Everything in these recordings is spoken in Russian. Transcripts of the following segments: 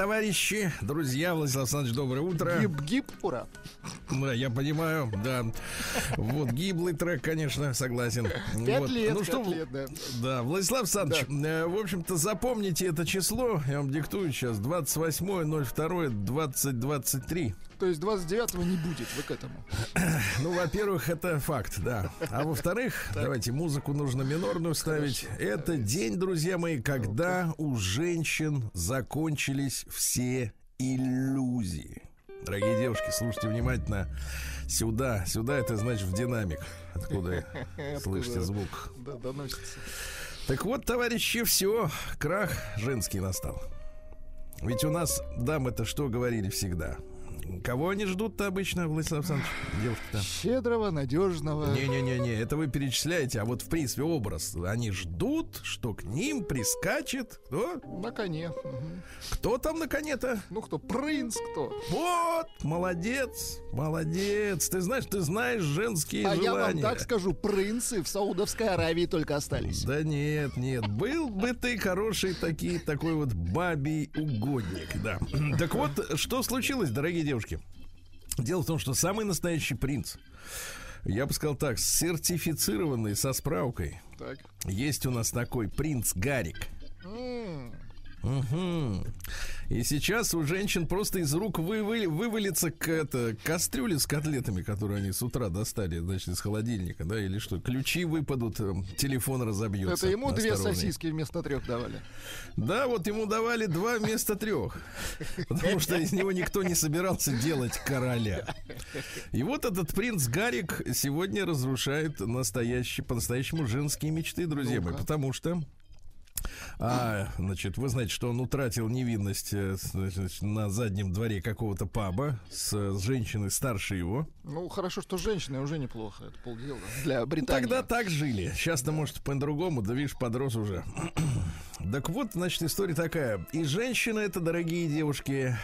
Товарищи, друзья, Владислав Александрович, доброе утро. Гиб-гиб, ура. Да, я понимаю, да. Вот гиблый трек, конечно, согласен. Пять Вот. лет, Ну что, лет, да. да, Владислав Александрович, э, в общем-то, запомните это число. Я вам диктую сейчас. 28.02.2023. То есть 29-го не будет, вы к этому. Ну, во-первых, это факт, да. А во-вторых, давайте музыку нужно минорную ставить. Это день, друзья мои, когда у женщин закончились все иллюзии. Дорогие девушки, слушайте внимательно. Сюда, сюда это значит в динамик. Откуда слышите звук. Да, доносится. Так вот, товарищи, все, крах женский настал. Ведь у нас дамы-то что говорили всегда? Кого они ждут-то обычно, Владислав Александрович? Девушки-то. Щедрого, надежного. Не-не-не-не, это вы перечисляете, а вот в принципе образ. Они ждут, что к ним прискачет кто? На коне. Кто там на коне-то? Ну кто, принц кто? Вот, молодец, молодец. Ты знаешь, ты знаешь женские А я желания. вам так скажу, принцы в Саудовской Аравии только остались. Да нет, нет, был бы ты хороший такой, такой вот бабий угодник, да. Так вот, что случилось, дорогие девушки? Дело в том, что самый настоящий принц, я бы сказал так, сертифицированный со справкой, Так. есть у нас такой принц Гарик. Мгм. И сейчас у женщин просто из рук вы, вы- вывалится к, это, кастрюля с котлетами, которые они с утра достали, значит, из холодильника, да, или что, ключи выпадут, эм, телефон разобьется. Это ему две сосиски вместо трех давали. Да, вот ему давали два вместо трех. Потому что из него никто не собирался делать короля. И вот этот принц Гарик сегодня разрушает настоящие, по-настоящему женские мечты, друзья мои. Ну-ка. Потому что а, значит, вы знаете, что он утратил невинность э, значит, на заднем дворе какого-то паба с, женщиной старше его. Ну, хорошо, что женщины уже неплохо. Это полдела. Для Британии. Тогда так жили. Сейчас-то, может, по-другому, да видишь, подрос уже. так вот, значит, история такая. И женщина это, дорогие девушки,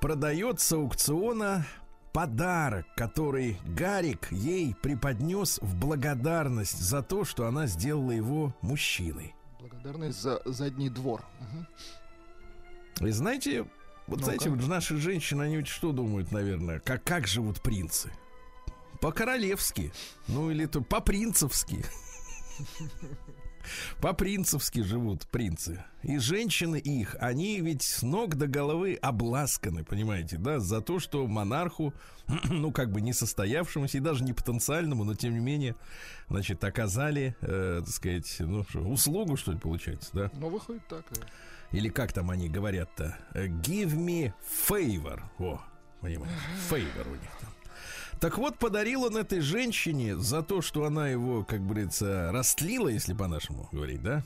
продает с аукциона подарок, который Гарик ей преподнес в благодарность за то, что она сделала его мужчиной. Благодарность за задний двор. Мгм. И знаете, вот Ну-ка. знаете, вот наши женщины, они ведь что думают, наверное, как, как живут принцы? По-королевски. Ну, или то по-принцевски. По-принцевски живут принцы. И женщины их, они ведь с ног до головы обласканы, понимаете, да, за то, что монарху, ну, как бы не состоявшемуся и даже не потенциальному, но тем не менее, значит, оказали, э, так сказать, ну, что, услугу, что ли, получается, да? Ну, выходит так. да. Или как там они говорят-то? Э, Give me favor. О, понимаете, favor у них там. Так вот, подарил он этой женщине за то, что она его, как говорится, растлила, если по-нашему говорить, да?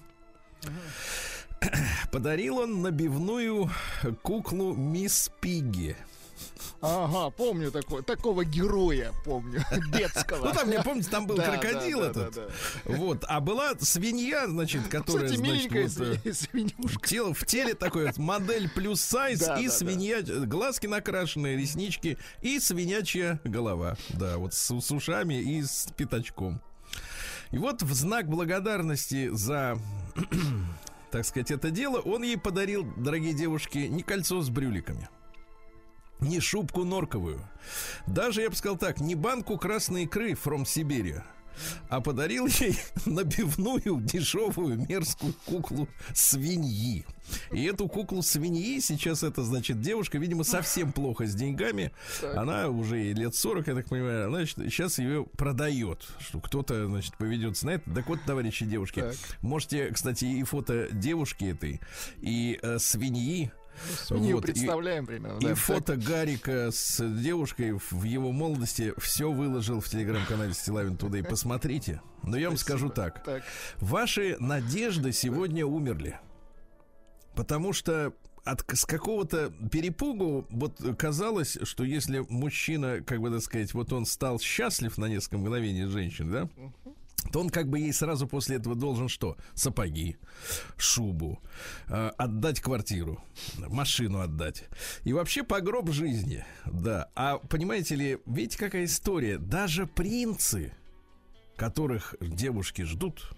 Подарил он набивную куклу Мисс Пигги. Ага, помню такой, такого героя, помню, детского. Ну, там, мне помните, там был Да, крокодил да, этот. да, Вот. А была свинья, значит, которая, Кстати, значит, вот, э, сви- свинюшка. Тело, в теле такой вот модель плюс сайз и свинья, глазки накрашенные, реснички и свинячья голова. Да, вот с, с ушами и с пятачком. И вот в знак благодарности за, так сказать, это дело, он ей подарил, дорогие девушки, не кольцо с брюликами. Не шубку норковую. Даже, я бы сказал так, не банку красной икры from Сибири, а подарил ей набивную, дешевую, мерзкую куклу свиньи. И эту куклу свиньи сейчас эта, значит, девушка, видимо, совсем плохо с деньгами. Она уже ей лет 40, я так понимаю, значит, сейчас ее продает, что кто-то, значит, поведется на это. Так вот, товарищи девушки, Так. можете, кстати, и фото девушки этой, и э, свиньи, Свинью вот, и- представляем примерно. и да. фото Гарика с девушкой в его молодости все выложил в телеграм-канале Стилавин туда и посмотрите. Но я вам скажу так. Так. Ваши надежды сегодня умерли. Потому что от, с какого-то перепугу вот казалось, что если мужчина, как бы так сказать, вот он стал счастлив на несколько мгновений с женщиной, да, то он как бы ей сразу после этого должен что? Сапоги, шубу, э, отдать квартиру, машину отдать. И вообще по гроб жизни, да. А понимаете ли, видите, какая история? Даже принцы, которых девушки ждут,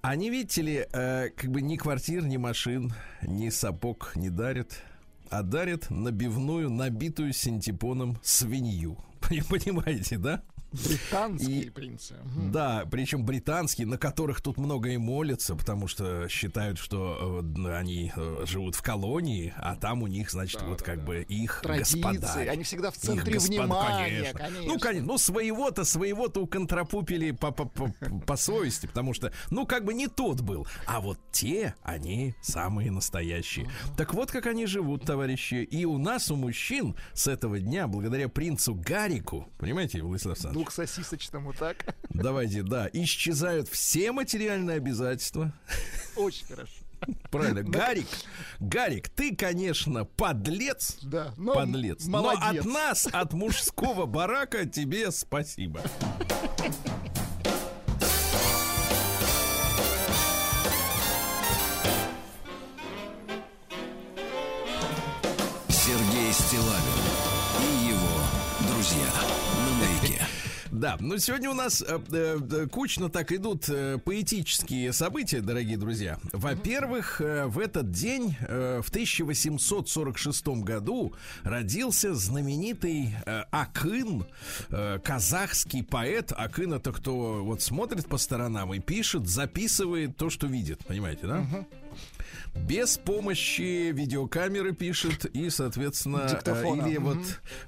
они, видите ли, э, как бы ни квартир, ни машин, ни сапог не дарят, а дарят набивную, набитую синтепоном свинью. Понимаете, да? Британские И- принцы. Да, причем британские, на которых тут много и молятся, потому что считают, что э, они э, живут в колонии, а там у них, значит, вот как бы их Традиции, господарь. они всегда в Их центре господа, внимания, конечно. конечно. Ну, конечно, ну своего-то, своего-то уконтропупили по, по, по, по совести, потому что, ну, как бы не тот был. А вот те, они самые настоящие. Так вот, как они живут, товарищи. И у нас, у мужчин, с этого дня, благодаря принцу Гарику, понимаете, Владислав Александрович, Двухсосисочному, так? давайте, да, исчезают все материальные обязательства. Очень хорошо. Правильно. Гарик, Гарик, ты, конечно, подлец. Да, но подлец. Но молодец. от нас, от мужского барака, тебе спасибо. Да, ну сегодня у нас э, э, кучно так идут э, поэтические события, дорогие друзья. Во-первых, э, в этот день, э, в 1846 году, родился знаменитый э, Акын, э, казахский поэт. Акын это кто вот смотрит по сторонам и пишет, записывает то, что видит, понимаете, да? Без помощи видеокамеры пишет и, соответственно, э, Диктофона. или вот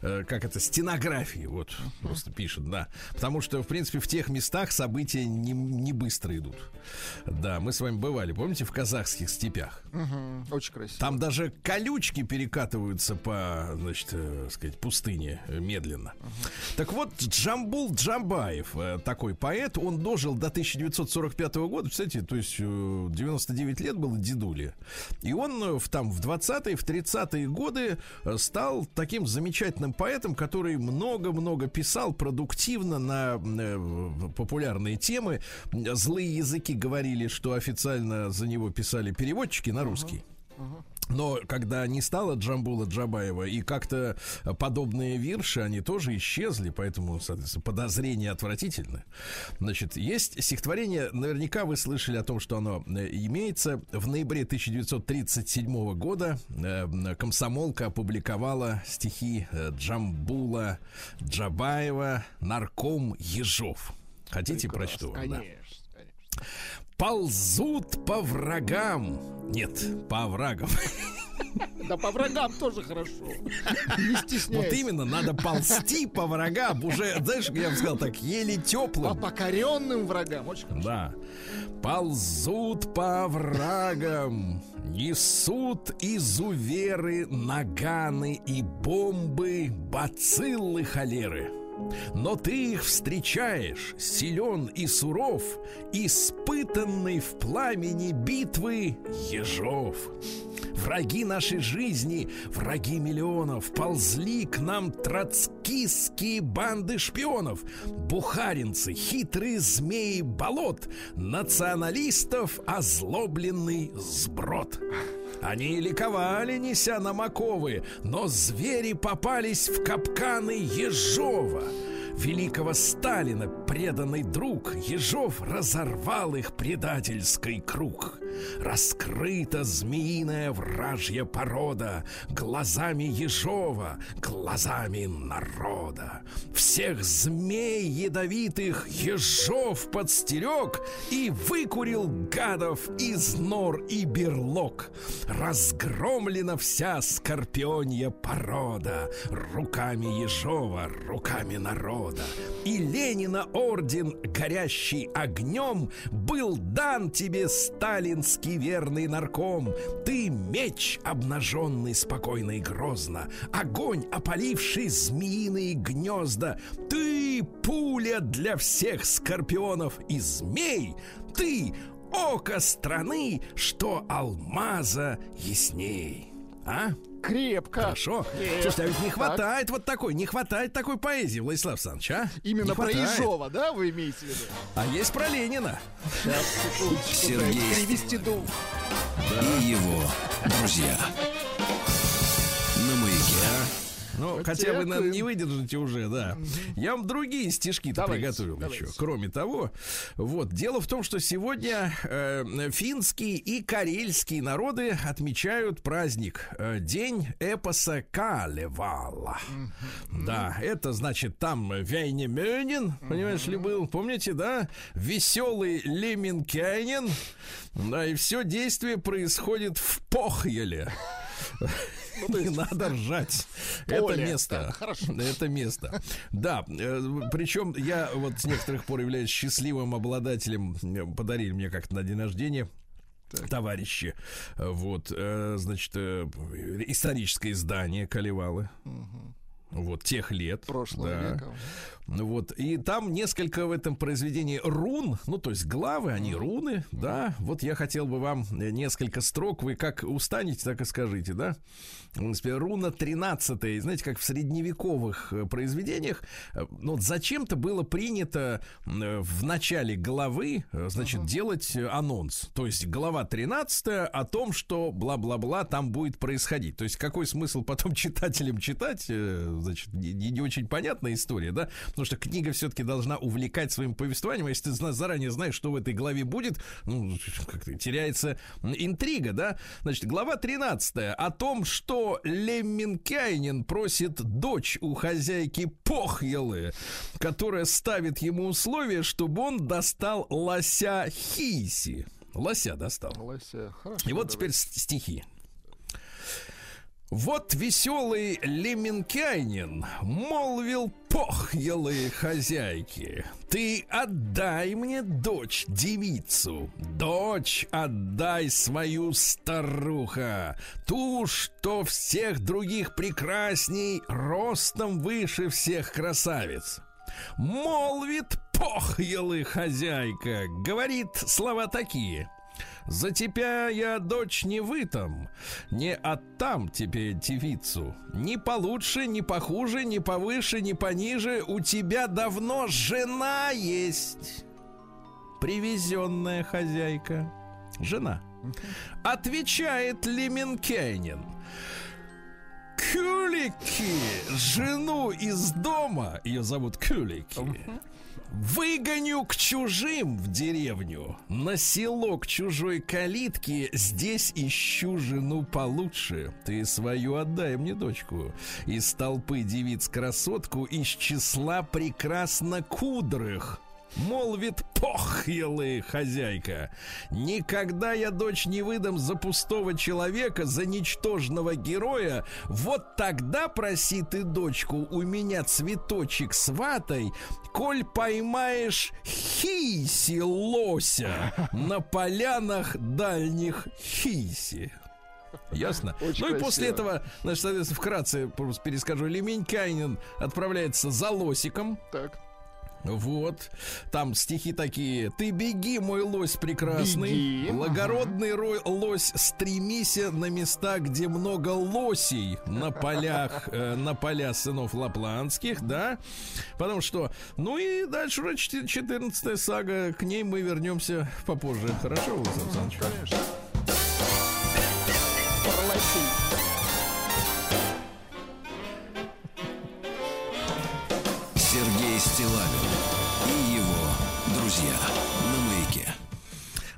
э, как это стенографии вот просто пишет, да, потому что в принципе в тех местах события не, не быстро идут. Да, мы с вами бывали, помните, в казахских степях. Мгм, Очень красиво. Там даже колючки перекатываются по, значит, э, сказать, пустыне э, медленно. Так вот, Джамбул Джамбаев, э, такой поэт, он дожил до 1945 года, представляете, то есть э, 99 лет было дедуле. И он э, в, там в 20-е, в 30-е годы э, стал таким замечательным поэтом, который много-много писал продуктивно на э, популярные темы. Злые языки говорили, что официально за него писали переводчики на русский. Но когда не стало Джамбула Джабаева, и как-то подобные вирши, они тоже исчезли, поэтому, соответственно, подозрения отвратительны. Значит, есть стихотворение, наверняка вы слышали о том, что оно э, имеется. В ноябре 1937 года э, комсомолка опубликовала стихи э, Джамбула Джабаева «Нарком Ежов». Хотите, прочту? вам, да? Ползут по врагам. Нет, по врагам. Да по врагам тоже хорошо. Не Вот стесняйся. именно, надо ползти по врагам. Уже, знаешь, я бы сказал так, еле По теплым. покоренным врагам. Очень хорошо. Да. Ползут по врагам, несут изуверы, наганы и бомбы, бациллы холеры. Но ты их встречаешь, силен и суров, испытанный в пламени битвы ежов. Враги нашей жизни, враги миллионов, ползли к нам троцкистские банды шпионов, бухаринцы, хитрые змеи болот, националистов озлобленный сброд. Они ликовали, неся нам оковы, но звери попались в капканы Ежова. Великого Сталина преданный друг Ежов разорвал их предательский круг. Раскрыта змеиная вражья порода Глазами Ежова, глазами народа. Всех змей ядовитых Ежов подстерег И выкурил гадов из нор и берлог. Разгромлена вся скорпионья порода Руками Ежова, руками народа. И Ленина орден, горящий огнем, Был дан тебе, сталинский верный нарком. Ты меч, обнаженный спокойно и грозно, Огонь, опаливший змеиные гнезда. Ты пуля для всех скорпионов и змей. Ты око страны, что алмаза ясней. А? Крепко. Хорошо. Крепко. Слушайте, а ведь не Так. хватает вот такой, не хватает такой поэзии, Владислав Александрович, а? Именно Не про хватает. Ежова, да, вы имеете в виду? А есть про Ленина. Сейчас, секундочку, Сергей. перевести дух. И его друзья. Ну, Вот хотя вы, наверное, не выдержите уже, да. Я вам другие стишки-то приготовил давайте. еще. Кроме того, вот, дело в том, что сегодня э, финские и карельские народы отмечают праздник. э, День эпоса Калевала. Да, это значит там Вейнемёнин, понимаешь ли, был. Помните, да? Веселый Леменкянин. Да, и все действие происходит в Похьеле. Не надо ржать. Это место. Так, хорошо. Это место. Да, причем я вот с некоторых пор являюсь счастливым обладателем. э, Подарили мне как-то на день рождения товарищи. Э, Вот, э, значит, э, историческое издание Калевалы. Вот, тех лет. Прошлого да. века. Вот. И там несколько в этом произведении рун, ну, то есть главы, они руны, да. Вот я хотел бы вам несколько строк, вы как устанете, так и скажите, да. Руна 13 знаете, как в средневековых э, произведениях, э, ну, вот зачем-то было принято э, в начале главы, значит, uh-huh. делать анонс. То есть глава 13 о том, что бла-бла-бла там будет происходить. То есть какой смысл потом читателям читать, значит, не, не очень понятная история, да, потому что книга все-таки должна увлекать своим повествованием, а если ты заранее знаешь, что в этой главе будет, ну, как-то теряется интрига, да. Значит, глава 13 о том, что Лемминкайнин просит дочь у хозяйки Похьелы, которая ставит ему условие, чтобы он достал лося Хиси. Лося достал. Лося, хорошо. И вот давай. теперь стихи. Вот веселый Леменкайнин молвил похьелые хозяйки. Ты отдай мне дочь девицу, дочь отдай свою старуха, ту, что всех других прекрасней, ростом выше всех красавиц. Молвит похьелы хозяйка, говорит слова такие — за тебя я, дочь, не вытом, не оттам тебе девицу. Ни получше, ни похуже, ни повыше, ни пониже. У тебя давно жена есть. Привезенная хозяйка. Жена. Отвечает Леменкейнин. Кюлики, жену из дома, ее зовут Кюлики, Выгоню к чужим в деревню, на село к чужой калитке, здесь ищу жену получше. Ты свою отдай мне дочку. Из толпы девиц красотку из числа прекрасно кудрых. Молвит похьелы, хозяйка. Никогда я дочь не выдам за пустого человека, за ничтожного героя. Вот тогда проси ты дочку у меня цветочек сватай, коль поймаешь хиси лося на полянах дальних хиси. Ясно? Очень ну красиво. и после этого, значит, соответственно, вкратце просто перескажу. Лемень Кайнин отправляется за лосиком. Так вот, там стихи такие. Ты беги, мой лось прекрасный. Беги. Благородный рой лось, стремися на места, где много лосей на полях, э, на поля сынов лапландских, да? Потому что, ну и дальше уже 14 сага, к ней мы вернемся попозже. Хорошо, Владимир Александрович? Конечно.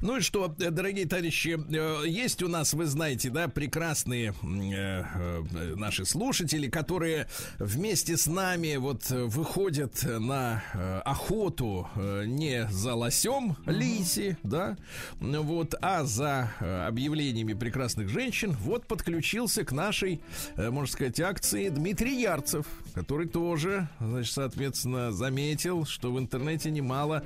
Ну и что, э, дорогие товарищи, э, есть у нас, вы знаете, да, прекрасные э, наши слушатели, которые вместе с нами вот выходят на охоту не за лосем лиси, да, вот, а за объявлениями прекрасных женщин. Вот подключился к нашей, можно сказать, акции Дмитрий Ярцев, который тоже, значит, соответственно, заметил, что в интернете немало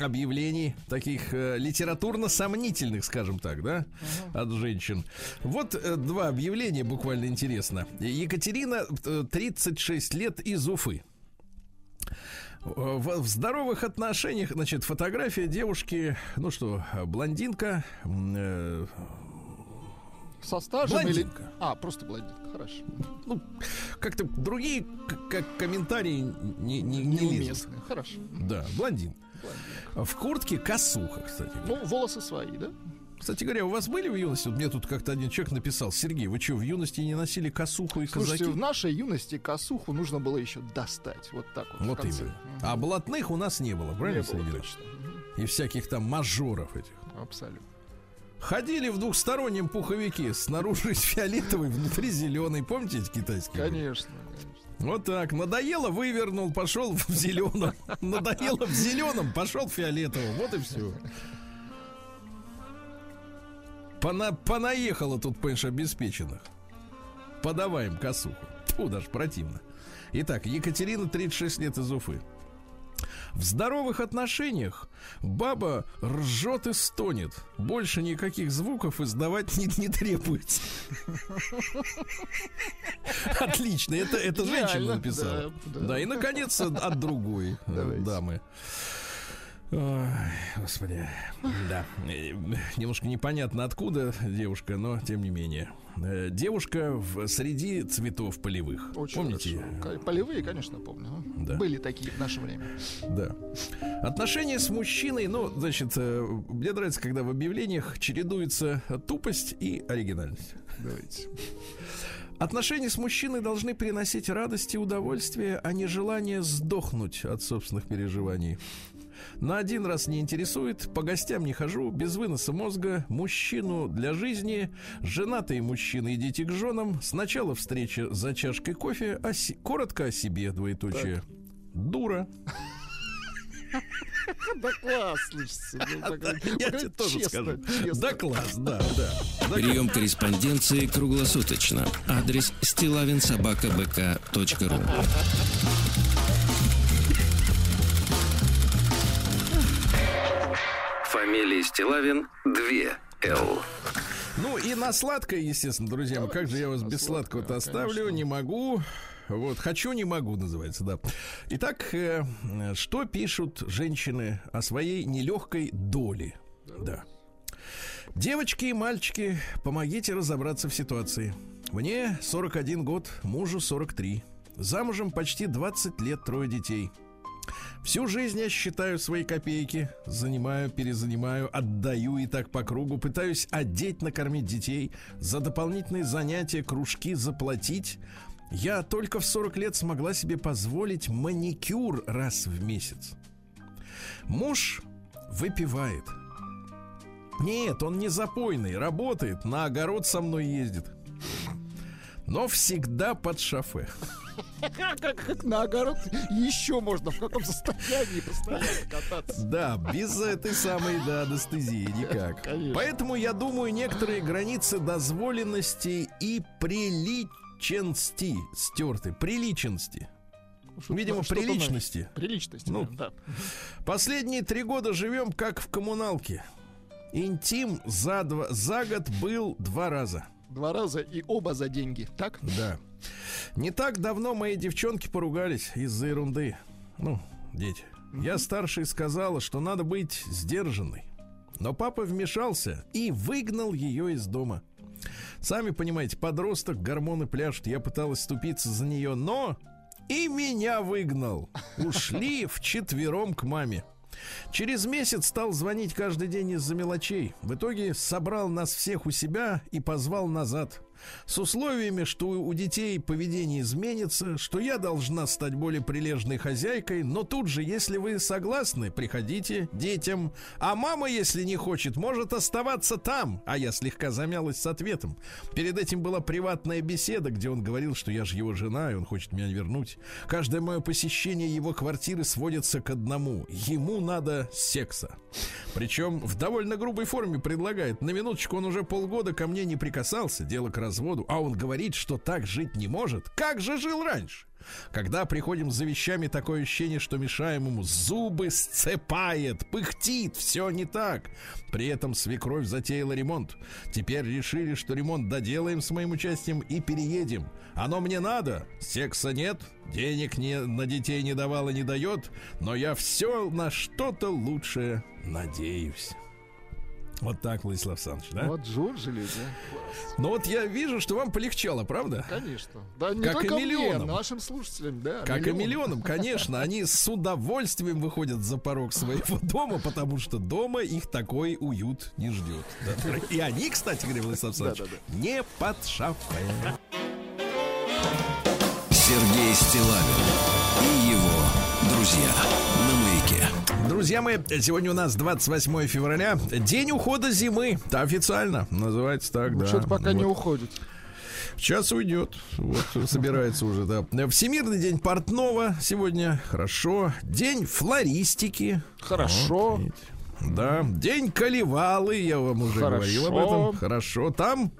объявлений таких литературных литературно сомнительных, скажем так, да, от женщин. Вот э, два объявления буквально интересно. Екатерина, 36 э, лет из Уфы. В, в здоровых отношениях, значит, фотография девушки, ну что, блондинка, э, со стажем блондинка. или... А, просто блондинка, хорошо. Ну, как-то другие как комментарии не, не, не лезут. Хорошо. Да, блондин. В куртке косуха, кстати. Ну, волосы свои, да? Кстати говоря, у вас были в юности? Вот мне тут как-то один человек написал, Сергей, вы что, в юности не носили косуху и Слушайте, казаки? в нашей юности косуху нужно было еще достать. Вот так вот. Вот именно. Угу. А блатных у нас не было, правильно, не было, точно. И всяких там мажоров этих. Абсолютно. Ходили в двухстороннем пуховике. Снаружи фиолетовый, внутри зеленый. Помните эти китайские? Конечно. Вот так. Надоело, вывернул, пошел в зеленом. Надоело в зеленом, пошел в фиолетовом. Вот и все. Пона понаехало тут, понимаешь, обеспеченных. Подаваем косуху. Фу, даже противно. Итак, Екатерина, 36 лет из Уфы. В здоровых отношениях баба ржет и стонет. Больше никаких звуков издавать не, не требуется. Отлично, это, это женщина написала. да, Да, да. и, наконец, от другой э, Давайте. дамы. Ой, господи, да. Э, Немножко непонятно откуда девушка, но тем не менее. Э, Девушка в среди цветов полевых. Очень Помните? хорошо. Полевые, конечно, помню. Да. Были такие в наше время. Да. Отношения с мужчиной, ну, значит, э, мне нравится, когда в объявлениях чередуется тупость и оригинальность. Давайте. Отношения с мужчиной должны приносить радость и удовольствие, а не желание сдохнуть от собственных переживаний. На один раз не интересует, по гостям не хожу, без выноса мозга, мужчину для жизни, женатые мужчины идите к женам, сначала встреча за чашкой кофе, а си- коротко о себе, двоеточие. Дура. Да класс, ну, так, Я ну, тебе тоже скажу. Да класс, да, да. Да, Прием корреспонденции круглосуточно. Адрес стилавинсобакабк.ру Фамилия Стилавин 2 Л. Ну и на сладкое, естественно, друзья мои. Как же я вас без сладкого-то оставлю? Не могу. Вот, хочу, не могу, называется, да. Итак, э, что пишут женщины о своей нелегкой доле? Да. Девочки и мальчики, помогите разобраться в ситуации. Мне 41 год, мужу 43. Замужем почти 20 лет, трое детей. Всю жизнь я считаю свои копейки, занимаю, перезанимаю, отдаю и так по кругу, пытаюсь одеть, накормить детей, за дополнительные занятия, кружки заплатить. Я только в 40 лет смогла себе позволить маникюр раз в месяц. Муж выпивает. Нет, он не запойный, работает, на огород со мной ездит. Но всегда под шофе. Как, на огород еще можно в каком состоянии постоянно кататься. Да, без этой самой да, анестезии никак. Конечно. Поэтому, я думаю, некоторые границы дозволенности и приличенности стерты. Приличенности. Видимо, Что-то приличности. Приличности, Ну. да. Последние три года живем как в коммуналке. Интим за, два, за год был два раза. Два раза и оба за деньги. Так? Да. Не так давно мои девчонки поругались из-за ерунды. Ну, дети. Я старшей сказала, что надо быть сдержанной. Но папа вмешался и выгнал ее из дома. Сами понимаете, подросток, гормоны пляшут. Я пыталась ступиться за нее, но и меня выгнал. Ушли вчетвером к маме. Через месяц стал звонить каждый день из-за мелочей. В итоге собрал нас всех у себя и позвал назад. С условиями, что у детей поведение изменится, что я должна стать более прилежной хозяйкой, но тут же, если вы согласны, приходите детям. А мама, если не хочет, может оставаться там. А я слегка замялась с ответом. Перед этим была приватная беседа, где он говорил, что я же его жена, и он хочет меня вернуть. Каждое мое посещение его квартиры сводится к одному. Ему надо секса. Причем в довольно грубой форме предлагает. На минуточку он уже полгода ко мне не прикасался, дело к разводу, а он говорит, что так жить не может. Как же жил раньше? Когда приходим за вещами, такое ощущение, что мешаем ему, зубы сцепает, пыхтит, все не так. При этом свекровь затеяла ремонт. Теперь решили, что ремонт доделаем с моим участием и переедем. Оно мне надо, секса нет, денег не, на детей не давала, не дает, но я все на что-то лучшее надеюсь. Вот так, Владислав Александрович, да? Вот Джорджи люди. а. Класс. Ну вот я вижу, что вам полегчало, правда? Конечно. Да не Как и только мне, миллионам. нашим слушателям, да. Как и миллионам, конечно, они с удовольствием выходят за порог своего дома, потому что дома их такой уют не ждет. Да. И они, кстати говоря, Владислав Александрович, не под шофе. Сергей Стилавин и его друзья на маяке. Друзья мои, сегодня у нас 28 февраля, день ухода зимы. Официально называется так, да. Что-то пока не Вот. уходит. Сейчас уйдет. Вот, собирается уже, да. Всемирный день портного сегодня. Хорошо. День флористики. Хорошо. Вот. Да, день Калевалы, я вам уже Хорошо. говорил об этом. Хорошо. Там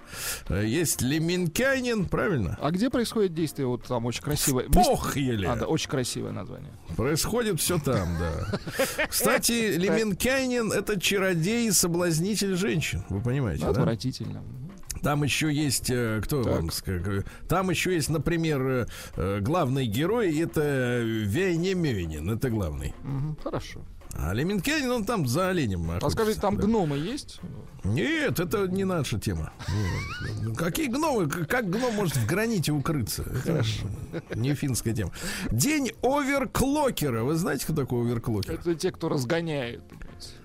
э, есть Леменкянин, правильно? А где происходит действие? Вот там очень красивое. Похьеле. А, да, очень красивое название. Происходит все там, да. Кстати, Леменкянин это чародей и соблазнитель женщин. Вы понимаете, да? Отвратительно. Там еще есть, э, кто Так. вам скажет, там еще есть, например, э, э, главный герой, это Вейнемёнин, это главный. Мгм, Хорошо. А Леменкянин, он там за оленем А скажите, там да. гномы есть? Нет, это не наша тема. Ну, Какие гномы? Как гном может в граните укрыться? Хорошо. Не финская тема. День оверклокера. Вы знаете, кто такой оверклокер? Это те, кто разгоняет.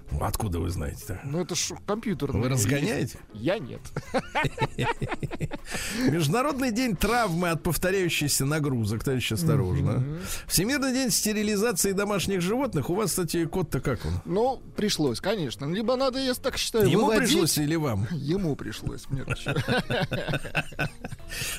Понимаете. Откуда вы знаете-то? Ну это ж компьютер. Вы разгоняете? Я нет. Международный день травмы от повторяющихся нагрузок, товарищ, осторожно. Всемирный день стерилизации домашних животных. У вас, кстати, кот-то как он? Ну, пришлось, конечно. Либо надо, я так считаю, Ему выводить. пришлось или вам? Ему пришлось. Мне.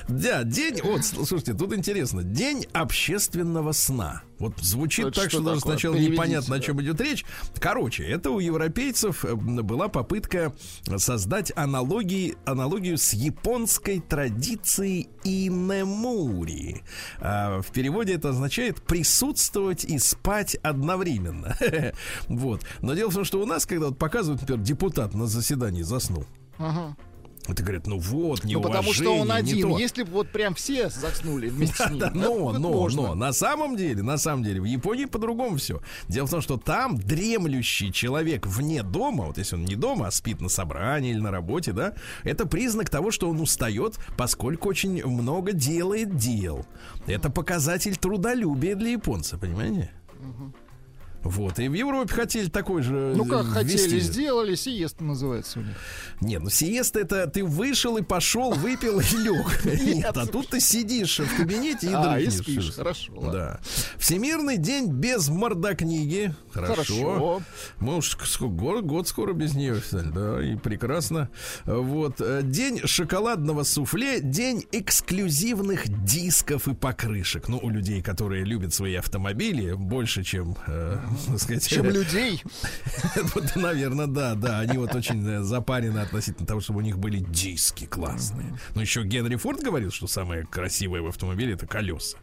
Да, день, вот, сл- слушайте, тут интересно. День общественного сна. Вот звучит так, что даже сначала непонятно, о чем идет речь. Короче, это у европейцев э, была попытка создать аналогии, аналогию с японской традицией инемури. А, в переводе это означает присутствовать и спать одновременно. Вот. Но дело в том, что у нас, когда вот показывают, например, депутат на заседании заснул, Ага. Это говорят, ну вот, не Ну, потому что он один. то. Если бы вот прям все заснули вместе с ним. Да, это но, но, можно. но, на самом деле, на самом деле, в Японии по-другому все. Дело в том, что там дремлющий человек вне дома, вот если он не дома, а спит на собрании или на работе, да, это признак того, что он устает, поскольку очень много делает дел. Это показатель трудолюбия для японца, понимаете? Вот, и в Европе хотели такой же Ну как э, ввести. хотели, сделали, сиеста называется у них. Нет, ну сиеста это ты вышел и пошел, выпил и лег. Нет, а тут ты сидишь в кабинете и А, и спишь, хорошо. Да. Всемирный день без мордокниги. Хорошо. Мы уж сколько, год, скоро без нее, да, и прекрасно. Вот. э, День шоколадного суфле, день эксклюзивных дисков и покрышек. Ну, у людей, которые любят свои автомобили больше, чем, э, сказать, Чем людей. вот, наверное, да, да. Они вот очень э, запарены относительно того, чтобы у них были диски классные. Но еще Генри Форд говорил, что самое красивое в автомобиле это колеса.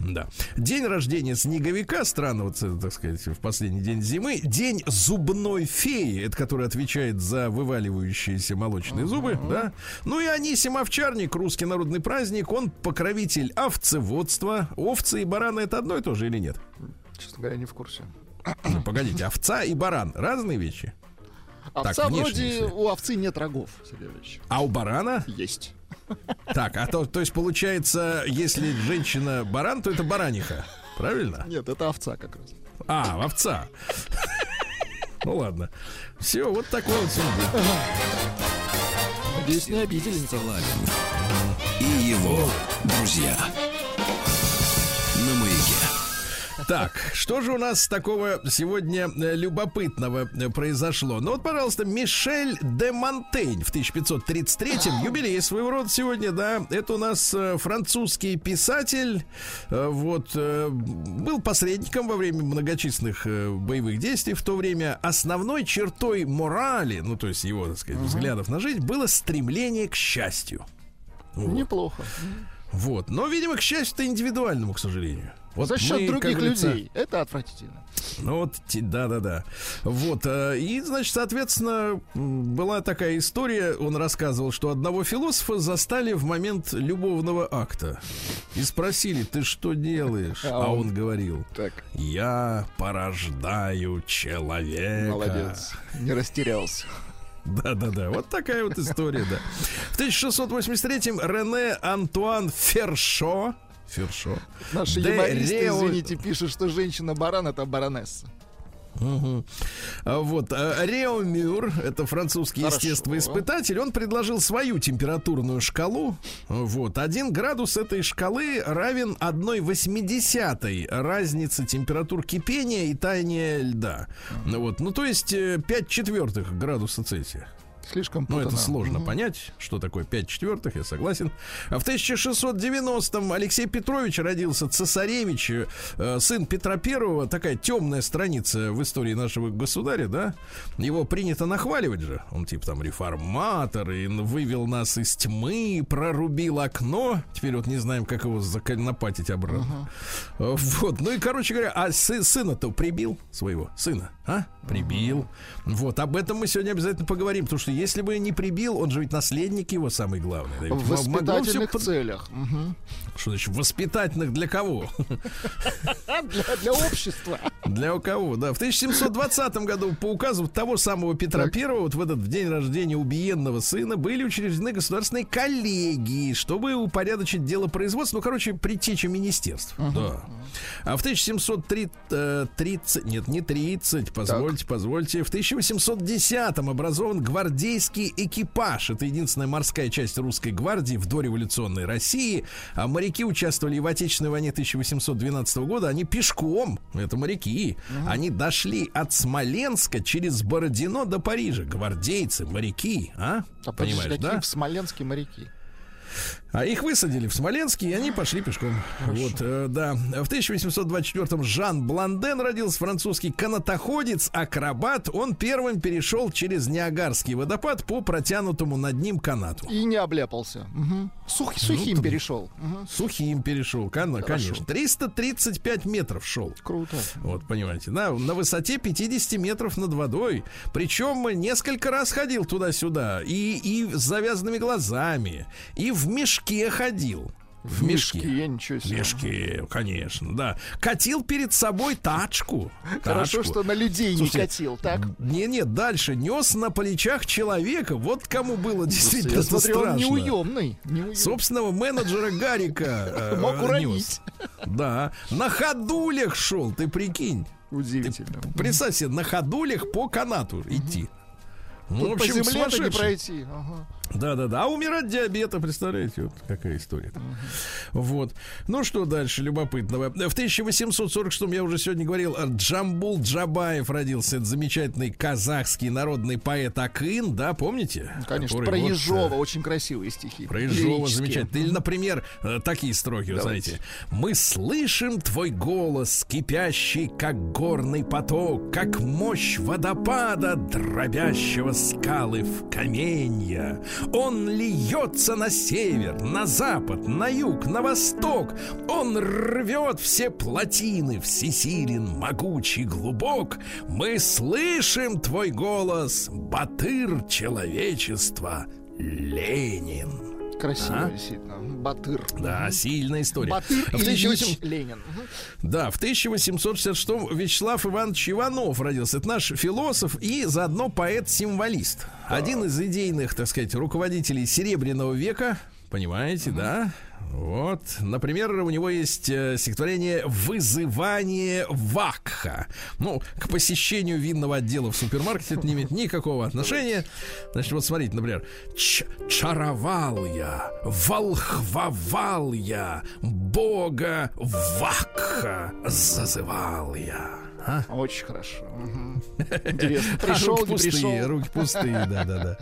Да. День рождения снеговика, странно, вот, э, так сказать, в последний день зимы. День зубной феи, это который отвечает за вываливающиеся молочные зубы, да. Ну и Анисим Овчарник, русский народный праздник, он покровитель овцеводства. Овцы и бараны это одно и то же или нет? Честно говоря, не в курсе. Ну, Погодите, овца и баран разные вещи. Овца внешне, вроде у овцы нет рогов, Сергей Ильич. А у барана? Есть. Так, а то, то есть получается, если женщина баран, то это бараниха. Правильно? Нет, это овца как раз. А, овца. Ну ладно. Все, вот такой вот сегодня. Надеюсь, не обидели. Стилавин и его друзья. Так, что же у нас такого сегодня э, любопытного э, произошло? Ну вот, пожалуйста, Мишель де Монтень в 1533-м, юбилей своего рода сегодня, да, это у нас э, французский писатель, вот, был посредником во время многочисленных боевых действий в то время. Основной чертой морали, ну то есть его, так сказать, взглядов на жизнь, было стремление к счастью. Вот. Неплохо. Вот. Но, видимо, к счастью-то индивидуальному, к сожалению. Вот За счет мы, других людей. Это отвратительно. Ну вот, да-да-да. Вот, э, и, значит, соответственно, была такая история, он рассказывал, что одного философа застали в момент любовного акта. И спросили, ты что делаешь? А А он- он говорил, Так, я порождаю человека. молодец. Не растерялся. Да-да-да, вот такая вот история, да. В 1683-м Рене Антуан Фершо Фершо. Наши Де юмористы, Рео- извините, пишут, что женщина-баран это баронесса. А Вот а, Рео Мюр, это французский Хорошо. естествоиспытатель, он предложил свою температурную шкалу. Вот один градус этой шкалы равен 1 восьмидесятой разницы температур кипения и таяния льда. Вот, ну то есть 5 четвертых градуса Цельсия. Слишком Ну, это сложно Мгм. понять, что такое 5 четвертых, я согласен. А в 1690-м Алексей Петрович родился цесаревич, э, сын Петра Первого, такая темная страница в истории нашего государя, да? Его принято нахваливать же. Он типа там реформатор, и вывел нас из тьмы, прорубил окно. Теперь вот не знаем, как его законопатить обратно. Э, Вот, ну и, короче говоря, а сы- сына-то прибил своего, сына. А? Прибил. Вот, об этом мы сегодня обязательно поговорим, потому что если бы не прибил, он же ведь наследник его самый главный. да, В воспитательных под- целях. Мгм. Что значит, воспитательных для кого? Для, для общества. Для у кого, да. В 1720 году по указу того самого Петра Так. I, вот в этот в день рождения убиенного сына, были учреждены государственные коллегии, чтобы упорядочить дело производства. Ну, короче, предтеча министерств. Да. А в 1730, нет, не 30, позвольте, позвольте, в 1810 образован гвардейский экипаж. Это единственная морская часть русской гвардии в дореволюционной России. А моряки участвовали в Отечественной войне 1812 года. Они пешком, это моряки, они дошли от Смоленска через Бородино до Парижа. Гвардейцы, моряки, а? А Понимаешь, какие да? в Смоленске моряки? А их высадили в Смоленске, и они пошли пешком. Вот, э, да. В 1824-м Жан Бланден родился, французский канатоходец, акробат. Он первым перешел через Ниагарский водопад по протянутому над ним канату. И не обляпался. Мгм. Сух- сухим Ну, перешел. Мгм. Сухим перешел, кон- конечно. 335 метров шел. Круто. Вот, понимаете, на, на высоте 50 метров над водой. Причем несколько раз ходил туда-сюда. И, и с завязанными глазами. И в мешке ходил. В мешке. Мешки, ничего В себе. мешке, конечно, да. Катил перед собой тачку. Хорошо, Тачку. что на людей Слушайте, не катил, так? Не-не, дальше нес на плечах человека. Вот кому было действительно Я смотрю, он страшно. неуемный. неуемный. Собственного менеджера Гарика. э, Мог уронить. Да. На ходулях шел, ты прикинь. Удивительно. Представь себе, на ходулях по канату идти. Ну, в по общем, земле-то не сумасшедший. пройти. Ага. Да, да, да. А умирать диабета, представляете, вот какая история. Вот. Ну что дальше любопытного? В 1846 я уже сегодня говорил, Джамбул Джабаев родился. Это замечательный казахский народный поэт Акын, да, помните? Конечно, Который про вот, э, Ежова очень красивые стихи. Про Ежова замечательно. Или, например, э, такие строки, Давайте. знаете. Мы слышим твой голос, кипящий, как горный поток, как мощь водопада, дробящего скалы в каменья. Он льется на север, на запад, на юг, на восток. Он рвет все плотины, всесилен, могучий, глубок. Мы слышим твой голос, батыр человечества, Ленин. Красиво, А? действительно. Батыр. Да, сильная история. Батыр В Ильич 1800 Ленин. Мгм. Да, в 1866 Вячеслав Иванович Иванов родился. Это наш философ и заодно поэт-символист. Один из идейных, так сказать, руководителей Серебряного века. Понимаете, да? Вот. Например, у него есть э, стихотворение «Вызывание Вакха». Ну, к посещению винного отдела в супермаркете это не имеет никакого отношения. Значит, вот смотрите, например. «Ч- «Чаровал я, волхвовал я, Бога Вакха зазывал я». А? Очень хорошо. Мгм. Интересно. Пришел, руки пустые, пришел. руки пустые, да-да-да.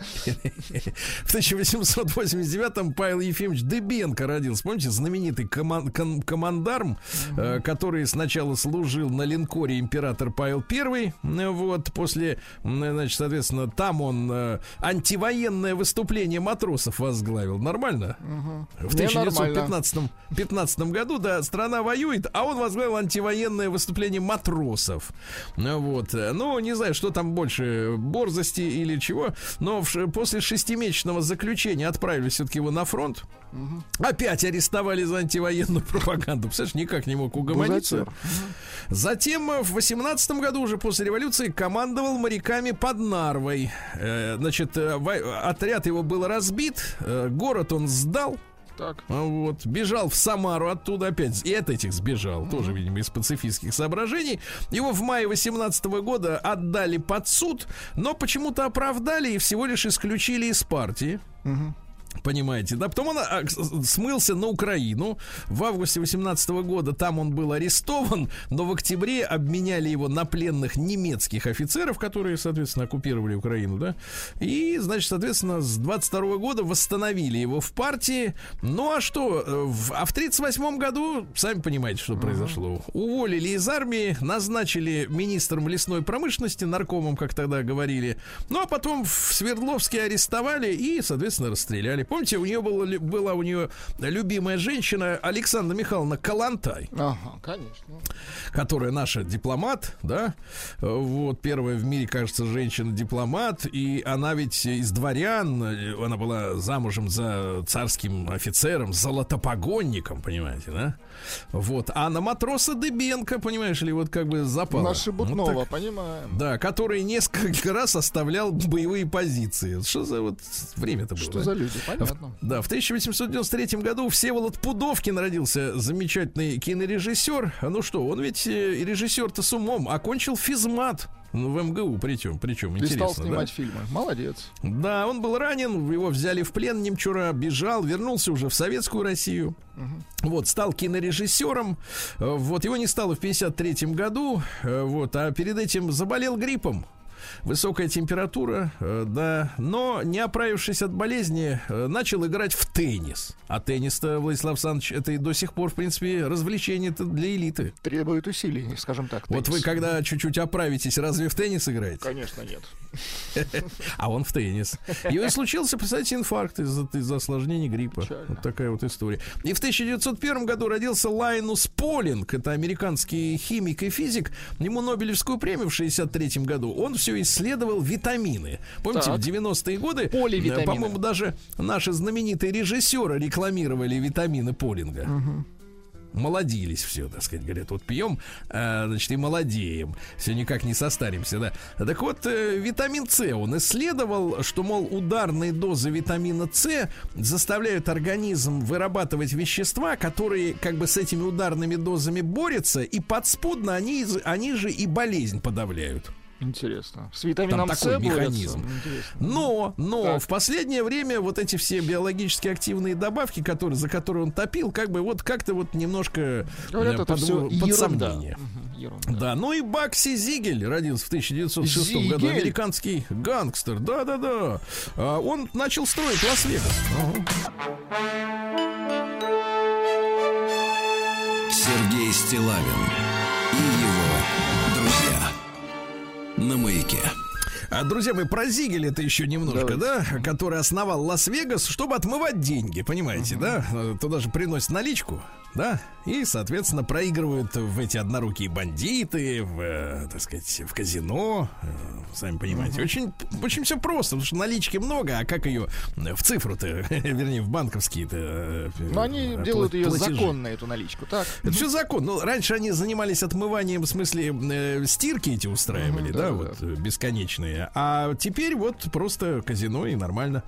В 1889-м Павел Ефимович Дыбенко родился. Помните, знаменитый коман- командарм, э, который сначала служил на линкоре император Павел I. э, Вот, после, м, значит, соответственно, там он э, антивоенное выступление матросов возглавил. Нормально? В Не, нормально. 1915 15 году, да, страна воюет, а он возглавил антивоенное выступление матросов. Ну, Вот. Ну, не знаю, что там больше, борзости или чего, но в после шестимесячного заключения отправили все-таки его на фронт. Опять арестовали за антивоенную пропаганду. Представляешь, никак не мог угомониться. Бузатер. Затем э, в 18 году, уже после революции, командовал моряками под Нарвой. Э, Значит, э, отряд его был разбит, город он сдал. Так. А Вот, бежал в Самару оттуда опять, и от этих сбежал, тоже, видимо, из пацифистских соображений. Его в мае 18 года отдали под суд, но почему-то оправдали и всего лишь исключили из партии. Понимаете, да? Потом он а, смылся на Украину. В августе 18 года там он был арестован, но в октябре обменяли его на пленных немецких офицеров, которые, соответственно, оккупировали Украину, да? И, значит, соответственно, с 22 года восстановили его в партии. Ну а что? э, В, а в 38 году, сами понимаете, что произошло. Уволили из армии, назначили министром лесной промышленности, наркомом, как тогда говорили. Ну а потом в Свердловске арестовали и, соответственно, расстреляли. Знали. Помните, у нее была, была у нее любимая женщина Александра Михайловна Калантай, Ага, конечно. которая наша дипломат, да, вот первая в мире, кажется, женщина-дипломат, и она ведь из дворян, она была замужем за царским офицером, золотопогонником, понимаете, да? Вот, а на матроса Дыбенко, понимаешь ли, вот как бы запал. Наши Бутнова, понимаем. Да, который несколько раз оставлял боевые позиции. Что за вот время-то было? Что а? за люди, понятно. Да, в 1893 году Всеволод Пудовкин родился замечательный кинорежиссер. Ну что, он ведь э, режиссер-то с умом, окончил физмат. Ну, в МГУ причем, причем, И стал интересно, да? снимать фильмы. Молодец. Да, он был ранен, его взяли в плен, немчура, бежал, вернулся уже в советскую Россию. Вот, стал кинорежиссером. Э, Вот, его не стало в 53 году. э, Вот, а перед этим заболел гриппом. Высокая температура, э, да, но не оправившись от болезни, э, начал играть в теннис. А теннис-то, Владислав Александрович, это и до сих пор, в принципе, развлечение для элиты. Требует усилий, скажем так. Вот вы, теннис. когда чуть-чуть оправитесь, разве в теннис играете? Конечно, нет. А он в теннис. И случился, представьте, инфаркт из-за из осложнений гриппа. Печально. Вот такая вот история. И в 1901 году родился Лайнус Полинг. Это американский химик и физик. Ему Нобелевскую премию в 63 году. Он все исследовал витамины. Помните, Так. в 90-е годы, э, по-моему, даже наши знаменитые режиссеры рекламировали витамины Полинга. Молодились все, так сказать, говорят, вот пьем, а, значит, и молодеем. Все никак не состаримся, да. Так вот, э, витамин С, он исследовал, что, мол, ударные дозы витамина С заставляют организм вырабатывать вещества, которые как бы с этими ударными дозами борются, и подспудно они, они же и болезнь подавляют. Интересно. С витамином Там С такой борются? механизм. Но, но Так. в последнее время вот эти все биологически активные добавки, которые, за которые он топил, как бы вот как-то вот немножко Говорят, э, это под, все под ерунда. сомнение. Ерунда. Да, ну и Бакси Зигель родился в 1906 году, Зигель? американский гангстер, да-да-да. А, он начал строить Лас-Вегас. Сергей Стилавин На маяке. А, друзья мои, про Зигель это еще немножко, да, который основал Лас-Вегас, чтобы отмывать деньги, понимаете, да? Э, Туда же приносят наличку, да, и, соответственно, проигрывают в эти однорукие бандиты, в, э, так сказать, в казино, э, сами понимаете. Очень, очень все просто, потому что налички много, а как ее в цифру-то, вернее, в банковские-то... э, Но они пла- делают ее платежи. законно, эту наличку. Так. Это все закон. Ну, раньше они занимались отмыванием, в смысле, э, стирки эти устраивали, да, вот, э, бесконечные. А теперь вот просто казино и нормально.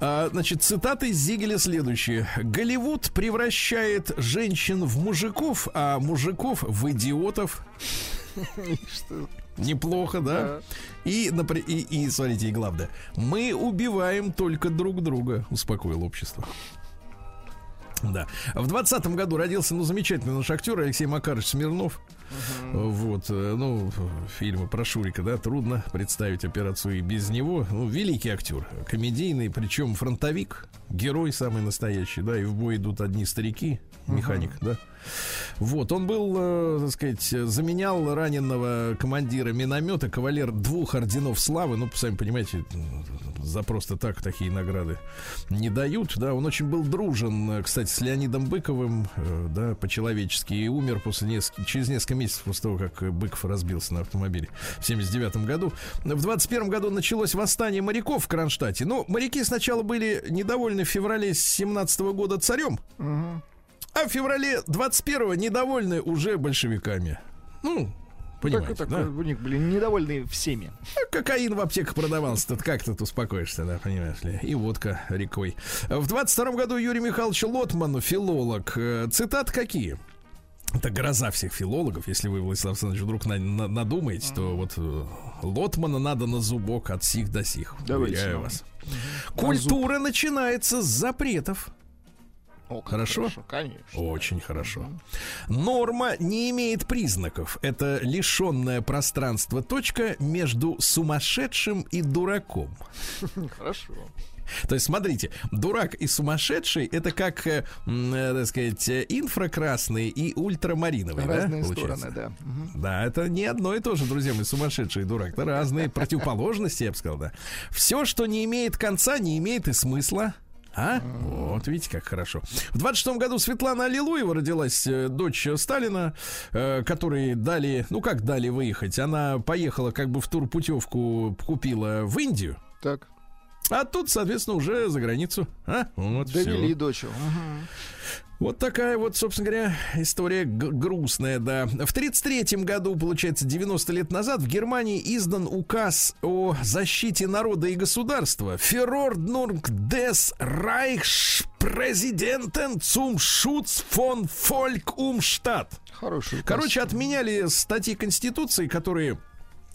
А, значит, цитаты из Зигеля следующие. Голливуд превращает женщин в мужиков, а мужиков в идиотов. Неплохо, да? Да. И, напри- и, и, смотрите, и главное, мы убиваем только друг друга, успокоил общество. Да. В двадцатом году родился, ну, замечательный наш актер Алексей Макарович Смирнов. Вот, э, ну, фильмы про Шурика, да, трудно представить операцию и без него. Ну, великий актер, комедийный, причем фронтовик, герой самый настоящий, да, и в бой идут одни старики, механик, да. Вот, он был, э, так сказать, заменял раненого командира миномета, кавалер двух орденов славы. Ну, сами понимаете, за просто так такие награды не дают. Да, он очень был дружен, кстати, с Леонидом Быковым, да, по-человечески, и умер после неск- через несколько месяцев после того, как Быков разбился на автомобиле в 79 году. В 21 году началось восстание моряков в Кронштадте. Ну, моряки сначала были недовольны в феврале 17 года царем, а в феврале 21-го недовольны уже большевиками. Ну, понимаете, Так, да? так, у них были недовольны всеми. А Кокаин в аптеках продавался, тут как тут успокоишься, да, понимаешь ли, и водка рекой. В 22 году Юрий Михайлович Лотман, филолог, э, цитат какие? Это гроза всех филологов. Если вы, Владислав Александрович, вдруг на- на- надумаете, то вот э, Лотмана надо на зубок от сих до сих. Давайте, Уверяю вас. Культура начинается с запретов. О, как Хорошо? Конечно. Очень хорошо. Норма не имеет признаков. Это лишенное пространство точка между сумасшедшим и дураком. Хорошо. То есть, смотрите, дурак и сумасшедший это как, э, э, так сказать, э, инфракрасный и ультрамариновый, да, Разные получается? стороны, да. Мгм. Да, это не одно и то же, друзья мои, сумасшедший и дурак. Это разные противоположности, я бы сказал, да. Все, что не имеет конца, не имеет и смысла. А? Вот, видите, как хорошо. В 26 году Светлана Аллилуева родилась, э, дочь Сталина, э, которой дали, ну как дали выехать, она поехала как бы в турпутевку, купила в Индию, Так, а тут, соответственно, уже за границу. А? Вот довели дочь. Мгм. Вот такая вот, собственно говоря, история грустная, да. В 33 году, получается, 90 лет назад в Германии издан указ о защите народа и государства. Verordnung des Reichspräsidenten zum Schutz von Volk um Stadt. Хороший. указ. Короче, отменяли статьи Конституции, которые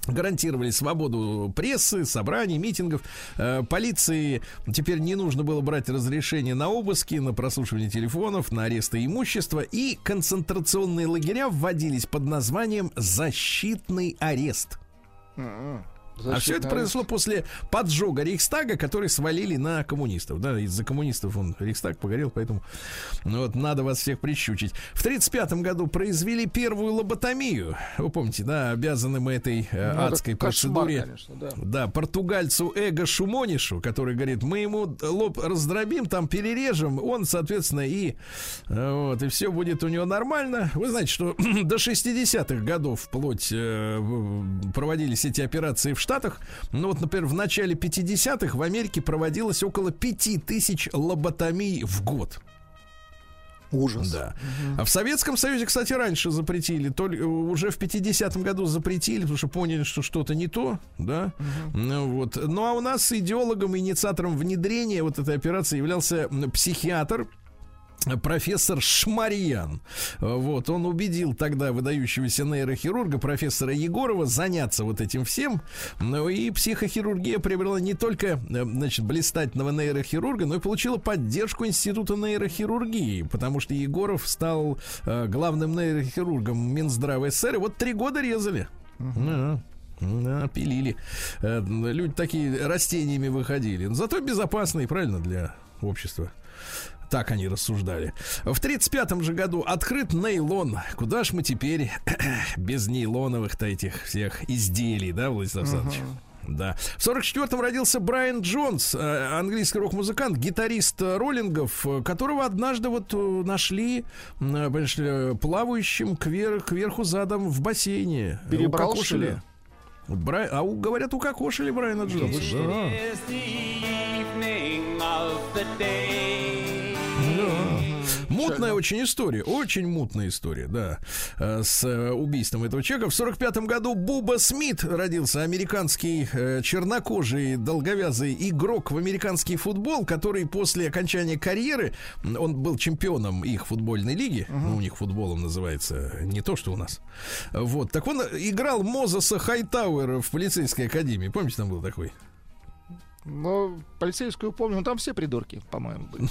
гарантировали свободу прессы, собраний, митингов. Э, полиции теперь не нужно было брать разрешение на обыски, на прослушивание телефонов, на аресты имущества. И концентрационные лагеря вводились под названием «защитный арест». М-м. а все это произошло после поджога Рейхстага, который свалили на коммунистов. Да, из-за коммунистов он Рейхстаг погорел, поэтому ну, вот надо вас всех прищучить. В 1935 году произвели первую лоботомию. Вы помните, да, обязаны мы этой э, Ну, адской кошмар, процедуре. конечно, да. Да, португальцу Эго Шумонишу, который говорит, мы ему лоб раздробим, там перережем, он, соответственно, и э, вот, и все будет у него нормально. Вы знаете, что до 60-х годов вплоть э, проводились эти операции в Штатах. Ну вот, например, в начале 50-х в Америке проводилось около 5000 лоботомий в год. Ужас. Да. А в Советском Союзе, кстати, раньше запретили. То ли, э, уже в 50-м году запретили, потому что поняли, что что-то не то, да. Ну, вот. Ну а у нас идеологом, инициатором внедрения вот этой операции являлся психиатр профессор Шмарьян. Вот, он убедил тогда выдающегося нейрохирурга профессора Егорова заняться вот этим всем. Ну и психохирургия приобрела не только, э, значит, блистательного нейрохирурга, но и получила поддержку Института нейрохирургии, потому что Егоров стал э, главным нейрохирургом Минздрава СССР. И вот три года резали. Да, пилили. Э, Люди такие растениями выходили. Но зато безопасные, правильно, для общества. Так они рассуждали. В 35-м же году открыт нейлон. Куда ж мы теперь без нейлоновых-то этих всех изделий, да, Владислав Александрович? Да. В 44-м родился Брайан Джонс, э, английский рок-музыкант, гитарист э, роллингов, э, которого однажды вот нашли, плавающим кверх, кверху задом в бассейне. Перебрал, что ли? Брай- А у, говорят, укокошили Брайана Джонса. Да. Мутная очень история, очень мутная история, да, э, с э, убийством этого человека. В 45 году Буба Смит родился, американский э, чернокожий долговязый игрок в американский футбол, который после окончания карьеры, он был чемпионом их футбольной лиги, ну, у них футболом называется, не то, что у нас. Вот, так он играл Мозеса Хайтауэра в полицейской академии, помните, там был такой? Ну, полицейскую помню, ну там все придурки, по-моему, были.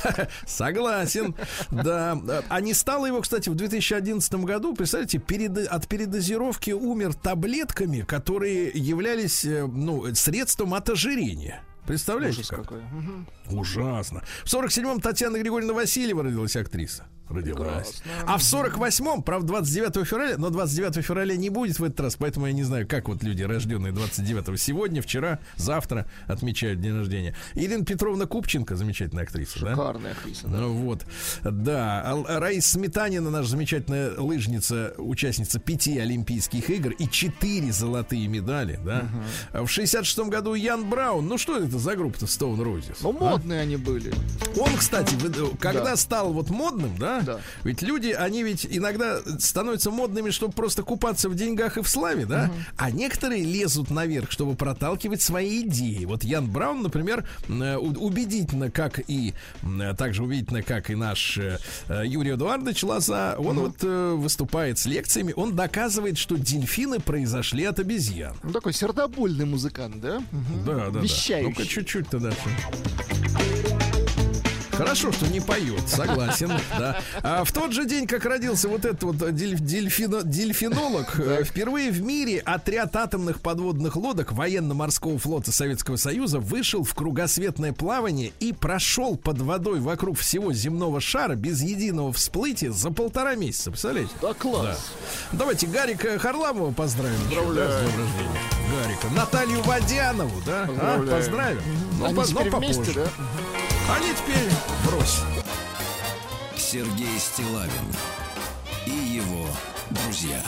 Согласен, да. А не стало его, кстати, в 2011 году, представляете, перед, от передозировки умер таблетками, которые являлись, э, ну, средством от ожирения. Представляете? Ужас как? какой. Мгм. Ужасно. В 47-м Татьяна Григорьевна Васильева родилась актриса. Родилась. А в 48-м, правда, 29 февраля, но 29 февраля не будет в этот раз, поэтому я не знаю, как вот люди, рожденные 29 сегодня, вчера, завтра отмечают день рождения. Ирина Петровна Купченко, замечательная актриса, да? Шикарная актриса, да. Ну вот, да. А Раис Сметанина, наша замечательная лыжница, участница пяти Олимпийских игр и четыре золотые медали, да. А В 66-м году Ян Браун. Ну что это за группа-то Stone Roses? Ну, а? модные они были. Он, кстати, вы- когда Да. стал вот модным, да, Да. ведь люди, они ведь иногда становятся модными, чтобы просто купаться в деньгах и в славе, да, а некоторые лезут наверх, чтобы проталкивать свои идеи. Вот Ян Браун, например, э, убедительно, как и м, также убедительно, как и наш э, э, Юрий Эдуардович Лоза, он вот э, выступает с лекциями, он доказывает, что дельфины произошли от обезьян. Ну, такой сердобольный музыкант, да? Мгм. Да, да, да. Вещающий. Ну-ка чуть-чуть тогда. Хорошо, что не поет, согласен, да. А в тот же день, как родился вот этот вот дель- дельфино- дельфинолог, э, впервые в мире отряд атомных подводных лодок военно-морского флота Советского Союза вышел в кругосветное плавание и прошел под водой вокруг всего земного шара без единого всплытия за полтора месяца. Представляете? Да, класс. Давайте Гарика Харламова поздравим. Поздравляю. С днем рождения. Гарика. Наталью Водянову, да? А, Поздравляем. поздравим. Ну, Они по- но вместе, попозже. да? Они теперь брось. Сергей Стилавин и его друзья.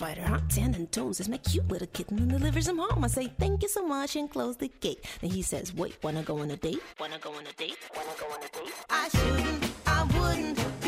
A firefighter, huh? Tending tones is my cute little kitten and delivers him home. I say thank you so much and close the gate. And he says, wait, wanna go on a date? Wanna go on a date? Wanna go on a date? I shouldn't, I wouldn't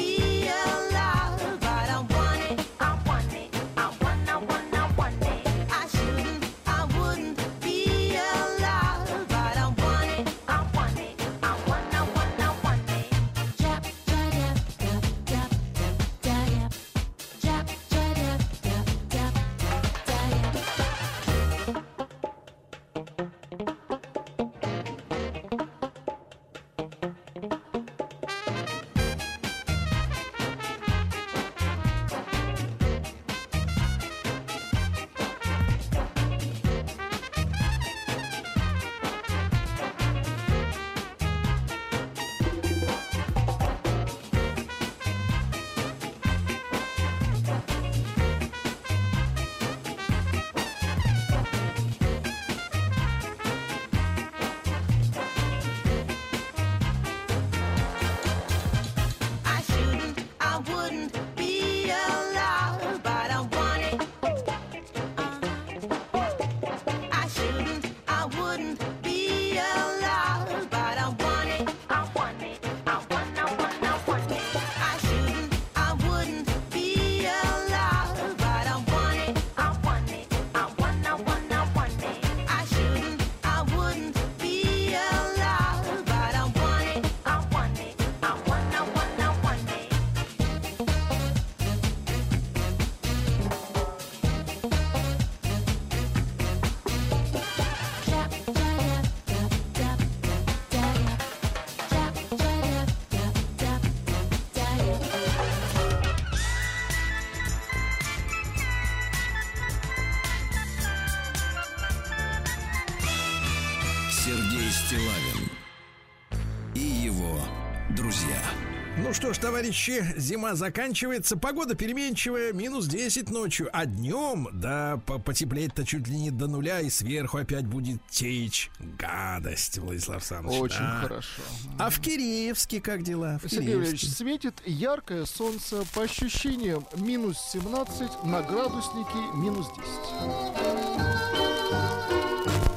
товарищи, зима заканчивается, погода переменчивая, минус 10 ночью, а днем, да, по- потеплеть-то чуть ли не до нуля, и сверху опять будет течь гадость, Владислав Александрович. Очень да. хорошо. А в Киреевске как дела? В Сергей Валерьевич, Киреевске? светит яркое солнце, по ощущениям минус 17, на градуснике минус 10.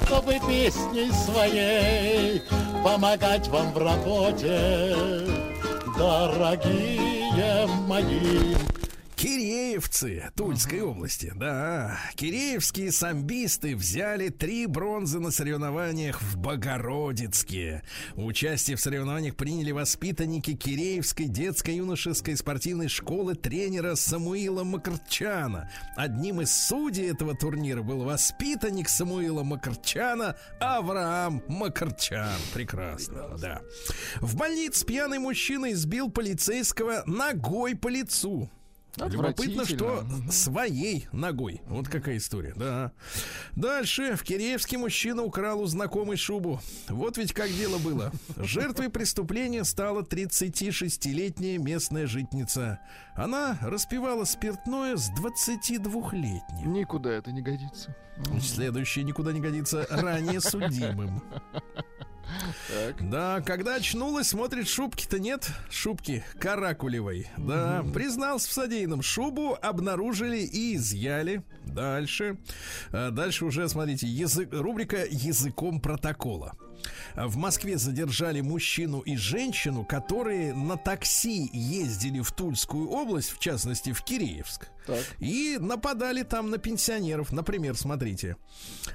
чтобы песней своей помогать вам в работе, дорогие мои. Киреевцы Тульской области, да. Киреевские самбисты взяли три бронзы на соревнованиях в Богородицке. Участие в соревнованиях приняли воспитанники Киреевской детско-юношеской спортивной школы тренера Самуила Макарчана. Одним из судей этого турнира был воспитанник Самуила Макарчана Авраам Макарчан. Прекрасно, да. В больнице пьяный мужчина избил полицейского ногой по лицу. Любопытно, что своей ногой. Вот какая история, да. Дальше. В Киреевске мужчина украл у знакомой шубу. Вот ведь как дело было. Жертвой преступления стала 36-летняя местная житница. Она распивала спиртное с 22-летним. Никуда это не годится. Следующее никуда не годится. Ранее судимым. Так. Да, когда очнулась, смотрит, шубки-то нет. Шубки каракулевой. Да, признался в содеянном. Шубу обнаружили и изъяли. Дальше. А, Дальше уже, смотрите, язык, рубрика «Языком протокола». В Москве задержали мужчину и женщину, которые на такси ездили в Тульскую область, в частности, в Киреевск. Так. И нападали там на пенсионеров. Например, смотрите.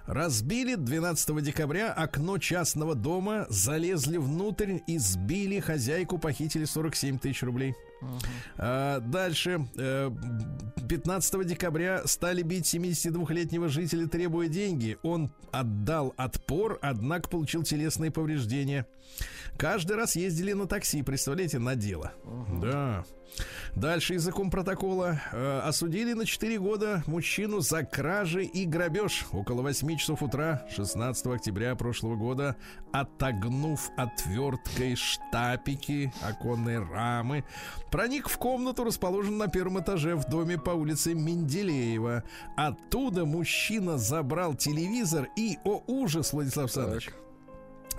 Разбили 12 декабря окно частного дома, залезли внутрь и сбили хозяйку, похитили 47 тысяч рублей. А, дальше. э, 15 декабря стали бить 72-летнего жителя, требуя деньги. Он отдал отпор, однако получил телесные повреждения. Каждый раз ездили на такси, представляете, на дело. Да. Дальше языком протокола э, осудили на 4 года мужчину за кражи и грабеж около 8 часов утра 16 октября прошлого года, отогнув отверткой штапики оконной рамы, проник в комнату, расположенную на первом этаже в доме по улице Менделеева. Оттуда мужчина забрал телевизор и, о ужас, Владислав Александрович,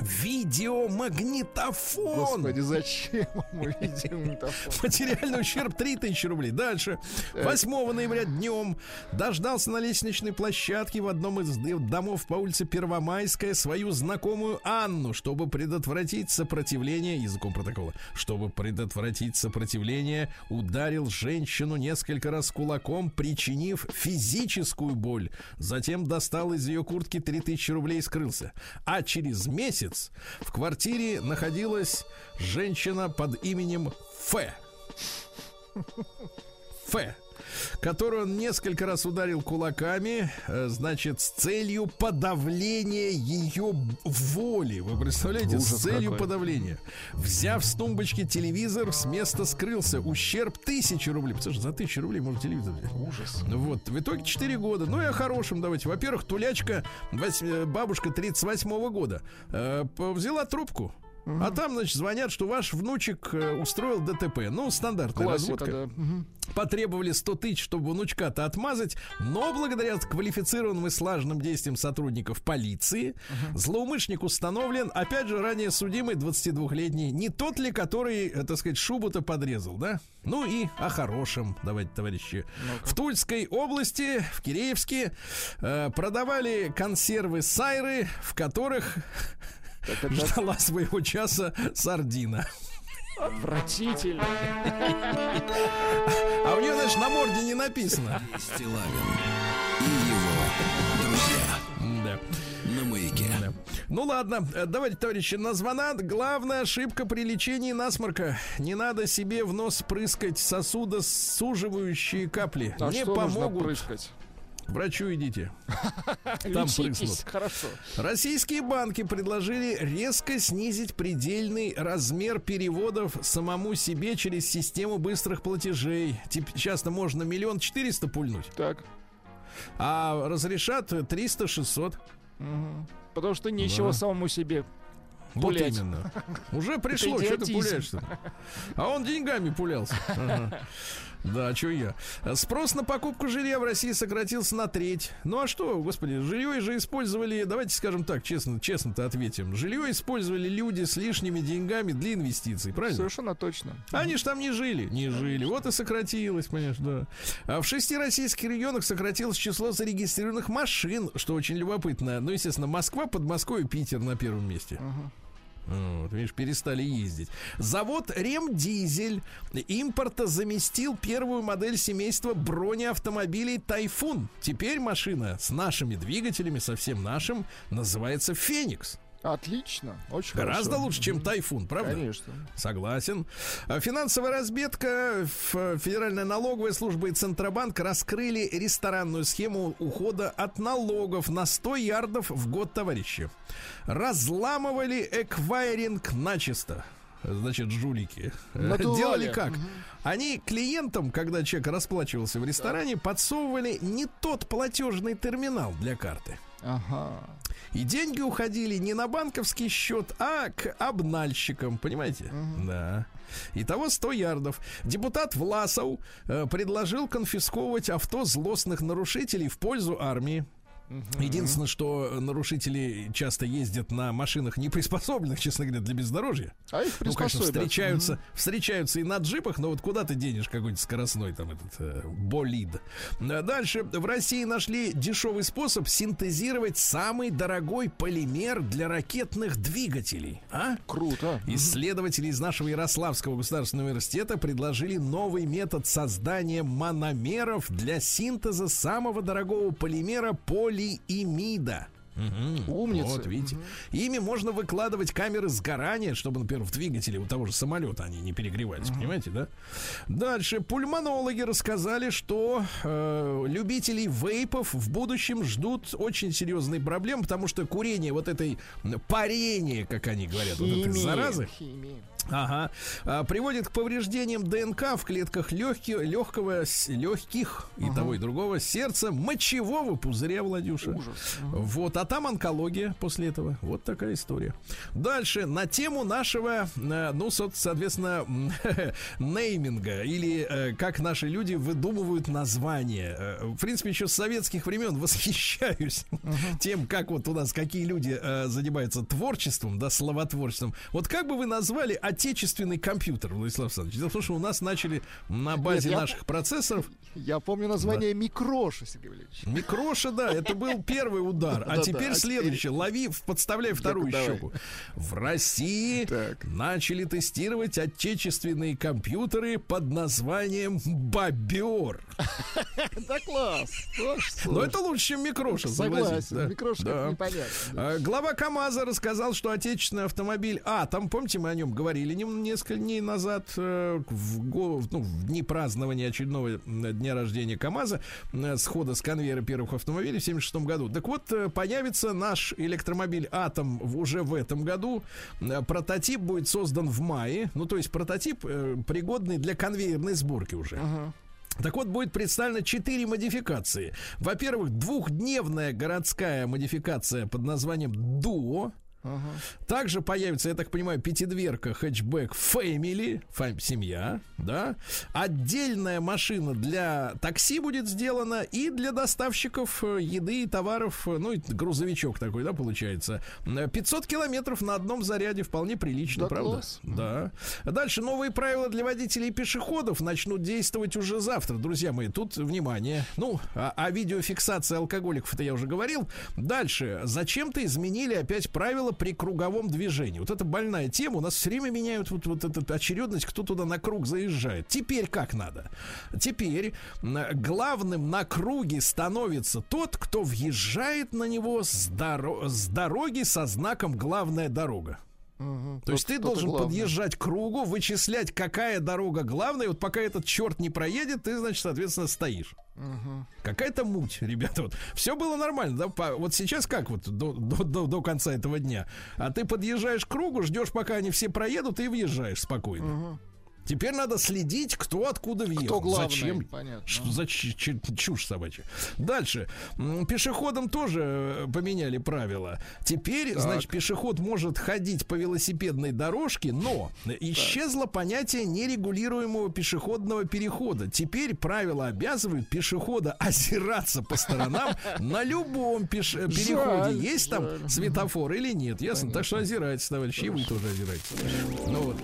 видеомагнитофон. Господи, зачем видим метафор? Материальный ущерб 3000 рублей. Дальше. 8 ноября днем дождался на лестничной площадке в одном из домов по улице Первомайская свою знакомую Анну, чтобы предотвратить сопротивление, языком протокола, чтобы предотвратить сопротивление, ударил женщину несколько раз кулаком, причинив физическую боль. Затем достал из ее куртки 3000 рублей и скрылся. А через месяц в квартире находилась женщина под именем Ф. Ф которую он несколько раз ударил кулаками, э, значит, с целью подавления ее воли. Вы представляете, с Ужас целью какой. подавления. Взяв с тумбочки телевизор, с места скрылся. Ущерб тысячи рублей. Потому что за тысячу рублей можно телевизор взять. Ужас. Вот, в итоге 4 года. Ну и о хорошем давайте. Во-первых, тулячка, э, бабушка 38 года, э, взяла трубку. А там, значит, звонят, что ваш внучек э, устроил ДТП. Ну, стандартная Классика, разводка. да. Потребовали 100 тысяч, чтобы внучка-то отмазать, но благодаря квалифицированным и слаженным действиям сотрудников полиции злоумышленник установлен, опять же, ранее судимый 22-летний, не тот ли, который, э, так сказать, шубу-то подрезал, да? Ну и о хорошем, давайте, товарищи. В Тульской области, в Киреевске, э, продавали консервы сайры, в которых ждала своего часа сардина. Отвратительно. А у нее, знаешь, на морде не написано. Стилавин и его друзья Да. на маяке. Да. Ну ладно, э, давайте, товарищи, на звонат. Главная ошибка при лечении насморка. Не надо себе в нос прыскать сосудосуживающие капли. А Не что нужно помогут. прыскать? Врачу идите. Там прыснут. Хорошо. Российские банки предложили резко снизить предельный размер переводов самому себе через систему быстрых платежей. Тип- Часто можно миллион четыреста пульнуть, Так. а разрешат 300-600. Мгм. Потому что нечего Да. самому себе. Вот Пулять. именно. Уже пришло, что ты пуляешь-то? А он деньгами пулялся. Ага. Да, а что я? Спрос на покупку жилья в России сократился на треть. Ну а что, господи, жилье же использовали, давайте скажем так, честно, честно-то ответим. Жилье использовали люди с лишними деньгами для инвестиций, правильно? Совершенно точно. Они ж там не жили, не жили. Вот и сократилось, понимаешь, да. А в шести российских регионах сократилось число зарегистрированных машин, что очень любопытно. Ну, естественно, Москва, Подмосковье, Питер на первом месте. Вот, видишь, перестали ездить. Завод Ремдизель импорта заместил первую модель семейства бронеавтомобилей Тайфун. Теперь машина с нашими двигателями, совсем нашим, называется Феникс. Отлично. Очень Гораздо хорошо. лучше, чем Тайфун, правда? Конечно. Согласен. А Финансовая разведка, Ф- Федеральная налоговая служба и Центробанк раскрыли ресторанную схему ухода от налогов на 100 ярдов в год, товарищи. Разламывали эквайринг начисто. значит, жулики, э, Надували. делали как? Они клиентам, когда человек расплачивался в ресторане, подсовывали не тот платежный терминал для карты. Ага. И деньги уходили не на банковский счет, а к обнальщикам, понимаете? Да. Итого 100 ярдов. Депутат Власов э, предложил конфисковывать авто злостных нарушителей в пользу армии. Единственное, что нарушители часто ездят на машинах, не приспособленных, честно говоря, для бездорожья. А их Ну, конечно, встречаются, встречаются и на джипах, но вот куда ты денешь какой-нибудь скоростной там этот э, болид. А Дальше. В России нашли дешевый способ синтезировать самый дорогой полимер для ракетных двигателей. А? Круто. Исследователи из нашего Ярославского государственного университета предложили новый метод создания мономеров для синтеза самого дорогого полимера Lili e Mida. Мгм. Умницы. Вот, видите. Ими можно выкладывать камеры сгорания, чтобы, например, в двигателе у того же самолета они не перегревались, понимаете, да? Дальше. Пульмонологи рассказали, что э, любителей вейпов в будущем ждут очень серьезные проблемы, потому что курение вот этой м, парение, как они говорят, вот этой Химия. заразы, Химия. Ага. А, приводит к повреждениям ДНК в клетках легких, легкого, с- легких и того и другого сердца, мочевого пузыря, Владюша. Ужас. Вот, а там онкология после этого. Вот такая история. Дальше, на тему нашего, э, ну, со- соответственно, нейминга, или э, как наши люди выдумывают названия. Э, В принципе, еще с советских времен восхищаюсь тем, как вот у нас какие люди занимаются творчеством, да, словотворчеством. Вот как бы вы назвали отечественный компьютер, Владислав Александрович? Дело в том, что у нас начали на базе я- наших процессоров Я помню название Микроша, Сергей Валерьевич. Микроша, да, это был первый удар. А теперь а следующий. Лови, подставляй вторую щеку. В России Так. начали тестировать отечественные компьютеры под названием Бобер. Да класс. Но это лучше, чем Микроша, Согласен. Микроша непонятно. А, Глава КАМАЗа рассказал, что отечественный автомобиль... А, там, помните, мы о нем говорили несколько дней назад, э, в, ну, в дни празднования очередного дня рождения КАМАЗа, э, схода с конвейера первых автомобилей в 76 году. Так вот, э, появится наш электромобиль «Атом» уже в этом году. Э, Прототип будет создан в мае. Ну, то есть прототип э, пригодный для конвейерной сборки уже. Так вот, будет представлено четыре модификации. Во-первых, двухдневная городская модификация под названием «Дуо». Также появится, я так понимаю, пятидверка хэтчбэк Family, фам- семья, да. Отдельная машина для такси будет сделана и для доставщиков э, еды и товаров, э, ну, и грузовичок такой, да, получается. Э, 500 километров на одном заряде вполне прилично, Да правда? класс. Да. Дальше новые правила для водителей и пешеходов начнут действовать уже завтра, друзья мои. Тут внимание. Ну, о, о видеофиксации алкоголиков это я уже говорил. Дальше. Зачем-то изменили опять правила при круговом движении. Вот это больная тема. У нас все время меняют вот, вот эту очередность, кто туда на круг заезжает. Теперь как надо? Теперь главным на круге становится тот, кто въезжает на него с, доро- с дороги со знаком «Главная дорога». Мгм. То есть Тот- ты должен главный. подъезжать к кругу, вычислять, какая дорога главная. И вот пока этот черт не проедет, ты, значит, соответственно, стоишь. Какая-то муть, ребята. Вот. Все было нормально. Да? По- Вот сейчас как вот до, до- до- до конца этого дня? А ты подъезжаешь к кругу, ждешь, пока они все проедут, и въезжаешь спокойно. Теперь надо следить, кто откуда въехал. Кто главный, Зачем? понятно. За ч- ч- чушь собачья? Дальше. Пешеходам тоже э, поменяли правила. Теперь, значит, пешеход может ходить по велосипедной дорожке, но исчезло понятие нерегулируемого пешеходного перехода. Теперь правила обязывают пешехода озираться по сторонам на любом пеш- переходе. Есть там светофор или нет? Ясно? Так что озирайтесь, товарищи, и вы тоже озирайтесь. Ну вот.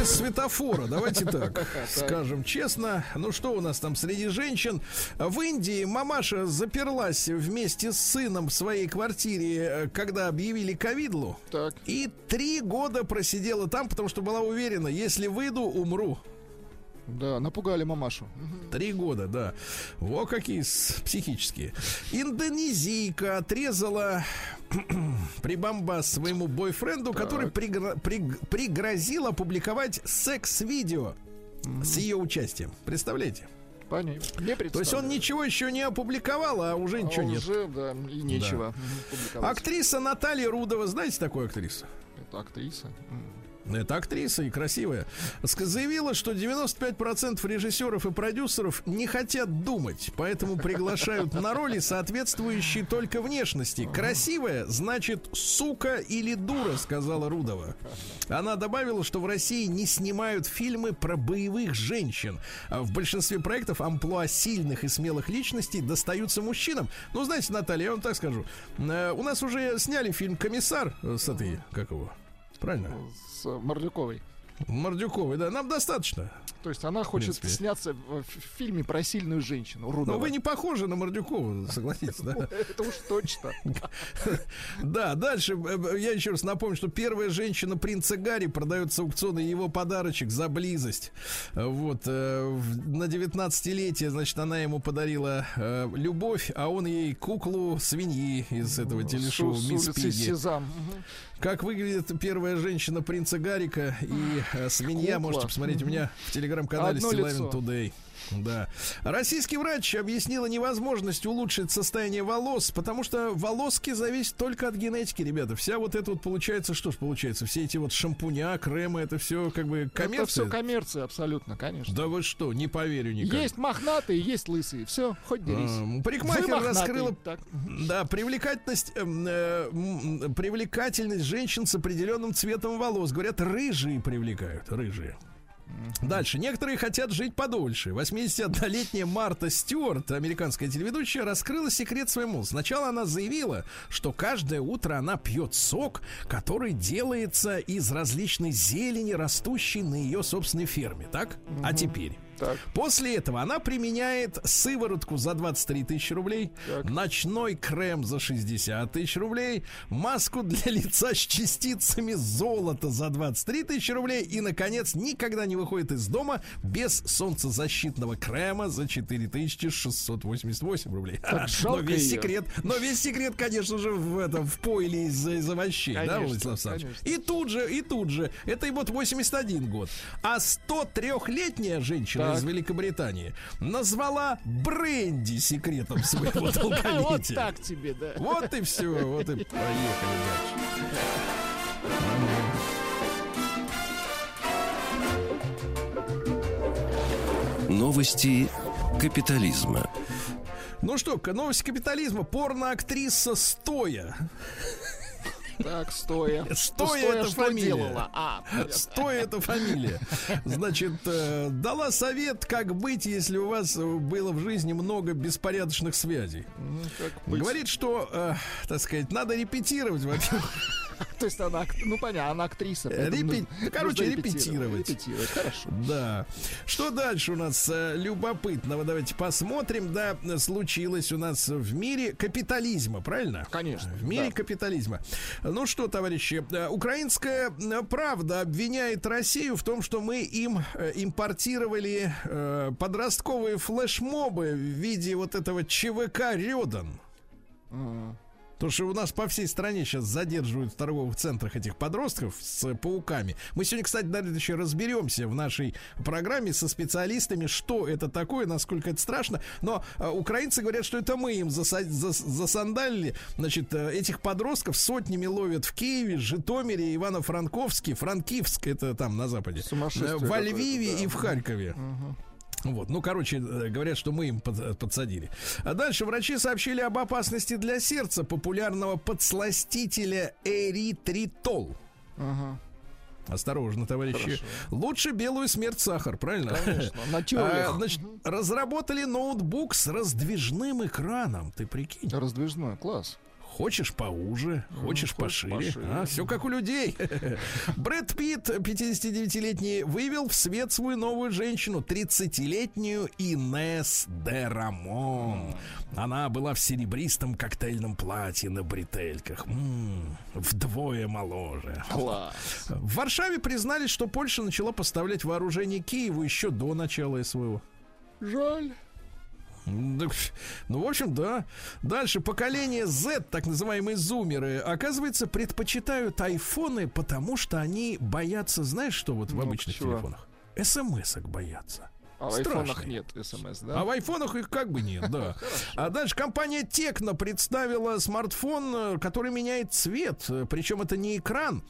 Без светофора, давайте так скажем честно. Ну что у нас там среди женщин? В Индии мамаша заперлась вместе с сыном в своей квартире, э, когда объявили ковидлу. Так. И три года просидела там, потому что была уверена, если выйду, умру. Да, напугали мамашу. Три года, да. Во какие психические. Индонезийка отрезала прибамба своему бойфренду, который пригро- приг- пригрозил опубликовать секс-видео с ее участием. Представляете? Понятно. Не То есть он ничего еще не опубликовал, а уже А ничего нет. Уже, да, и нечего публиковать. Актриса Наталья Рудова, знаете такую актрису? Это актриса. Это актриса и красивая. Заявила, что 95% режиссеров и продюсеров не хотят думать, поэтому приглашают на роли, соответствующие только внешности. Красивая значит сука или дура, сказала Рудова. Она добавила, что в России не снимают фильмы про боевых женщин. А в большинстве проектов амплуа сильных и смелых личностей достаются мужчинам. Ну, знаете, Наталья, я вам так скажу. э, У нас уже сняли фильм «Комиссар» с этой, как его, правильно? С Мордюковой. Мордюковой, да, нам достаточно. То есть она хочет сняться в, в фильме про сильную женщину. Рудова. Но вы не похожи на Мордюкову, согласитесь, да? Это уж точно. Да, дальше э, я еще раз напомню, что первая женщина принца Гарри продает с аукциона его подарочек за близость. Э, Вот, э, на 19-летие, значит, она ему подарила э, любовь, а он ей куклу свиньи из этого телешоу «Мисс улицы Пигги». Сезам. Как выглядит первая женщина принца Гарика и э, свинья, Кукла. можете посмотреть у меня в телеграм-канале Одно Стилавин лицо. Today. Да. Российский врач объяснила невозможность улучшить состояние волос, потому что волоски зависят только от генетики, ребята. Вся вот это вот получается, что ж получается? Все эти вот шампуня, кремы, это все как бы Это коммерция. все коммерция, абсолютно, конечно. Да вы что, не поверю никак. Есть мохнатые, есть лысые. Все, хоть дерись. Эм, Парикмахер Вы раскрыла Так. Да, привлекательность, эм, э, привлекательность женщин с определенным цветом волос. Говорят, рыжие привлекают, рыжие. Дальше. Некоторые хотят жить подольше. 81-летняя Марта Стюарт, американская телеведущая, раскрыла секрет своему. Сначала она заявила, что каждое утро она пьет сок, который делается из различной зелени, растущей на ее собственной ферме. Так? А теперь? Так. После этого она применяет сыворотку за 23 тысячи рублей, ночной крем за 60 тысяч рублей, маску для лица с частицами золота за 23 тысячи рублей и, наконец, никогда не выходит из дома без солнцезащитного крема за 4688 рублей. Так но жалко весь её. секрет, но весь секрет, конечно же, в этом в пойле из, из овощей, да, Конечно, Владислав Александрович? И тут же, и тут же, это и вот 81 год. А 103-летняя женщина Так. из Великобритании назвала бренди секретом своего Вот долголетия. так тебе, да. Вот и все, вот и поехали дальше. Новости капитализма. Ну что, к- новость капитализма. Порноактриса стоя. Так, стоя. Стоя это фамилия. А. Стоя это фамилия. Значит, э, дала совет, как быть, если у вас было в жизни много беспорядочных связей. Ну? Говорит, что, э, так сказать, надо репетировать, во-первых. То есть она, ну понятно, она актриса. Репе- нужно- короче, нужно репетировать. Репетировать, хорошо. Да. Что дальше у нас э, любопытного? Давайте посмотрим. Да, случилось у нас в мире капитализма, правильно? Конечно, В мире да. капитализма. Ну что, товарищи, э, украинская э, правда обвиняет Россию в том, что мы им импортировали подростковые флешмобы в виде вот этого ЧВК Рёдан. Потому что у нас по всей стране сейчас задерживают в торговых центрах этих подростков с пауками. Мы сегодня, кстати, даже еще разберемся в нашей программе со специалистами, что это такое, насколько это страшно. Но э, украинцы говорят, что это мы им заса- зас- засандалили. Значит, э, этих подростков сотнями ловят в Киеве, Житомире, Ивано-Франковске, Франкивск, это там на западе, э, во Львиве да. и в Харькове. Вот, ну, короче, э, говорят, что мы им э, подсадили. А дальше врачи сообщили об опасности для сердца популярного подсластителя эритритол. Ага. Осторожно, товарищи. Хорошо. Лучше белую смерть сахар, правильно? Конечно, на А, значит, разработали ноутбук с раздвижным экраном. Ты прикинь. Раздвижной, класс. Хочешь поуже, хочешь хочешь пошире. пошире. А, все как у людей. Брэд Питт, 59-летний, вывел в свет свою новую женщину, 30-летнюю Инес де Рамон. Она была в серебристом коктейльном платье на бретельках. М, вдвое моложе. Класс. В Варшаве признались, что Польша начала поставлять вооружение Киеву еще до начала СВО. Жаль. Ну, в общем, да. Дальше поколение Z, так называемые зумеры, оказывается, предпочитают айфоны, потому что они боятся, знаешь, что вот в Ну, обычных чего? телефонах? СМСок боятся. А в Страшный. айфонах нет смс, да? А в айфонах их как бы нет, да. А дальше компания Текно представила смартфон, э, который меняет цвет. Э, Причем это не экран,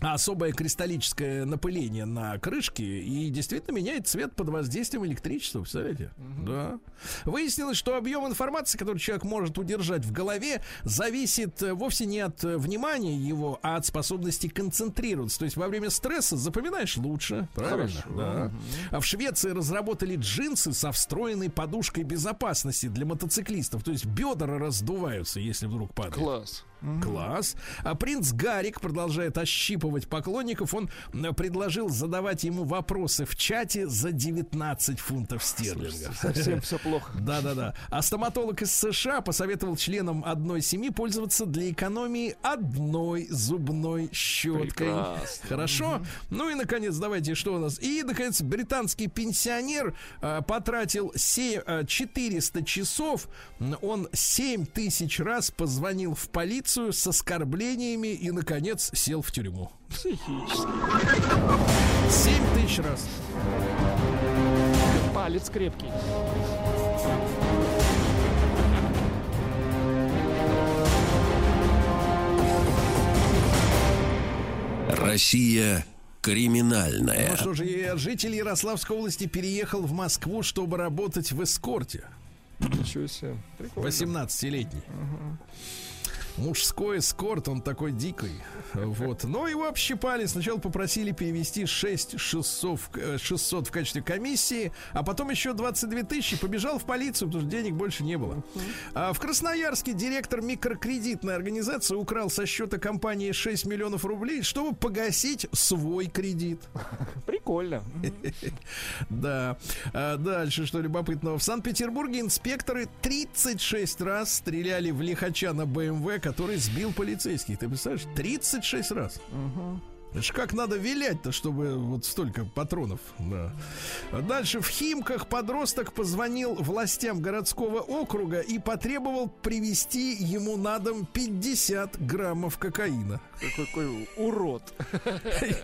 особое кристаллическое напыление на крышке и действительно меняет цвет под воздействием электричества, представляете? Да. Выяснилось, что объем информации, который человек может удержать в голове, зависит э, вовсе не от э, внимания его, а от способности концентрироваться. То есть во время стресса запоминаешь лучше, правильно? Хорошо. Да. А в Швеции разработали джинсы со встроенной подушкой безопасности для мотоциклистов. То есть бедра раздуваются, если вдруг падает. Класс. Класс. А принц Гарик продолжает ощипывать поклонников. Он предложил задавать ему вопросы в чате за 19 фунтов стерлингов. Совсем все плохо. Да-да-да. А стоматолог из США посоветовал членам одной семьи пользоваться для экономии одной зубной щеткой. Прекрасно. Хорошо. Ну и, наконец, давайте, что у нас? И, наконец, британский пенсионер а, потратил се- а, 400 часов. М, Он 7 тысяч раз позвонил в полицию с оскорблениями и, наконец, сел в тюрьму. Психически. 7 тысяч раз. Палец крепкий. Россия криминальная. Ну что же, и житель Ярославской области переехал в Москву, чтобы работать в эскорте. Ничего себе. Прикольно. 18-летний. Мужской эскорт, он такой дикий. Вот. Но его общипали. Сначала попросили перевести 6 600, в- э, 600 в качестве комиссии, а потом еще 22 тысячи. Побежал в полицию, потому что денег больше не было. А в Красноярске директор микрокредитной организации украл со счета компании 6 миллионов рублей, чтобы погасить свой кредит. Прикольно. Да. А дальше, что любопытного. В Санкт-Петербурге инспекторы 36 раз стреляли в лихача на БМВ, который сбил полицейских. Ты представляешь? 36 раз. Это ж как надо вилять-то, чтобы вот столько патронов. Да. Дальше в Химках подросток позвонил властям городского округа и потребовал привезти ему на дом 50 граммов кокаина. Какой, какой урод. Ты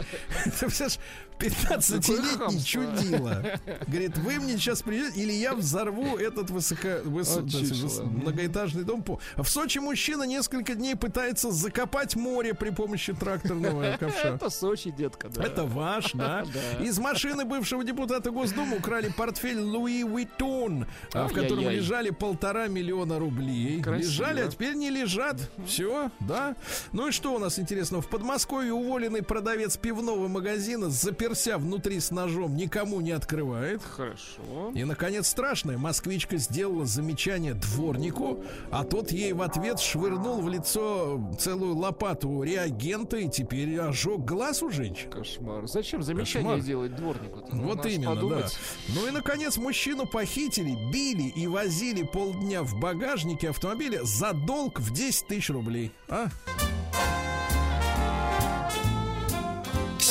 представляешь, 15-летний хамство. чудило. Говорит, вы мне сейчас придете, или я взорву этот высоко, выс- выс- многоэтажный дом. В Сочи мужчина несколько дней пытается закопать море при помощи тракторного ковша. Это Сочи, детка, да. Это ваш, да? Из машины бывшего депутата Госдумы украли портфель Луи Уиттон, а, в котором лежали полтора миллиона рублей. Лежали, а теперь не лежат. Все, да. Ну и что у нас интересного? В Подмосковье уволенный продавец пивного магазина, заперся внутри с ножом, никому не открывает. Хорошо. И, наконец, страшное. Москвичка сделала замечание дворнику, а тот ей в ответ швырнул в лицо целую лопату реагента и теперь ожег глаз у женщин. Кошмар. Зачем замечание Кошмар. делать дворнику? Вот именно, да. Ну и, наконец, мужчину похитили, били и возили полдня в багажнике автомобиля за долг в 10 тысяч рублей. А?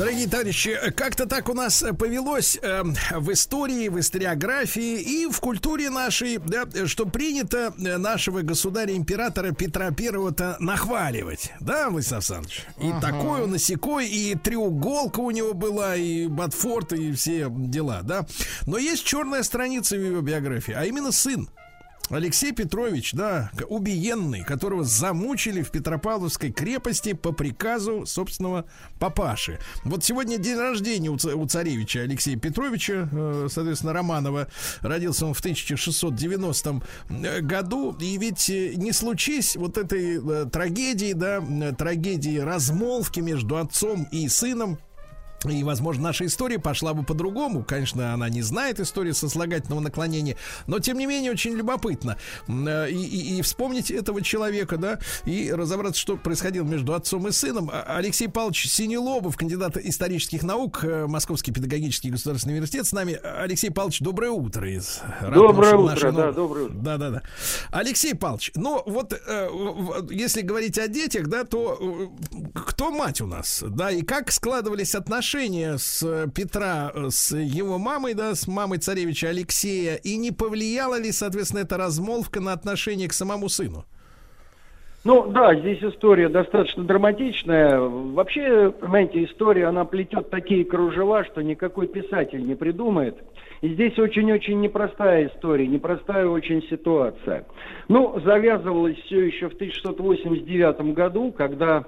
Дорогие товарищи, как-то так у нас повелось э, в истории, в историографии и в культуре нашей, да, что принято э, нашего государя-императора Петра Первого-то нахваливать. Да, Владислав Александрович? И такой он, и сякой, и треуголка у него была, и Батфорд, и все дела, да. Но есть черная страница в его биографии, а именно сын. Алексей Петрович, да, убиенный, которого замучили в Петропавловской крепости по приказу собственного папаши. Вот сегодня день рождения у, ца- у царевича Алексея Петровича, э, соответственно, Романова. Родился он в 1690 году. И ведь э, не случись вот этой э, трагедии, да, э, трагедии размолвки между отцом и сыном, и, возможно, наша история пошла бы по-другому. Конечно, она не знает истории сослагательного наклонения, но, тем не менее, очень любопытно. Э, И, и- и вспомнить этого человека, да, и разобраться, что происходило между отцом и сыном. А- Алексей Павлович Синелобов, кандидат исторических наук, э, Московский педагогический государственный университет. С нами Алексей Павлович, доброе утро. Из Доброе утро, нашего да, доброе утро. да, да, да. Алексей Павлович, ну вот э, если говорить о детях, да, то кто мать у нас, да, и как складывались отношения отношения с э, Петра, э, с его мамой, да, с мамой царевича Алексея, и не повлияла ли, соответственно, эта размолвка на отношение к самому сыну? Ну да, здесь история достаточно драматичная. Вообще, понимаете, история, она плетет такие кружева, что никакой писатель не придумает. И здесь очень-очень непростая история, непростая очень ситуация. Ну, завязывалось все еще в 1689 году, когда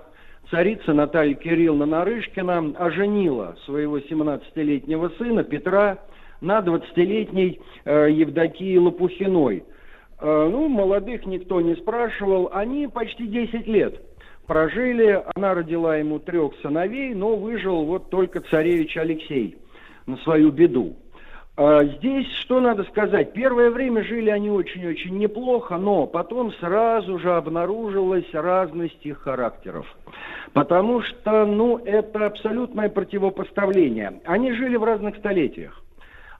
царица Наталья Кирилловна Нарышкина оженила своего 17-летнего сына Петра на 20-летней э, Евдокии Лопухиной. Э, ну, молодых никто не спрашивал, они почти 10 лет прожили, она родила ему трех сыновей, но выжил вот только царевич Алексей на свою беду. А Здесь что надо сказать? Первое время жили они очень-очень неплохо, но потом сразу же обнаружилась разность их характеров. Потому что, ну, это абсолютное противопоставление. Они жили в разных столетиях.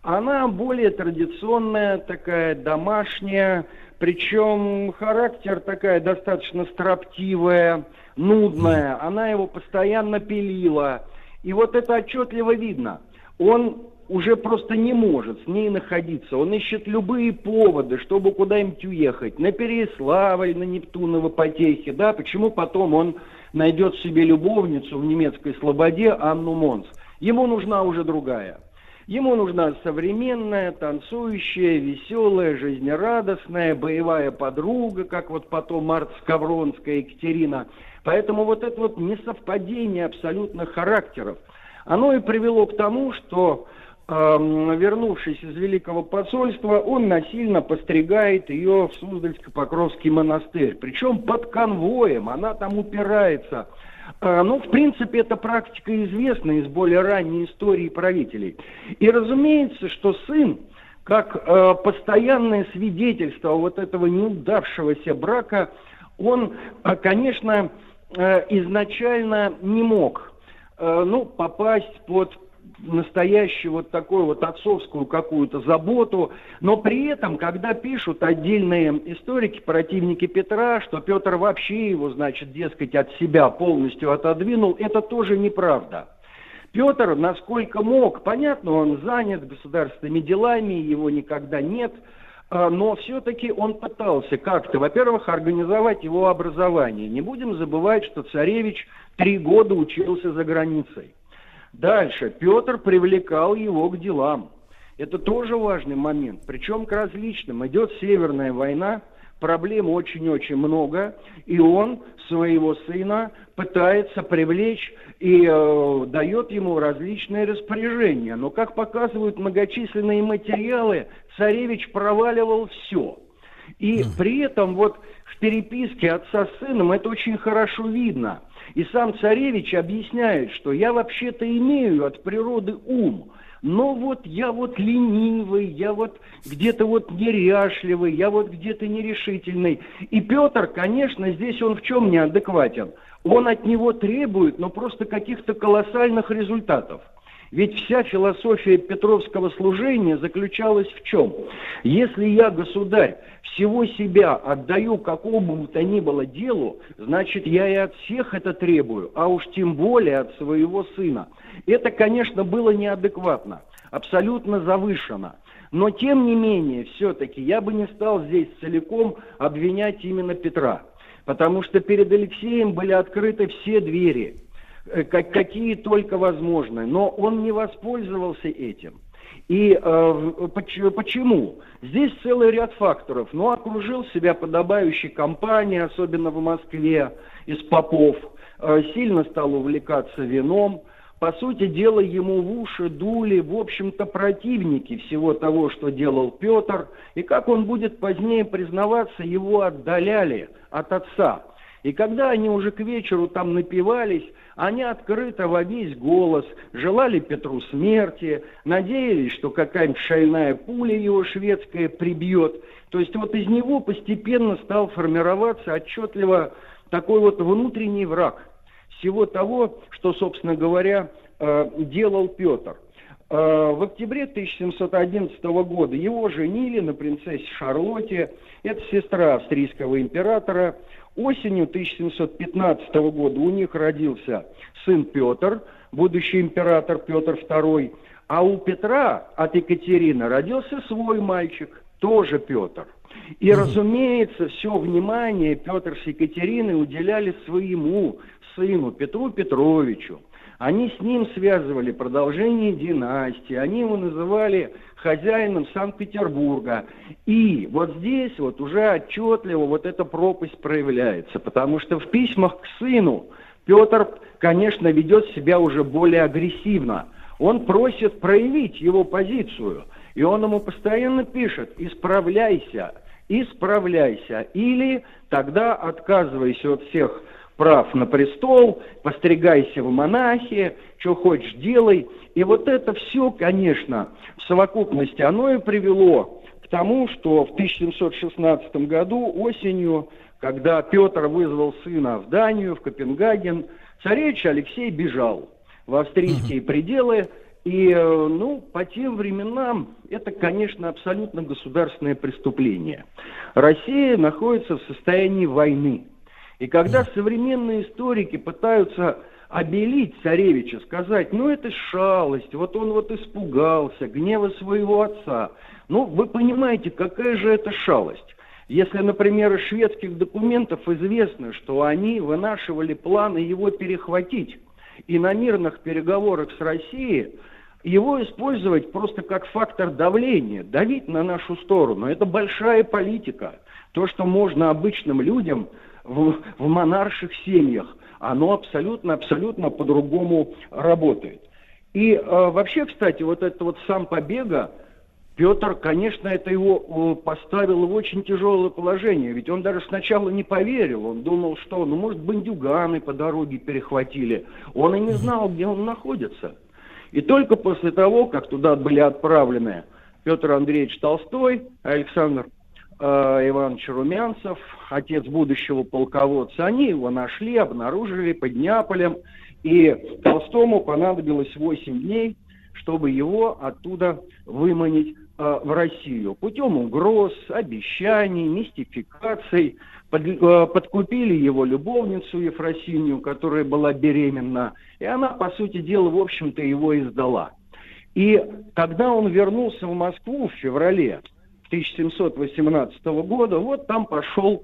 Она более традиционная, такая домашняя, причем характер такая достаточно строптивая, нудная. Она его постоянно пилила. И вот это отчетливо видно. Он уже просто не может с ней находиться. Он ищет любые поводы, чтобы куда-нибудь уехать. На Переславль, на Нептуново потехи. Да? Почему потом он найдет себе любовницу в немецкой слободе Анну Монс? Ему нужна уже другая. Ему нужна современная, танцующая, веселая, жизнерадостная, боевая подруга, как вот потом Марта Скавронская Екатерина. Поэтому вот это вот несовпадение абсолютно характеров, оно и привело к тому, что вернувшись из Великого посольства, он насильно постригает ее в Суздальско-Покровский монастырь. Причем под конвоем, она там упирается. Э, Ну, в принципе, эта практика известна из более ранней истории правителей. И разумеется, что сын, как э, постоянное свидетельство вот этого неудавшегося брака, он, э, конечно, изначально не мог ну, попасть под настоящую вот такую вот отцовскую какую-то заботу, но при этом, когда пишут отдельные историки, противники Петра, что Петр вообще его, значит, дескать, от себя полностью отодвинул, это тоже неправда. Петр, насколько мог, понятно, он занят государственными делами, его никогда нет, а, но все-таки он пытался как-то, во-первых, организовать его образование. Не будем забывать, что царевич три года учился за границей. Дальше. Петр привлекал его к делам. Это тоже важный момент. Причем к различным. Идет Северная война, проблем очень-очень много, и он своего сына пытается привлечь и э, дает ему различные распоряжения. Но, как показывают многочисленные материалы, царевич проваливал все. И при этом вот в переписке отца с сыном это очень хорошо видно – и сам царевич объясняет, что я вообще-то имею от природы ум, но вот я вот ленивый, я вот где-то вот неряшливый, я вот где-то нерешительный. И Петр, конечно, здесь он в чем неадекватен? Он от него требует, но просто каких-то колоссальных результатов. Ведь вся философия Петровского служения заключалась в чем? Если я, государь, всего себя отдаю какому бы то ни было делу, значит, я и от всех это требую, а уж тем более от своего сына. Это, конечно, было неадекватно, абсолютно завышено. Но, тем не менее, все-таки я бы не стал здесь целиком обвинять именно Петра, потому что перед Алексеем были открыты все двери – какие только возможны. Но он не воспользовался этим. И э, почему? Здесь целый ряд факторов. Ну, окружил себя подобающей компанией, особенно в Москве, из попов. Э, сильно стал увлекаться вином. По сути дела, ему в уши дули, в общем-то, противники всего того, что делал Петр. И как он будет позднее признаваться, его отдаляли от отца. И когда они уже к вечеру там напивались, они открыто во весь голос желали Петру смерти, надеялись, что какая-нибудь шальная пуля его шведская прибьет. То есть вот из него постепенно стал формироваться отчетливо такой вот внутренний враг всего того, что, собственно говоря, э, делал Петр. Э, в октябре 1711 года его женили на принцессе Шарлотте. Это сестра австрийского императора. Осенью 1715 года у них родился сын Петр. будущий император Петр II. А у Петра от Екатерины родился свой мальчик, тоже Петр. И, разумеется, все внимание Петр с Екатериной уделяли своему сыну Петру Петровичу. Они с ним связывали продолжение династии, они его называли хозяином Санкт-Петербурга. И вот здесь вот уже отчетливо вот эта пропасть проявляется, потому что в письмах к сыну Петр, конечно, ведет себя уже более агрессивно. Он просит проявить его позицию, и он ему постоянно пишет «исправляйся, исправляйся, или тогда отказывайся от всех прав на престол, постригайся в монахи, что хочешь делай». И вот это все, конечно, в совокупности, оно и привело к тому, что в 1716 году осенью, когда Петр вызвал сына в Данию, в Копенгаген, царевич Алексей бежал в австрийские пределы, и, э, ну, по тем временам это, конечно, абсолютно государственное преступление. Россия находится в состоянии войны. И когда современные историки пытаются обелить царевича, сказать, ну это шалость, вот он вот испугался гнева своего отца. Ну, вы понимаете, какая же это шалость? Если, например, из шведских документов известно, что они вынашивали планы его перехватить, и на мирных переговорах с Россией его использовать просто как фактор давления, давить на нашу сторону. Это большая политика. То, что можно обычным людям в, в монарших семьях оно абсолютно-абсолютно по-другому работает. И э, вообще, кстати, вот это вот сам побега, Петр, конечно, это его поставило в очень тяжелое положение, ведь он даже сначала не поверил, он думал, что, ну, может, бандюганы по дороге перехватили, он и не знал, где он находится. И только после того, как туда были отправлены Петр Андреевич Толстой, Александр Иванович Румянцев, отец будущего полководца, они его нашли, обнаружили под Неаполем, и Толстому понадобилось 8 дней, чтобы его оттуда выманить э, в Россию. Путем угроз, обещаний, мистификаций. Под, э, подкупили его любовницу Ефросинью, которая была беременна, и она, по сути дела, в общем-то, его издала. И когда он вернулся в Москву в феврале 1718 года, вот там пошел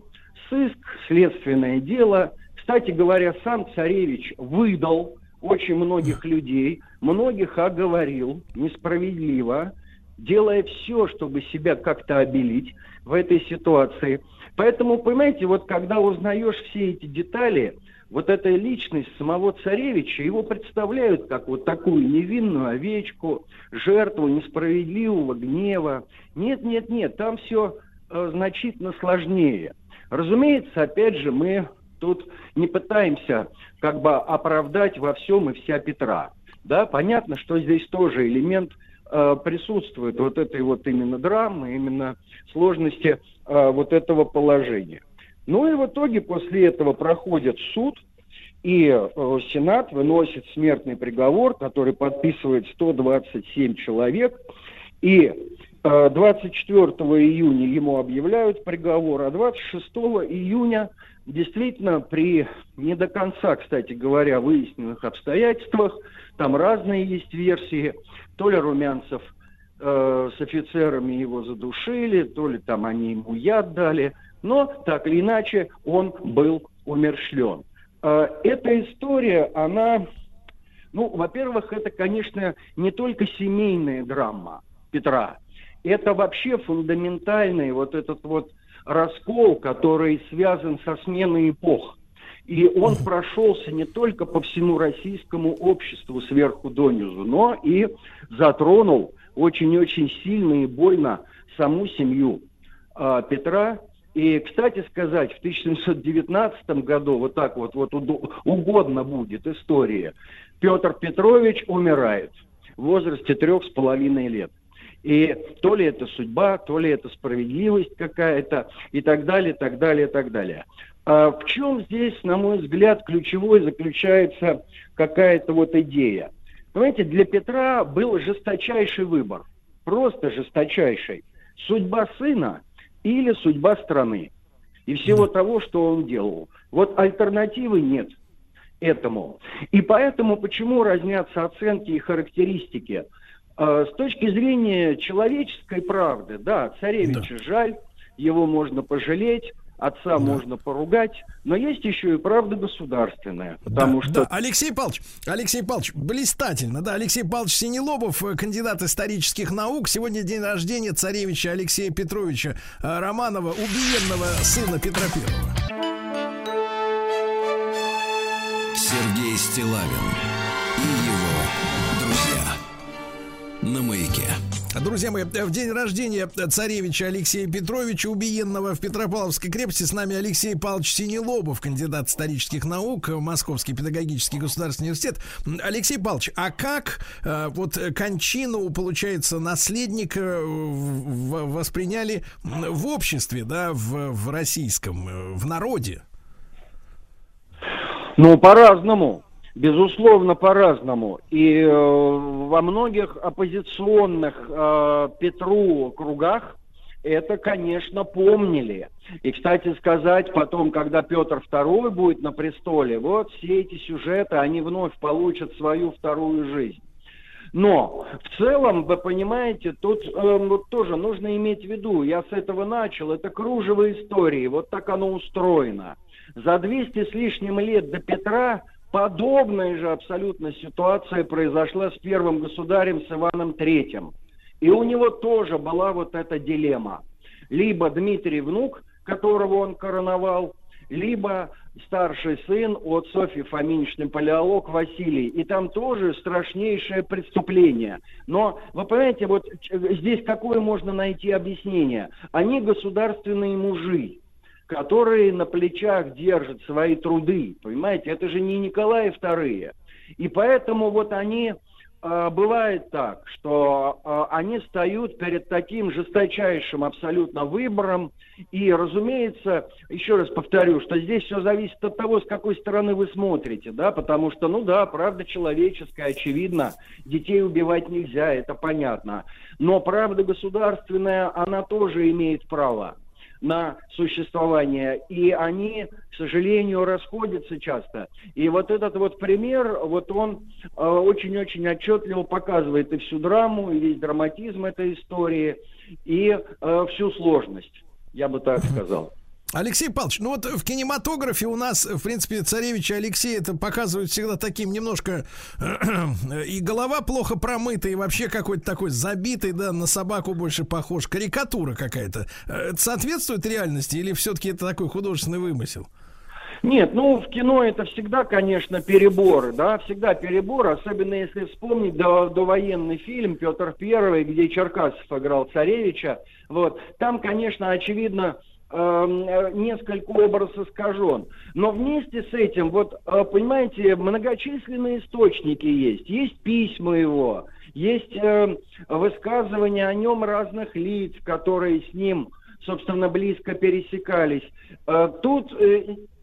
сыск, следственное дело. Кстати говоря, сам царевич выдал очень многих людей, многих оговорил несправедливо, делая все, чтобы себя как-то обелить в этой ситуации. Поэтому, понимаете, вот когда узнаешь все эти детали, вот эта личность самого царевича, его представляют как вот такую невинную овечку, жертву несправедливого гнева. Нет, нет, нет, там все э, значительно сложнее. Разумеется, опять же, мы тут не пытаемся как бы оправдать во всем и вся Петра. Да, понятно, что здесь тоже элемент э, присутствует вот этой вот именно драмы, именно сложности э, вот этого положения. Ну и в итоге после этого проходит суд, и э, Сенат выносит смертный приговор, который подписывает 127 человек. И э, 24 июня ему объявляют приговор, а 26 июня действительно при не до конца, кстати говоря, выясненных обстоятельствах, там разные есть версии, то ли Румянцев э, с офицерами его задушили, то ли там они ему яд дали – но так или иначе он был умершлен. Э, эта история, она, ну, во-первых, это, конечно, не только семейная драма Петра, это вообще фундаментальный вот этот вот раскол, который связан со сменой эпох. И он прошелся не только по всему российскому обществу сверху донизу, но и затронул очень-очень сильно и больно саму семью э, Петра и, кстати сказать, в 1719 году, вот так вот, вот угодно будет история, Петр Петрович умирает в возрасте трех с половиной лет. И то ли это судьба, то ли это справедливость какая-то, и так далее, так далее, так далее. А в чем здесь, на мой взгляд, ключевой заключается какая-то вот идея? Понимаете, для Петра был жесточайший выбор, просто жесточайший. Судьба сына или судьба страны и всего того, что он делал. Вот альтернативы нет. этому. И поэтому почему разнятся оценки и характеристики? Э, С точки зрения человеческой правды, да, царевича жаль, его можно пожалеть, отца можно поругать, но есть еще и правда государственная, потому да, что да. Алексей Павлович, Алексей Павлович, блистательно, да, Алексей Павлович Синелобов, э, кандидат исторических наук. Сегодня день рождения царевича Алексея Петровича э, Романова, убиенного сына Петра Первого. Сергей Стилавин и его друзья. На маяке. Друзья мои, в день рождения царевича Алексея Петровича, убиенного в Петропавловской крепости, с нами Алексей Павлович Синелобов, кандидат исторических наук, Московский педагогический государственный университет. Алексей Павлович, а как э, вот кончину, получается, наследника э, восприняли в обществе, да, в, в российском, э, в народе? Ну, по-разному. Безусловно, по-разному. И э, во многих оппозиционных э, Петру кругах это, конечно, помнили. И, кстати сказать, потом, когда Петр II будет на престоле, вот все эти сюжеты, они вновь получат свою вторую жизнь. Но в целом, вы понимаете, тут э, вот тоже нужно иметь в виду, я с этого начал, это кружево истории, вот так оно устроено. За 200 с лишним лет до Петра подобная же абсолютно ситуация произошла с первым государем, с Иваном Третьим. И у него тоже была вот эта дилемма. Либо Дмитрий внук, которого он короновал, либо старший сын от Софьи Фоминичны Палеолог Василий. И там тоже страшнейшее преступление. Но, вы понимаете, вот здесь какое можно найти объяснение? Они государственные мужи которые на плечах держат свои труды, понимаете, это же не Николаи вторые. И поэтому вот они, э, бывает так, что э, они встают перед таким жесточайшим абсолютно выбором, и, разумеется, еще раз повторю, что здесь все зависит от того, с какой стороны вы смотрите, да, потому что, ну да, правда человеческая, очевидно, детей убивать нельзя, это понятно, но правда государственная, она тоже имеет право на существование, и они, к сожалению, расходятся часто. И вот этот вот пример, вот он э, очень-очень отчетливо показывает и всю драму, и весь драматизм этой истории, и э, всю сложность, я бы так сказал. Алексей Павлович, ну вот в кинематографе у нас, в принципе, царевича Алексея это показывают всегда таким немножко и голова плохо промыта, и вообще какой-то такой забитый, да, на собаку больше похож, карикатура какая-то. Э, Это соответствует реальности или все-таки это такой художественный вымысел? Нет, ну в кино это всегда, конечно, переборы, да, всегда перебор, особенно если вспомнить до, довоенный фильм Петр Первый, где Черкасов играл царевича, вот, там, конечно, очевидно, э, несколько образ искажен. Но вместе с этим, вот, э, понимаете, многочисленные источники есть. Есть письма его, есть э, высказывания о нем разных лиц, которые с ним, собственно, близко пересекались. Тут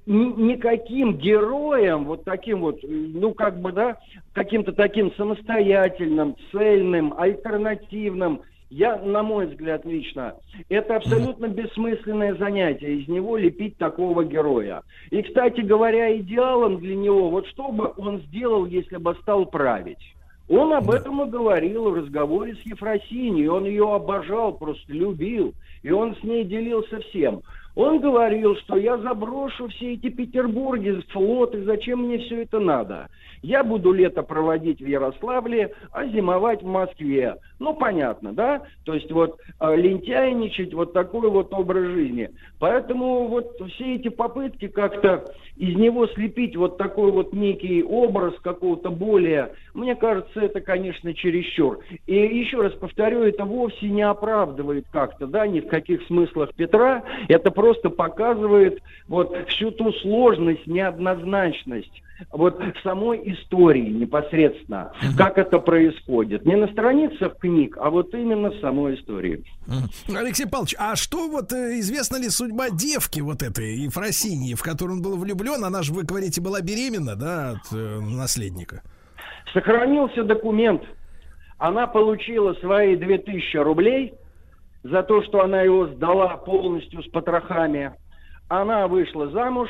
ни- никаким героем, вот таким вот, ну как бы, да, каким-то таким самостоятельным, цельным, альтернативным, я, на мой взгляд, лично, это абсолютно бессмысленное занятие из него лепить такого героя. И, кстати говоря, идеалом для него, вот что бы он сделал, если бы стал править? Он об этом и говорил в разговоре с Ефросиньей. Он ее обожал, просто любил. И он с ней делился всем. Он говорил, что я заброшу все эти Петербурги, флоты, зачем мне все это надо? Я буду лето проводить в Ярославле, а зимовать в Москве. Ну, понятно, да? То есть вот э, лентяйничать, вот такой вот образ жизни. Поэтому вот все эти попытки как-то из него слепить вот такой вот некий образ какого-то более, мне кажется, это, конечно, чересчур. И еще раз повторю, это вовсе не оправдывает как-то, да, ни в каких смыслах Петра. Это просто показывает вот всю ту сложность, неоднозначность вот самой истории непосредственно, как это происходит. Не на страницах книг, а вот именно в самой истории. Алексей Павлович, а что вот э, известна ли судьба девки вот этой Ефросиньи, в которую он был влюблен? Она же, вы говорите, была беременна, да, от э, наследника? Сохранился документ. Она получила свои 2000 рублей за то, что она его сдала полностью с потрохами. Она вышла замуж,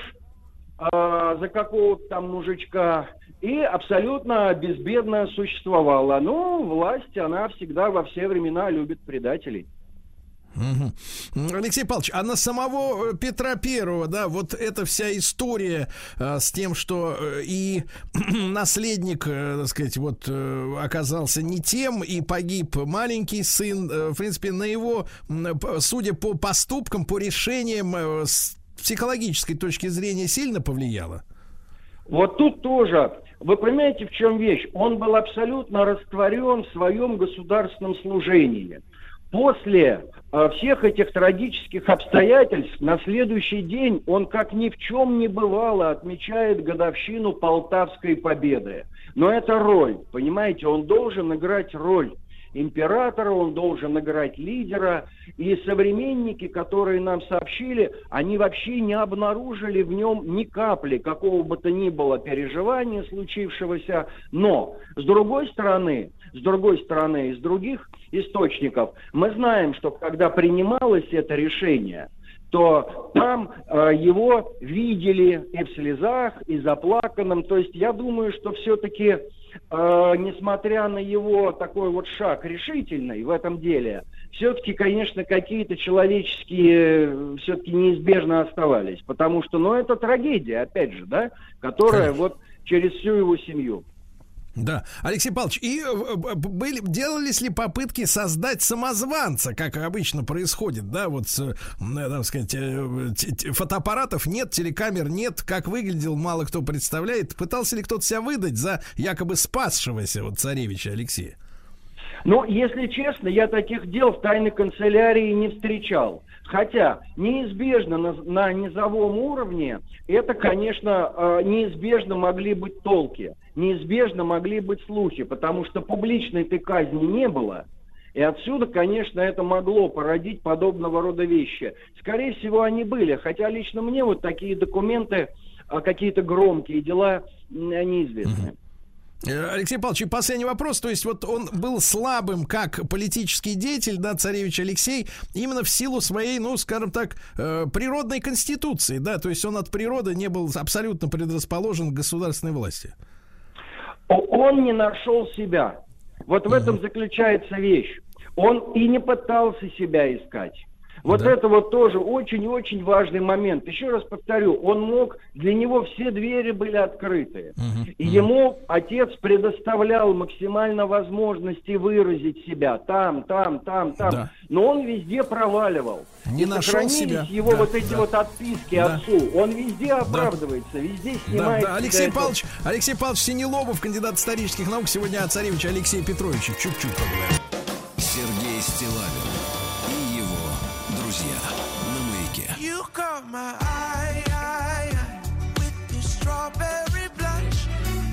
а, за какого-то там мужичка и абсолютно безбедно существовала. Но власть, она всегда во все времена любит предателей. Алексей Павлович, а на самого э, Петра Первого, да, вот эта вся история э, с тем, что э, и наследник, э, так сказать, вот оказался не тем и погиб маленький сын, в принципе, на его, судя по поступкам, по решениям, с психологической точки зрения сильно повлияло. Вот тут тоже, вы понимаете, в чем вещь? Он был абсолютно растворен в своем государственном служении. После всех этих трагических обстоятельств на следующий день он, как ни в чем не бывало, отмечает годовщину Полтавской победы. Но это роль, понимаете, он должен играть роль императора, он должен играть лидера. И современники, которые нам сообщили, они вообще не обнаружили в нем ни капли какого бы то ни было переживания случившегося. Но, с другой стороны, с другой стороны, из других источников, мы знаем, что когда принималось это решение, то там э, его видели и в слезах, и заплаканным. То есть я думаю, что все-таки, несмотря на его такой вот шаг решительный в этом деле, все-таки, конечно, какие-то человеческие все-таки неизбежно оставались. Потому что, ну, это трагедия, опять же, да, которая Конечно. вот через всю его семью. Да, Алексей Павлович, и э, б- были, делались ли попытки создать самозванца, как обычно происходит, да, вот, э, так сказать, э, фотоаппаратов нет, телекамер нет, как выглядел, мало кто представляет. Пытался ли кто-то себя выдать за якобы спасшегося вот царевича Алексея? Ну, если честно, я таких дел в тайной канцелярии не встречал. Хотя неизбежно на, на низовом уровне это, конечно, э, неизбежно могли быть толки, неизбежно могли быть слухи, потому что публичной-то казни не было. И отсюда, конечно, это могло породить подобного рода вещи. Скорее всего, они были. Хотя лично мне вот такие документы, а, какие-то громкие дела неизвестны. Э, Алексей Павлович, и последний вопрос. То есть вот он был слабым как политический деятель, да, царевич Алексей, именно в силу своей, ну, скажем так, э, природной конституции, да, то есть он от природы не был абсолютно предрасположен к государственной власти. Он не нашел себя. Вот в этом заключается вещь. Он и не пытался себя искать. Вот Да. это вот тоже очень-очень важный момент. Еще раз повторю, он мог, для него все двери были открыты. И ему отец предоставлял максимально возможности выразить себя там, там, там, там. Да. Но он везде проваливал. Не И нашел себя. его Да, вот эти да. вот отписки Да. отцу. Он везде оправдывается, везде Да, снимает. да, себя Алексей это- Павлович, Алексей Павлович Синелобов, кандидат исторических наук, сегодня о царевиче Алексее Петровиче. Чуть-чуть поговорим. Сергей Стилавин caught my eye, eye, eye with your strawberry blush,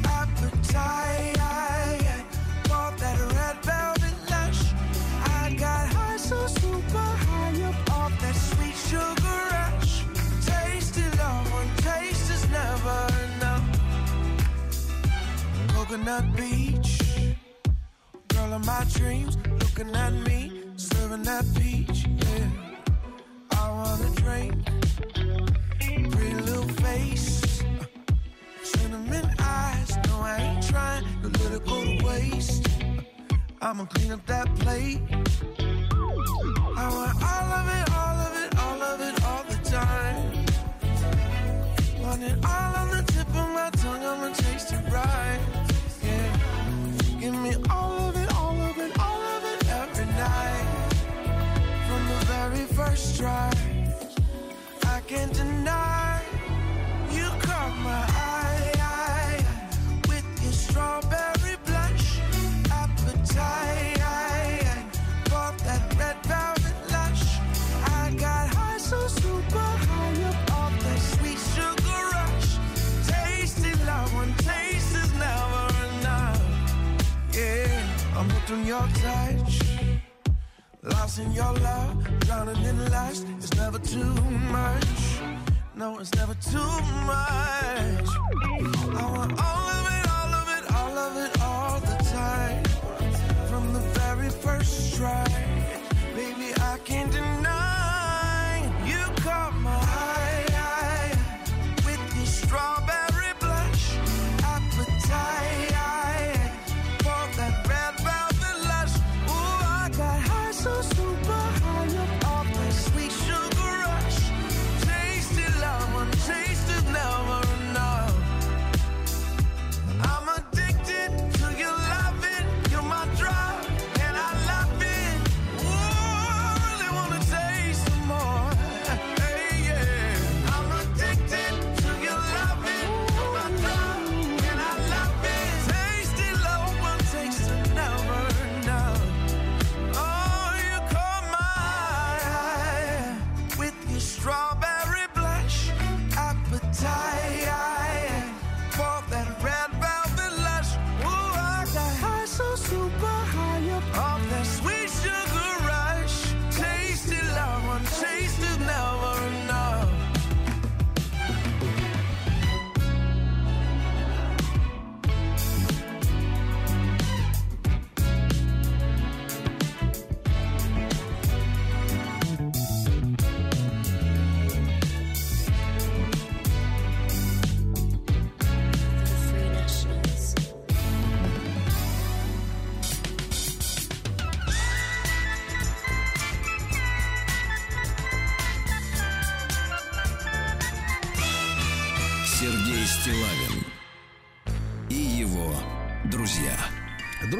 appetite. For that red velvet lush, I got high so super high up off that sweet sugar rush. Tasty love, one taste is never enough. Coconut beach, girl of my dreams, looking at me, serving that peach. I'ma clean up that plate. I want all of it, all of it, all of it, all the time. Want it all on the tip of my tongue. I'ma taste it right. Yeah. Give me all of it, all of it, all of it every night from the very first try. I can't deny you caught my eye, eye with your strawberry blush, appetite for that red velvet. I got high so super high up off that sweet sugar rush. Tasty love, one taste is never enough. Yeah, I'm hooked on your touch. Lost in your love, drowning in lust. It's never too much. No, it's never too much. I want all of it, all of it, all of it, all the time. From the very first try, baby, I can't deny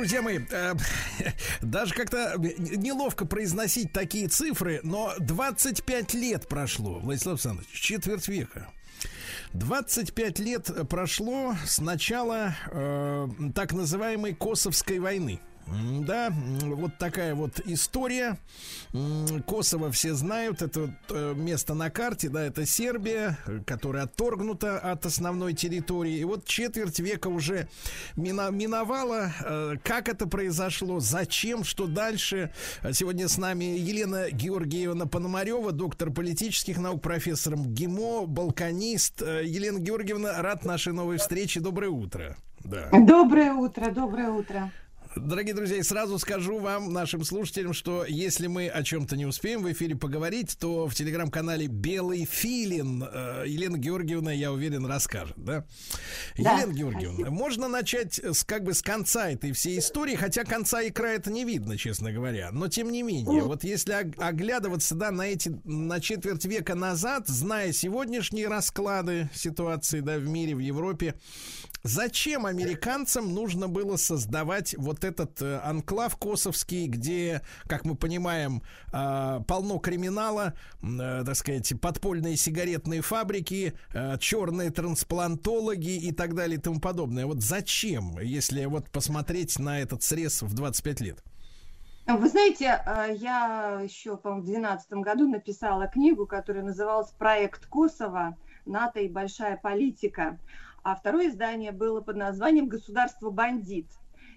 Друзья мои, э, даже как-то неловко произносить такие цифры, но 25 лет прошло, Владислав Александрович, четверть века. 25 лет прошло с начала э, так называемой Косовской войны. Да, вот такая вот история. Косово все знают, это вот, э, место на карте, да, это Сербия, которая отторгнута от основной территории. И вот четверть века уже миновала. Э, Как это произошло, зачем, что дальше? Сегодня с нами Елена Георгиевна Пономарева, доктор политических наук, профессор МГИМО, балканист. Э, Елена Георгиевна, рад нашей новой встрече. Доброе утро. Да. Доброе утро, доброе утро. Дорогие друзья, и сразу скажу вам, нашим слушателям, что если мы о чем-то не успеем в эфире поговорить, то в телеграм-канале Белый Филин э, Елена Георгиевна, я уверен, расскажет, да? Да, Елена Георгиевна, можно начать с, как бы с конца этой всей истории, хотя конца и края это не видно, честно говоря. Но тем не менее, вот если ог- оглядываться, да, на эти, на четверть века назад, зная сегодняшние расклады ситуации, да, в мире, в Европе, Зачем американцам нужно было создавать вот этот э, анклав косовский, где, как мы понимаем, э, полно криминала, э, так сказать, подпольные сигаретные фабрики, черные трансплантологи и так далее и тому подобное. Вот зачем, если вот посмотреть на этот срез в 25 лет? Вы знаете, я еще, по-моему, в 2012 году написала книгу, которая называлась «Проект Косово. НАТО и большая политика». А второе издание было под названием «Государство-бандит».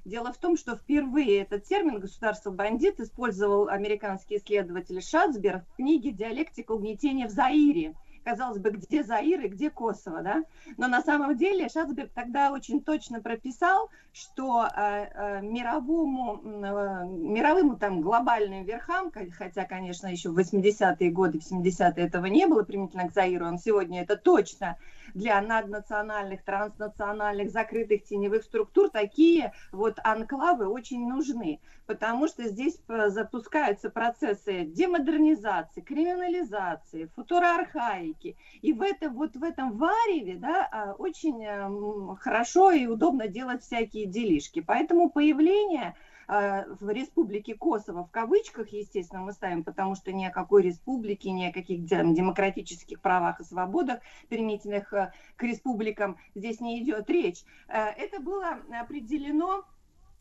Дело в том, что впервые этот термин «государство-бандит» использовал американский исследователь Шацбер в книге «Диалектика угнетения в Заире». Казалось бы, где Заир и где Косово, да? Но на самом деле Шацберг тогда очень точно прописал, что э, э, мировому, э, мировым там глобальным верхам, хотя, конечно, еще в 80-е годы, в 70-е этого не было применительно к Заиру, он сегодня это точно, для наднациональных, транснациональных, закрытых теневых структур такие вот анклавы очень нужны, потому что здесь запускаются процессы демодернизации, криминализации, футуроархаики, и в этом вот в этом вареве, да, а, очень эм, хорошо и удобно делать всякие делишки. Поэтому появление в республике Косово, в кавычках, естественно, мы ставим, потому что ни о какой республике, ни о каких де- демократических правах и свободах, применительных э, к республикам, здесь не идет речь. Э, Это было определено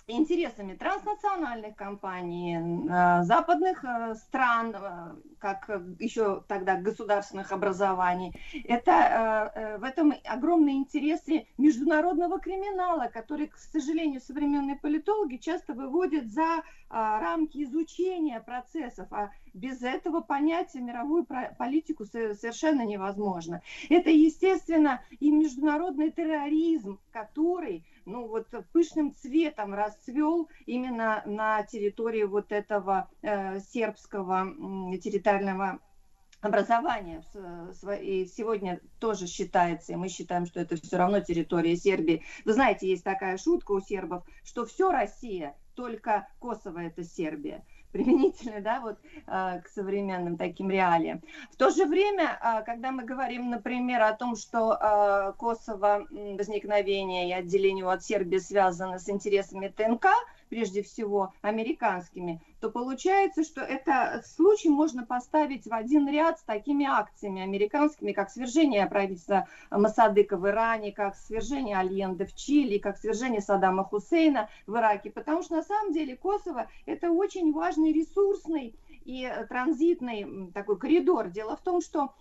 интересами транснациональных компаний, э, западных э, стран, э, как еще тогда государственных образований. Это в этом огромные интересы международного криминала, который, к сожалению, современные политологи часто выводят за рамки изучения процессов, а без этого понятия мировую политику со- совершенно невозможно. Это, естественно, и международный терроризм, который ну вот пышным цветом расцвел именно на территории вот этого э, сербского м, территориального образования. И сегодня тоже считается, и мы считаем, что это все равно территория Сербии. Вы знаете, есть такая шутка у сербов, что все Россия, только Косово это Сербия применительно, да, вот э, к современным таким реалиям. В то же время, э, когда мы говорим, например, о том, что э, Косово возникновение и отделение от Сербии связано с интересами ТНК, прежде всего американскими, то получается, что это случай можно поставить в один ряд с такими акциями американскими, как свержение правительства Масадыка в Иране, как свержение Альенда в Чили, как свержение Саддама Хусейна в Ираке. Потому что на самом деле Косово это очень важный ресурсный и транзитный такой коридор. Дело в том, что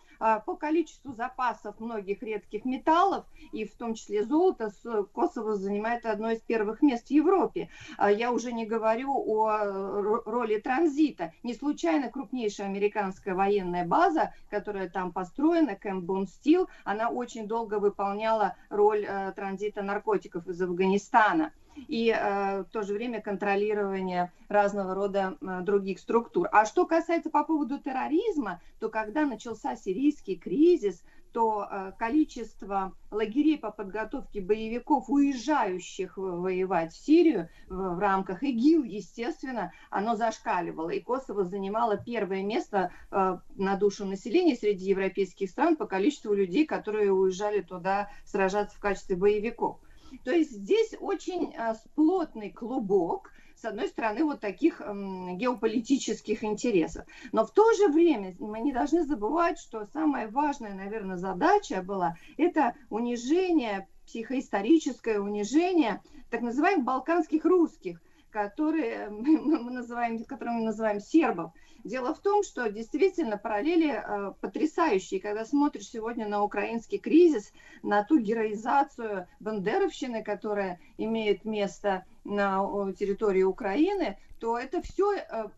по количеству запасов многих редких металлов, и в том числе золота, Косово занимает одно из первых мест в Европе. А Я уже не говорю о э, ро- роли транзита. Не случайно крупнейшая американская военная база, которая там построена, Кэмп Бон Стил, она очень долго выполняла роль э, транзита наркотиков из Афганистана и э, в то же время контролирование разного рода э, других структур. А что касается по поводу терроризма, то когда начался сирийский кризис, то э, количество лагерей по подготовке боевиков, уезжающих воевать в Сирию в, рамках ИГИЛ, естественно, оно зашкаливало. И Косово занимало первое место на душу населения среди европейских стран по количеству людей, которые уезжали туда сражаться в качестве боевиков. То есть здесь очень э, плотный клубок, с одной стороны, вот таких геополитических интересов. Но в то же время мы не должны забывать, что самая важная, наверное, задача была это унижение, психоисторическое унижение так называемых балканских русских, которые мы, называем, которых мы называем сербов. Дело в том, что действительно параллели э, потрясающие, когда смотришь сегодня на украинский кризис, на ту героизацию бандеровщины, которая имеет место на территории Украины, то это все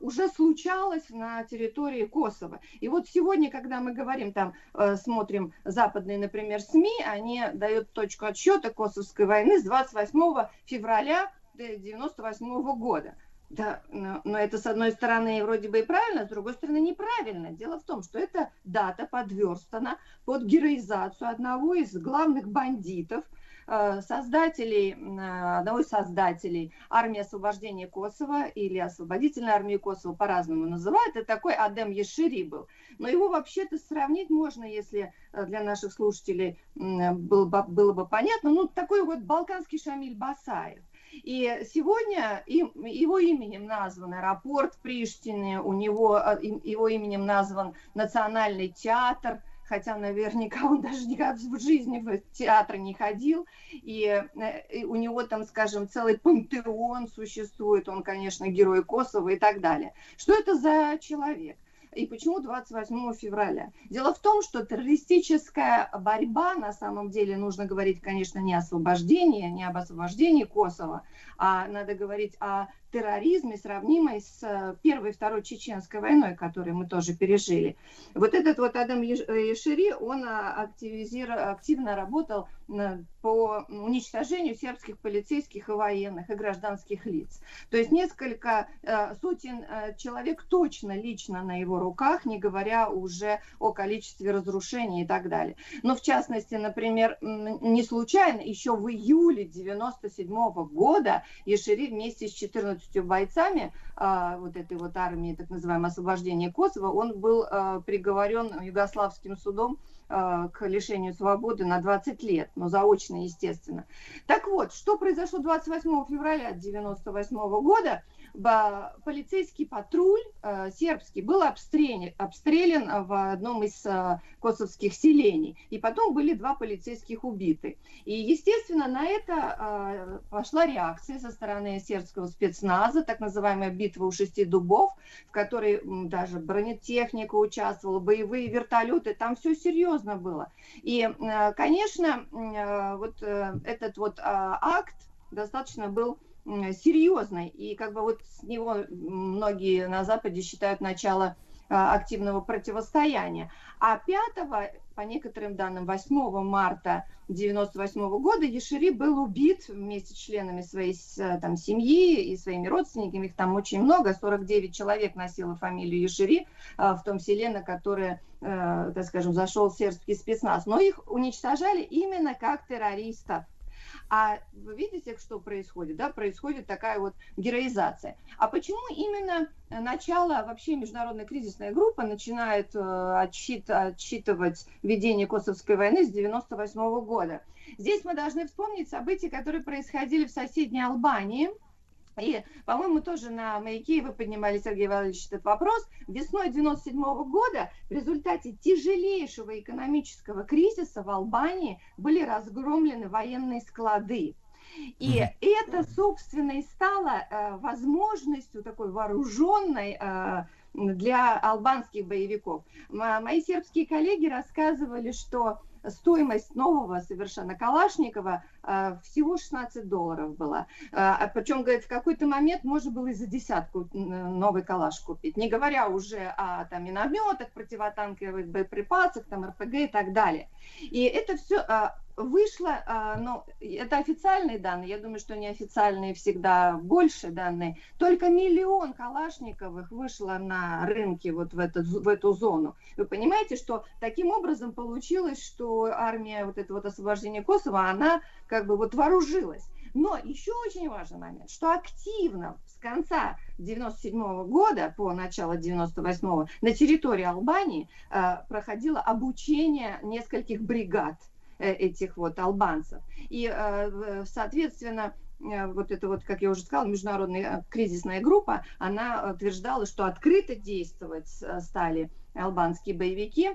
уже случалось на территории Косово. И вот сегодня, когда мы говорим, там, э, смотрим западные, например, СМИ, они дают точку отсчета Косовской войны с 28 февраля 1998 года. Да, но, но это, с одной стороны, вроде бы и правильно, с другой стороны, неправильно. Дело в том, что эта дата подверстана под героизацию одного из главных бандитов, э, создателей, одного из создателей армии освобождения Косово или освободительной армии Косово по-разному называют, это такой Адем Ешири был. Но его вообще-то сравнить можно, если э, для наших слушателей было бы, было бы понятно, ну, такой вот балканский Шамиль Басаев. И сегодня им, его именем назван аэропорт Приштины, у него им- его именем назван Национальный театр, хотя наверняка он даже никогда в жизни в театр не ходил, и, э, и у него там, скажем, целый пантеон существует, он, конечно, герой Косово и так далее. Что это за человек? И почему 28 февраля? Дело в том, что террористическая борьба, на самом деле, нужно говорить, конечно, не о освобождении, не об освобождении Косово, а надо говорить о терроризме, сравнимой с э, Первой и Второй Чеченской войной, которую мы тоже пережили. Вот этот вот Адам Еш- э, Ешири, он а, активно работал по уничтожению сербских полицейских и военных, и гражданских лиц. То есть несколько э, сотен человек точно лично на его руках, не говоря уже о количестве разрушений и так далее. Но в частности, например, не случайно, еще в июле 97 года Ешири вместе с 14 бойцами а, вот этой вот армии, так называемого освобождения Косово, он был а, приговорен югославским судом а, к лишению свободы на 20 лет, но заочно, естественно. Так вот, что произошло 28 февраля 1998 года? Полицейский патруль э, сербский был обстрелян, обстрелян в одном из э, косовских селений. И потом были два полицейских убиты. И, естественно, на это э, пошла реакция со стороны сербского спецназа, так называемая битва у шести дубов, в которой м, даже бронетехника участвовала, боевые вертолеты, там все серьезно было. И, э, конечно, э, вот э, этот вот э, акт достаточно был м, серьезный, и как бы вот с него многие на Западе считают начало а, активного противостояния. А 5 по некоторым данным, 8 марта 1998 года Ешири был убит вместе с членами своей с- там, семьи и своими родственниками. Их там очень много, 49 человек носило фамилию Ешири а, в том селе, на которое, э, так скажем, зашел сербский спецназ. Но их уничтожали именно как террористов. А вы видите, что происходит? Да, происходит такая вот героизация. А почему именно э, начало вообще международная кризисная группа начинает э, отсчит- отсчитывать ведение Косовской войны с 98 года? Здесь мы должны вспомнить события, которые происходили в соседней Албании. И, по-моему, тоже на маяке вы поднимали, Сергей Валерьевич, этот вопрос. Весной 97 года в результате тяжелейшего экономического кризиса в Албании были разгромлены военные склады. И это, собственно, и стало э, возможностью такой вооруженной э, для албанских боевиков. Мои сербские коллеги рассказывали, что стоимость нового совершенно Калашникова э, всего 16 долларов была. А, Причем, говорит, в какой-то момент можно было и за десятку новый калаш купить. Не говоря уже о там, минометах, противотанковых боеприпасах, там, РПГ и так далее. И это все вышло, а, ну, это официальные данные, я думаю, что неофициальные всегда больше данные, только миллион калашниковых вышло на рынке вот в, этот, в эту зону. Вы понимаете, что таким образом получилось, что армия вот этого вот освобождения Косово, она как бы вот вооружилась. Но еще очень важный момент, что активно с конца 97 года по начало 98 на территории Албании э, проходило обучение нескольких бригад этих вот албанцев. И, э, соответственно, э, вот это вот, как я уже сказала, международная э, кризисная группа, она утверждала, что открыто действовать э, стали албанские боевики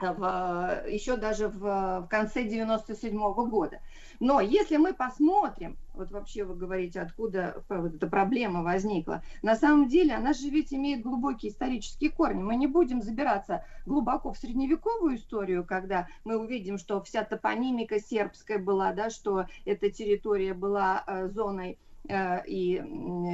в, еще даже в, в конце 97 года. Но если мы посмотрим, вот вообще вы говорите, откуда вот эта проблема возникла, на самом деле она же ведь имеет глубокие исторические корни. Мы не будем забираться глубоко в средневековую историю, когда мы увидим, что вся топонимика сербская была, да, что эта территория была э, зоной Э, и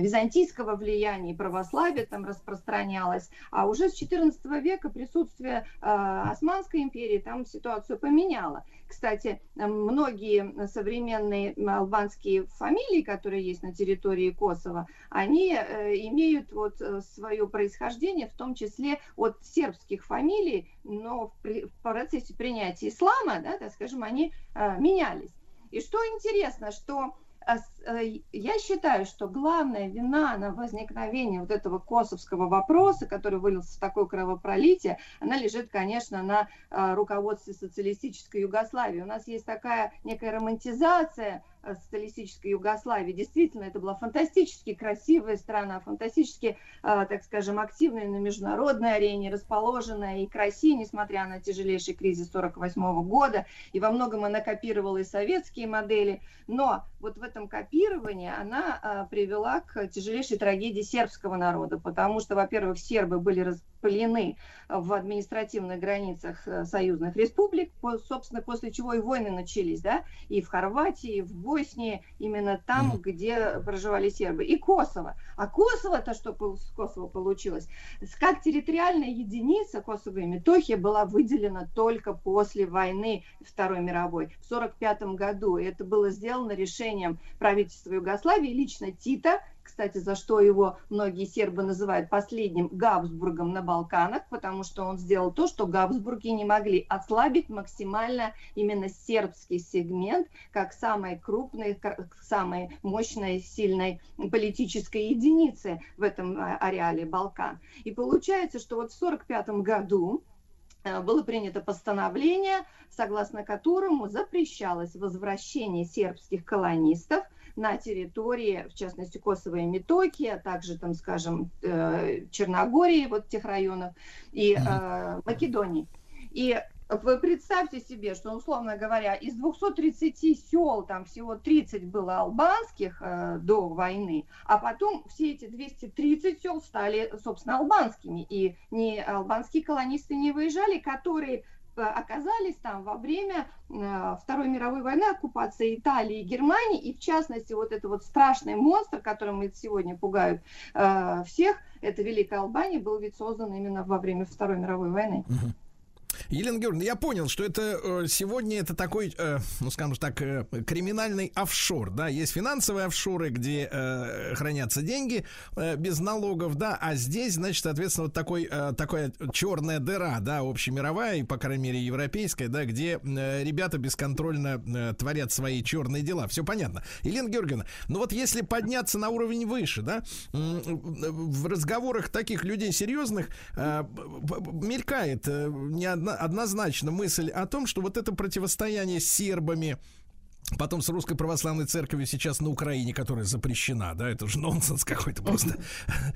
византийского влияния, и православие там распространялось. А уже с XIV века присутствие э, Османской империи там ситуацию поменяло. Кстати, многие современные албанские фамилии, которые есть на территории Косово, они э, имеют вот свое происхождение, в том числе от сербских фамилий, но в процессе принятия ислама, да, так скажем, они менялись. И что интересно, что э, я считаю, что главная вина на возникновение вот этого косовского вопроса, который вылился в такое кровопролитие, она лежит, конечно, на а, руководстве социалистической Югославии. У нас есть такая некая романтизация Э, социалистической Югославии. Действительно, это была фантастически красивая страна, фантастически, э, так скажем, активная на международной арене, расположенная и к России, несмотря на тяжелейший кризис 1948 года. И во многом она копировала и советские модели. Но вот в этом копировании она э, привела к тяжелейшей трагедии сербского народа, потому что, во-первых, сербы были распылены в административных границах союзных республик, собственно, после чего и войны начались, да, и в Хорватии, и в Боснии, именно там, где проживали сербы, и Косово. А Косово-то что с Косово получилось? Как территориальная единица Косово и Метохия была выделена только после войны Второй мировой, в 1945 году. И это было сделано решением правительства Югославии, лично Тита, кстати, за что его многие сербы называют последним Габсбургом на Балканах, потому что он сделал то, что Габсбурги не могли ослабить максимально именно сербский сегмент, как самой крупной, как самой мощной, сильной политической единицы в этом а, ареале Балкан. И получается, что вот в 1945 году э, было принято постановление, согласно которому запрещалось возвращение сербских колонистов – на территории, в частности, Косово и Метоки, а также, там, скажем, э, Черногории, вот тех районов, и э, Македонии. И вы представьте себе, что, условно говоря, из 230 сел там всего 30 было албанских э, до войны, а потом все эти 230 сел стали, собственно, албанскими. И не албанские колонисты не выезжали, которые оказались там во время э, Второй мировой войны, оккупации Италии и Германии, и в частности вот этот вот страшный монстр, которым мы сегодня пугают э, всех, это Великая Албания, был ведь создан именно во время Второй мировой войны. Угу. Елена Георгиевна, я понял, что это э, сегодня это такой, э, ну скажем так, э, криминальный офшор, да, есть финансовые офшоры, где хранятся деньги без налогов, да, а здесь, значит, соответственно, вот такой, такая черная дыра, да, общемировая и, по крайней мере, европейская, да, где ребята бесконтрольно творят свои черные дела. Все понятно. Елена Георгиевна, ну вот если подняться на уровень выше, да, в разговорах таких людей серьезных мелькает не одна однозначно мысль о том, что вот это противостояние с сербами, Потом с русской православной церковью сейчас на Украине, которая запрещена, да, это же нонсенс какой-то просто.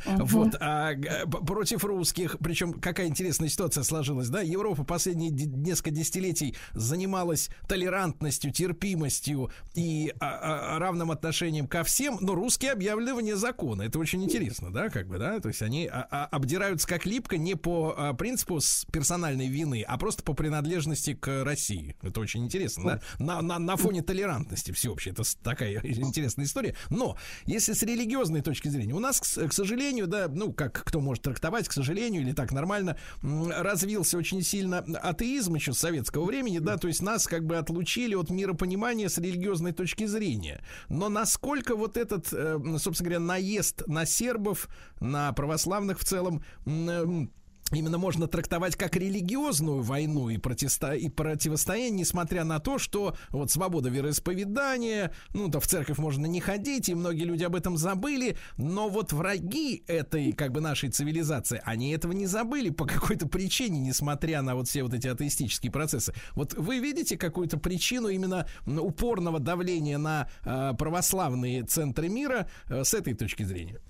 Вот, а против русских, причем какая интересная ситуация сложилась, да, Европа последние несколько десятилетий занималась толерантностью, терпимостью и а, а, равным отношением ко всем, но русские объявлены вне закона. Это очень интересно, да, как бы, да, то есть они обдираются как липко не по принципу персональной вины, а просто по принадлежности к России. Это очень интересно, да, на фоне толерантности толерантности всеобщей. Это такая интересная история. Но если с религиозной точки зрения, у нас, к, сожалению, да, ну, как кто может трактовать, к сожалению, или так нормально, развился очень сильно атеизм еще с советского времени, да, то есть нас как бы отлучили от миропонимания с религиозной точки зрения. Но насколько вот этот, э, собственно говоря, наезд на сербов, на православных в целом, м, именно можно трактовать как религиозную войну и, протеста и противостояние, несмотря на то, что вот свобода вероисповедания, ну, то в церковь можно не ходить, и многие люди об этом забыли, но вот враги этой, как бы, нашей цивилизации, они этого не забыли по какой-то причине, несмотря на вот все вот эти атеистические процессы. Вот вы видите какую-то причину именно упорного давления на э, православные центры мира э, с этой точки зрения?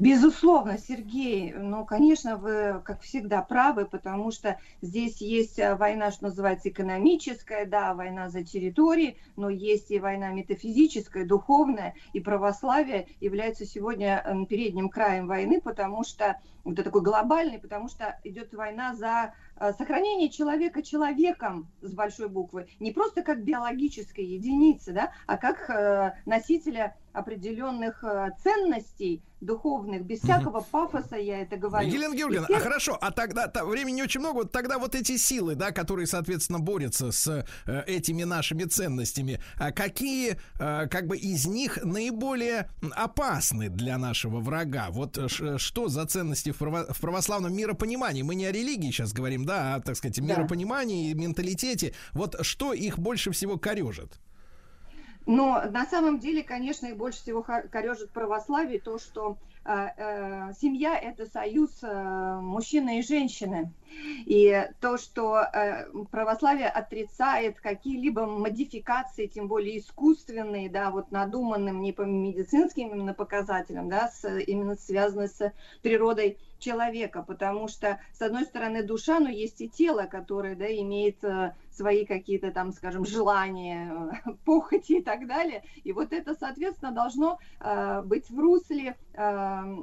Безусловно, Сергей, ну, конечно, вы, как всегда, правы, потому что здесь есть э, война, что называется, экономическая, да, война за территории, но есть и война метафизическая, духовная, и православие является сегодня м, передним краем войны, потому что, вот такой глобальный, потому что идет война за э, сохранение человека человеком с большой буквы, не просто как биологической единицы, да, а как э, носителя определенных э, ценностей духовных, без всякого пафоса я это говорю. Елена Георгиевна, а хорошо, а тогда та- времени не очень много, вот тогда вот эти силы, да, которые, соответственно, борются с э, этими нашими ценностями, а какие, э, как бы, из них наиболее опасны для нашего врага? Вот э, ш- что за ценности в, право- в православном миропонимании? Мы не о религии сейчас говорим, да, так сказать, о Да. миропонимании, менталитете. Вот что их больше всего корежит? Но на самом деле, конечно, их больше всего корежит православие то, что э, э, семья это союз э, мужчины и женщины. И то, что э, православие отрицает какие-либо модификации, тем более искусственные, да, вот надуманным не по медицинским именно показателям, да, с, именно связанные с природой человека, потому что, с одной стороны, душа, но есть и тело, которое, да, имеет э, свои какие-то там, скажем, желания, похоти и так далее. И вот это, соответственно, должно э, быть в русле э,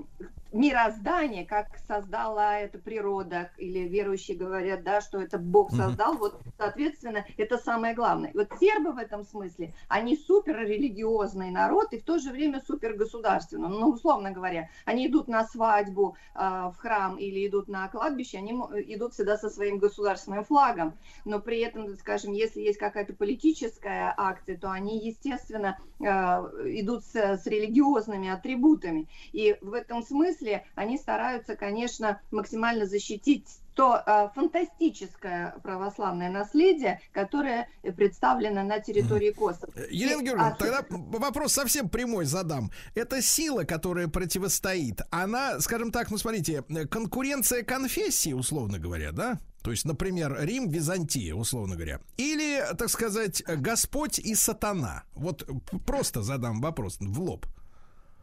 мироздания, как создала эта природа, или верующие говорят, да, что это Бог создал, вот, соответственно, это самое главное. Вот сербы в этом смысле, они суперрелигиозный народ и в то же время супергосударственный. Ну, условно говоря, они идут на свадьбу э, в храм или идут на кладбище, они мо- идут всегда со своим государственным флагом, но при этом, скажем, если есть какая-то политическая акция, то они, естественно, э, идут с, с религиозными атрибутами. И в этом смысле они стараются, конечно, максимально защитить то э, фантастическое православное наследие, которое представлено на территории Косово. Э, Елена Георгиевна, ос- тогда вопрос совсем прямой задам. Эта сила, которая противостоит, она, скажем так, ну смотрите, э, конкуренция конфессии, условно говоря, да? То есть, например, Рим, Византия, условно говоря. Или, так сказать, Господь и сатана. Вот просто задам вопрос в лоб.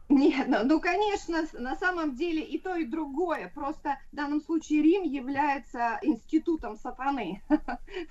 Нет, ну, ну, конечно, на самом деле и то, и другое. Просто в данном случае Рим является институтом сатаны.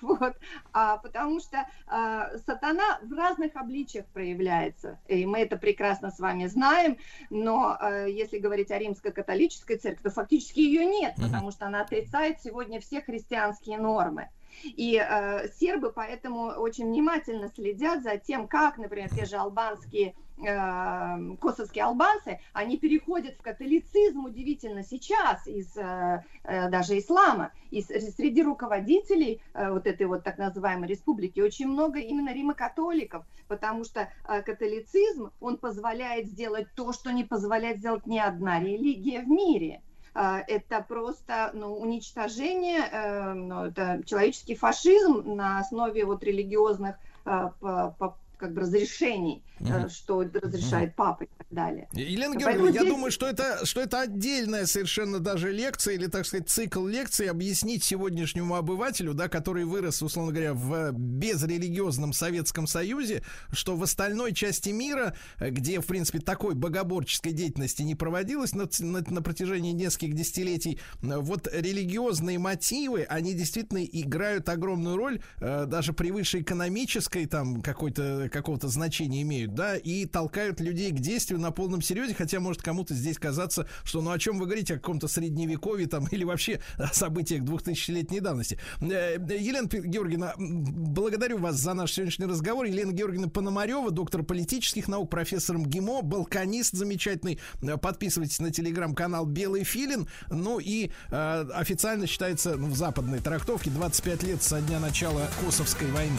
Вот. А, потому что а, сатана в разных обличиях проявляется. И мы это прекрасно с вами знаем. Но а, если говорить о римско-католической церкви, то фактически ее нет, потому что она отрицает сегодня все христианские нормы. И э, сербы поэтому очень внимательно следят за тем, как, например, те же албанские э, косовские албанцы, они переходят в католицизм удивительно сейчас из э, э, даже ислама. И среди руководителей э, вот этой вот так называемой республики очень много именно римокатоликов, потому что э, католицизм, он позволяет сделать то, что не позволяет сделать ни одна религия в мире. А, Это просто ну, уничтожение, э, ну, это человеческий фашизм на основе вот религиозных э, как бы разрешений, э, Мгм. что разрешает папа и так далее. Елена Поэтому Георгиевна, я здесь- думаю, что это, что это отдельная совершенно даже лекция или, так сказать, цикл лекций объяснить сегодняшнему обывателю, да, который вырос, условно говоря, в безрелигиозном Советском Союзе, что в остальной части мира, э, где, в принципе, такой богоборческой деятельности не проводилось на, на- на протяжении нескольких десятилетий, э, вот религиозные мотивы, они действительно играют огромную роль, э, даже превыше экономической там какой-то какого-то значения имеют, да, и толкают людей к действию, на полном серьезе, хотя может кому-то здесь казаться, что ну о чем вы говорите, о каком-то средневековье там или вообще о событиях 2000-летней давности. Э, Елена Георгиевна, благодарю вас за наш сегодняшний разговор. Елена Георгиевна Пономарева, доктор политических наук, профессор МГИМО, балканист замечательный. Подписывайтесь на телеграм-канал Белый Филин. Ну и э, официально считается ну, в западной трактовке 25 лет со дня начала Косовской войны.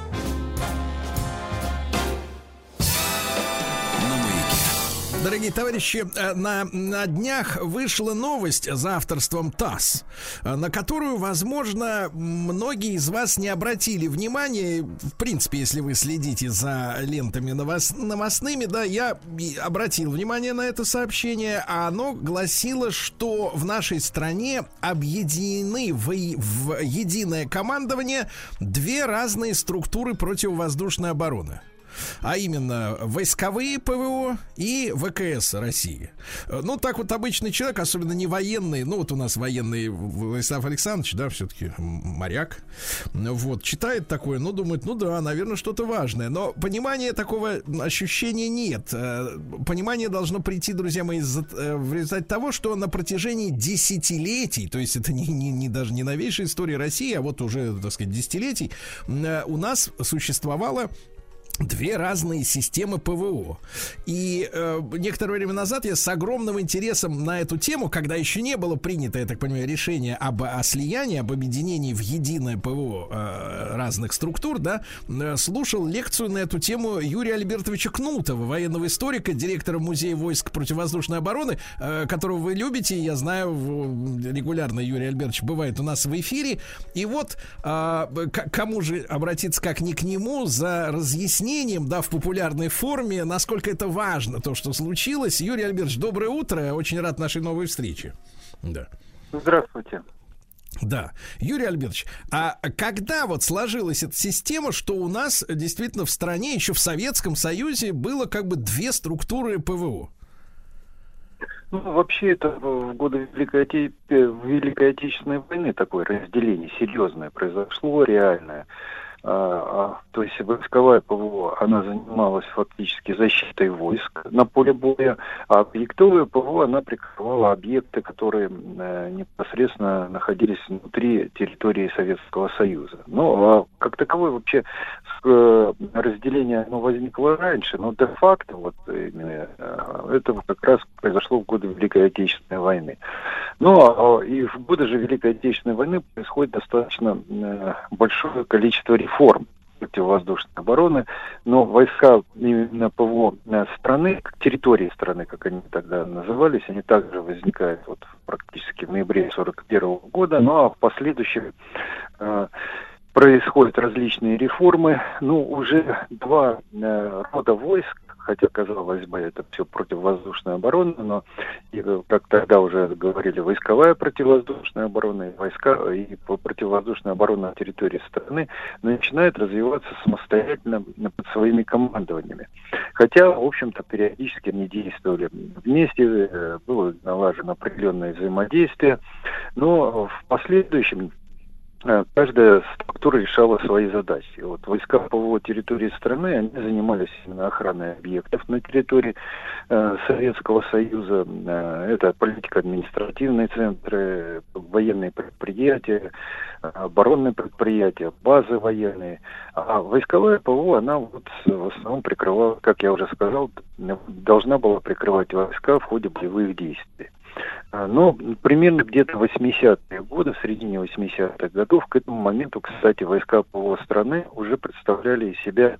Дорогие товарищи, э, на, на днях вышла новость за авторством ТАСС, э, на которую, возможно, многие из вас не обратили внимания. В принципе, если вы следите за лентами новос, новостными, да, я обратил внимание на это сообщение, а оно гласило, что в нашей стране объединены в, в единое командование две разные структуры противовоздушной обороны а именно войсковые ПВО и ВКС России. Ну, так вот обычный человек, особенно не военный, ну, вот у нас военный Владислав Александрович, да, все-таки моряк, вот, читает такое, ну, думает, ну да, наверное, что-то важное, но понимания такого ощущения нет. Э, понимание должно прийти, друзья мои, э, в результате того, что на протяжении десятилетий, то есть это не, не, не даже не новейшая история России, а вот уже, так сказать, десятилетий, э, у нас существовало две разные системы ПВО. И э, некоторое время назад я с огромным интересом на эту тему, когда еще не было принято, я так понимаю, решение об о слиянии, об объединении в единое ПВО э, разных структур, да, э, слушал лекцию на эту тему Юрия Альбертовича Кнутова, военного историка, директора Музея войск противовоздушной обороны, э, которого вы любите, я знаю, регулярно Юрий Альбертович бывает у нас в эфире. И вот э, к кому же обратиться, как не к нему, за разъяснение объяснением, да, в популярной форме, насколько это важно, то, что случилось. Юрий Альбертович, доброе утро. Очень рад нашей новой встрече. Да. Здравствуйте. Да, Юрий Альбертович, а когда вот сложилась эта система, что у нас действительно в стране, еще в Советском Союзе, было как бы две структуры ПВО? Ну, вообще это в годы Великой, Оте... Великой Отечественной войны такое разделение серьезное произошло, реальное. А, а, то есть войсковая ПВО, она занималась фактически защитой войск на поле боя, а объектовая ПВО, она прикрывала объекты, которые э, непосредственно находились внутри территории Советского Союза. Ну, а как таковое вообще э, разделение оно возникло раньше, но де-факто вот именно э, это как раз произошло в годы Великой Отечественной войны. Ну, а, и в годы же Великой Отечественной войны происходит достаточно большое количество реформ форм противовоздушной обороны, но войска именно ПВО страны, территории страны, как они тогда назывались, они также возникают вот практически в ноябре 1941 года, ну а в последующем э, происходят различные реформы. Ну, уже два э, рода войск хотя, казалось бы, это все противовоздушная оборона, но, и, э, как тогда уже говорили, войсковая противовоздушная оборона и войска, и противовоздушная оборона на территории страны начинает развиваться самостоятельно под своими командованиями. Хотя, в общем-то, периодически они действовали вместе, э, было налажено определенное взаимодействие, но в последующем каждая структура решала свои задачи. Вот войска ПВО территории страны, они занимались именно охраной объектов на территории э, Советского Союза. Э, это политико-административные центры, военные предприятия, оборонные предприятия, базы военные. А войсковая ПВО, она вот в основном прикрывала, как я уже сказал, должна была прикрывать войска в ходе боевых действий. А, но примерно где-то 80-е годы, в середине 80-х годов, к этому моменту, кстати, войска ПВО страны уже представляли из себя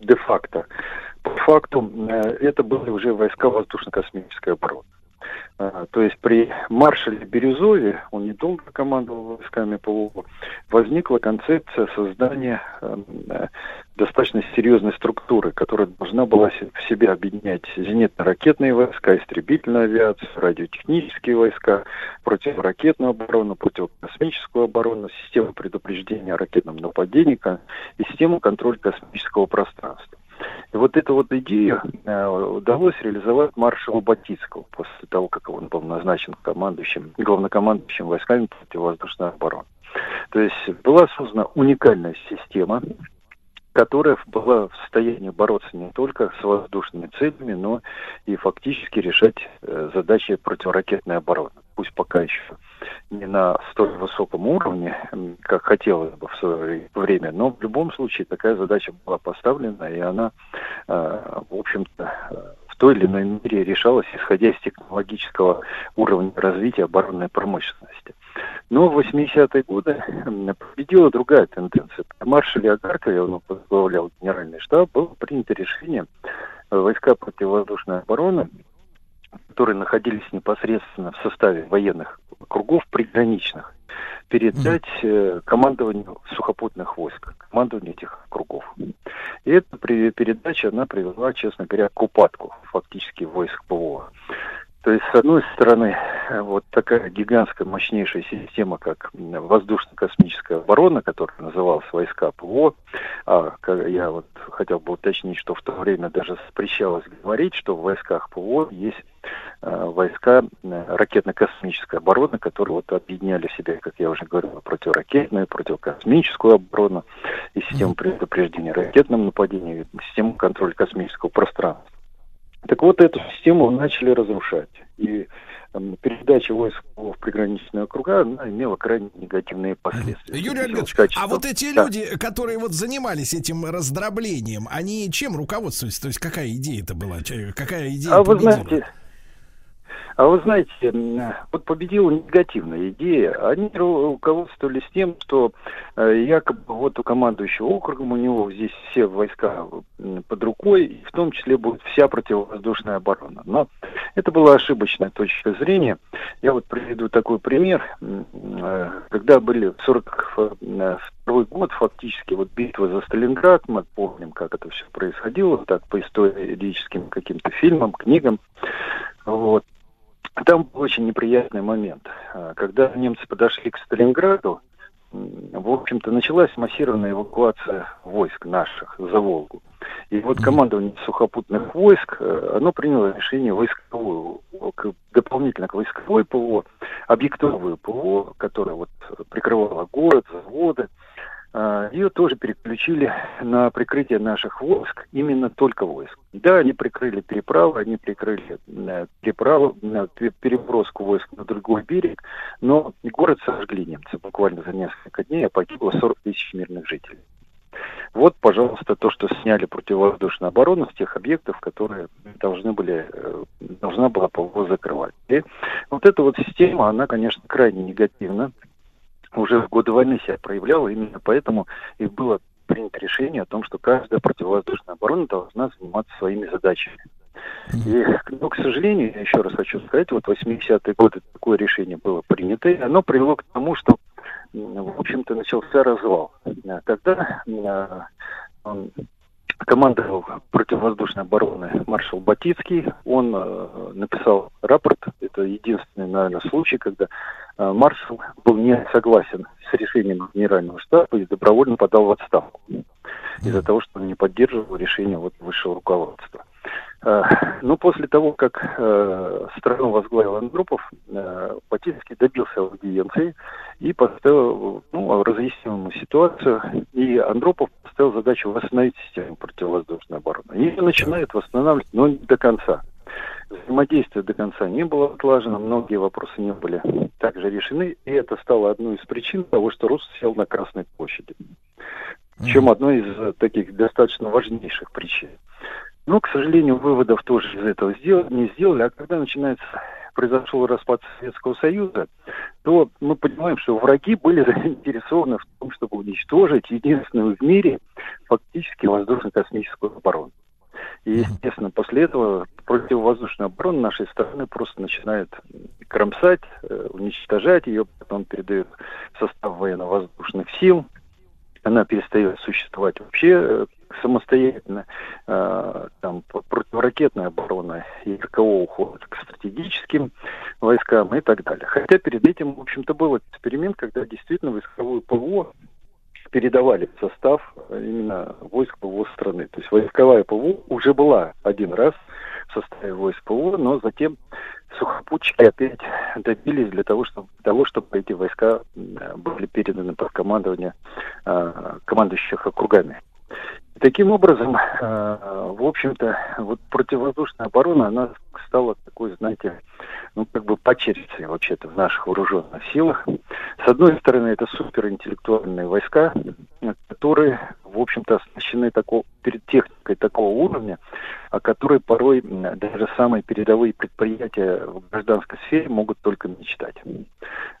де-факто. По факту э, это были уже войска воздушно-космической обороны. А, то есть при маршале Бирюзове, он недолго командовал войсками ПВО, возникла концепция создания э, достаточно серьезной структуры, которая должна была в себе объединять зенитно-ракетные войска, истребительную авиацию, радиотехнические войска, противоракетную оборону, противокосмическую оборону, систему предупреждения о ракетном нападении и систему контроля космического пространства. И вот эту вот идею э, удалось реализовать маршалу Батицкому после того, как он был назначен командующим, главнокомандующим войсками противовоздушной обороны. То есть была создана уникальная система, которая была в состоянии бороться не только с воздушными целями, но и фактически решать э, задачи противоракетной обороны. Пусть пока еще не на столь высоком уровне, как хотелось бы в свое время, но в любом случае такая задача была поставлена, и она, э, в общем-то, в той или иной мере решалась, исходя из технологического уровня развития оборонной промышленности. Но в 80-е годы победила другая тенденция. При маршале Агаркове, он возглавлял генеральный штаб, было принято решение войска противовоздушной обороны, которые находились непосредственно в составе военных кругов приграничных, передать э, командованию сухопутных войск, командованию этих кругов. И эта передача, она привела, честно говоря, к упадку фактически войск ПВО. То есть, с одной стороны, вот такая гигантская, мощнейшая система, как воздушно-космическая оборона, которая называлась войска ПВО, а я вот хотел бы уточнить, что в то время даже запрещалось говорить, что в войсках ПВО есть э, войска э, ракетно-космической обороны, которые вот объединяли в себя, как я уже говорил, противоракетную, противокосмическую оборону и систему предупреждения ракетным нападениям, и систему контроля космического пространства. Так вот, эту систему начали разрушать. И передача войск в приграничные округа, она имела крайне негативные последствия. Юрий Альбертович, а вот эти Да. люди, которые вот занимались этим раздроблением, они чем руководствовались? То есть какая идея это была? Какая идея А вы победила? знаете, а вы знаете, вот победила негативная идея. Они ру- руководствовались тем, что э, якобы вот у командующего округом у него здесь все войска под рукой, и в том числе будет вся противовоздушная оборона. Но это была ошибочная точка зрения. Я вот приведу такой пример. Э, Когда были в 42 год, фактически, вот битва за Сталинград, мы помним, как это все происходило, так по историческим каким-то фильмам, книгам. Вот. Там был очень неприятный момент. А, Когда немцы подошли к Сталинграду, в общем-то, началась массированная эвакуация войск наших за Волгу. И вот командование сухопутных войск, э, оно приняло решение войсковую, дополнительно к войсковой ПВО, объектовую ПВО, которая вот прикрывала город, заводы, ее тоже переключили на прикрытие наших войск, именно только войск. Да, они прикрыли переправы, они прикрыли э, переправу, э, пе- переброску войск на другой берег, но город сожгли немцы буквально за несколько дней, а погибло 40 тысяч мирных жителей. Вот, пожалуйста, то, что сняли противовоздушную оборону с тех объектов, которые должны были, э, должна была ПВО закрывать. И вот эта вот система, она, конечно, крайне негативна уже в годы войны себя проявляла, именно поэтому и было принято решение о том, что каждая противовоздушная оборона должна заниматься своими задачами. И, ну, к сожалению, я еще раз хочу сказать, вот в 80-е годы такое решение было принято, и оно привело к тому, что, в общем-то, начался развал. Тогда э, командовал противовоздушной обороны маршал Батицкий. Он э, написал рапорт. Это единственный, наверное, случай, когда маршал был не согласен с решением генерального штаба и добровольно подал в отставку из-за того, что он не поддерживал решение вот высшего руководства. Э, Но после того, как э, страну возглавил Андропов, э, Батицкий добился аудиенции и поставил, ну, разъяснил ему ситуацию, и Андропов поставил задачу восстановить систему противовоздушной обороны. Ее начинают восстанавливать, но не до конца. Взаимодействие до конца не было отлажено, многие вопросы не были также решены, и это стало одной из причин того, что Рус сел на Красной площади. Причем одной из э, таких достаточно важнейших причин. Но, к сожалению, выводов тоже из этого сдел- не сделали. А когда начинается произошел распад Советского Союза, то мы понимаем, что враги были заинтересованы в том, чтобы уничтожить единственную в мире фактически воздушно-космическую оборону. И, естественно, после этого противовоздушную оборону нашей страны просто начинают кромсать, э, уничтожать ее, потом передают в состав военно-воздушных сил. Она перестает существовать вообще э, самостоятельно. Э, Там противоракетная оборона и РКО уходит к стратегическим войскам и так далее. Хотя перед этим, в общем-то, был эксперимент, когда действительно войсковую ПВО передавали в состав именно войск ПВО страны. То есть войсковая ПВО уже была один раз в составе войск ПВО, но затем сухопутчики опять добились для того, чтобы, того, чтобы эти войска были переданы под командование э, командующих округами. Таким образом, э, в общем-то, вот противовоздушная оборона, она стала такой, знаете, ну, как бы почерицей вообще-то в наших вооруженных силах. С одной стороны, это суперинтеллектуальные войска, которые, в общем-то, оснащены такого, перед техникой такого уровня, о которой порой даже самые передовые предприятия в гражданской сфере могут только мечтать.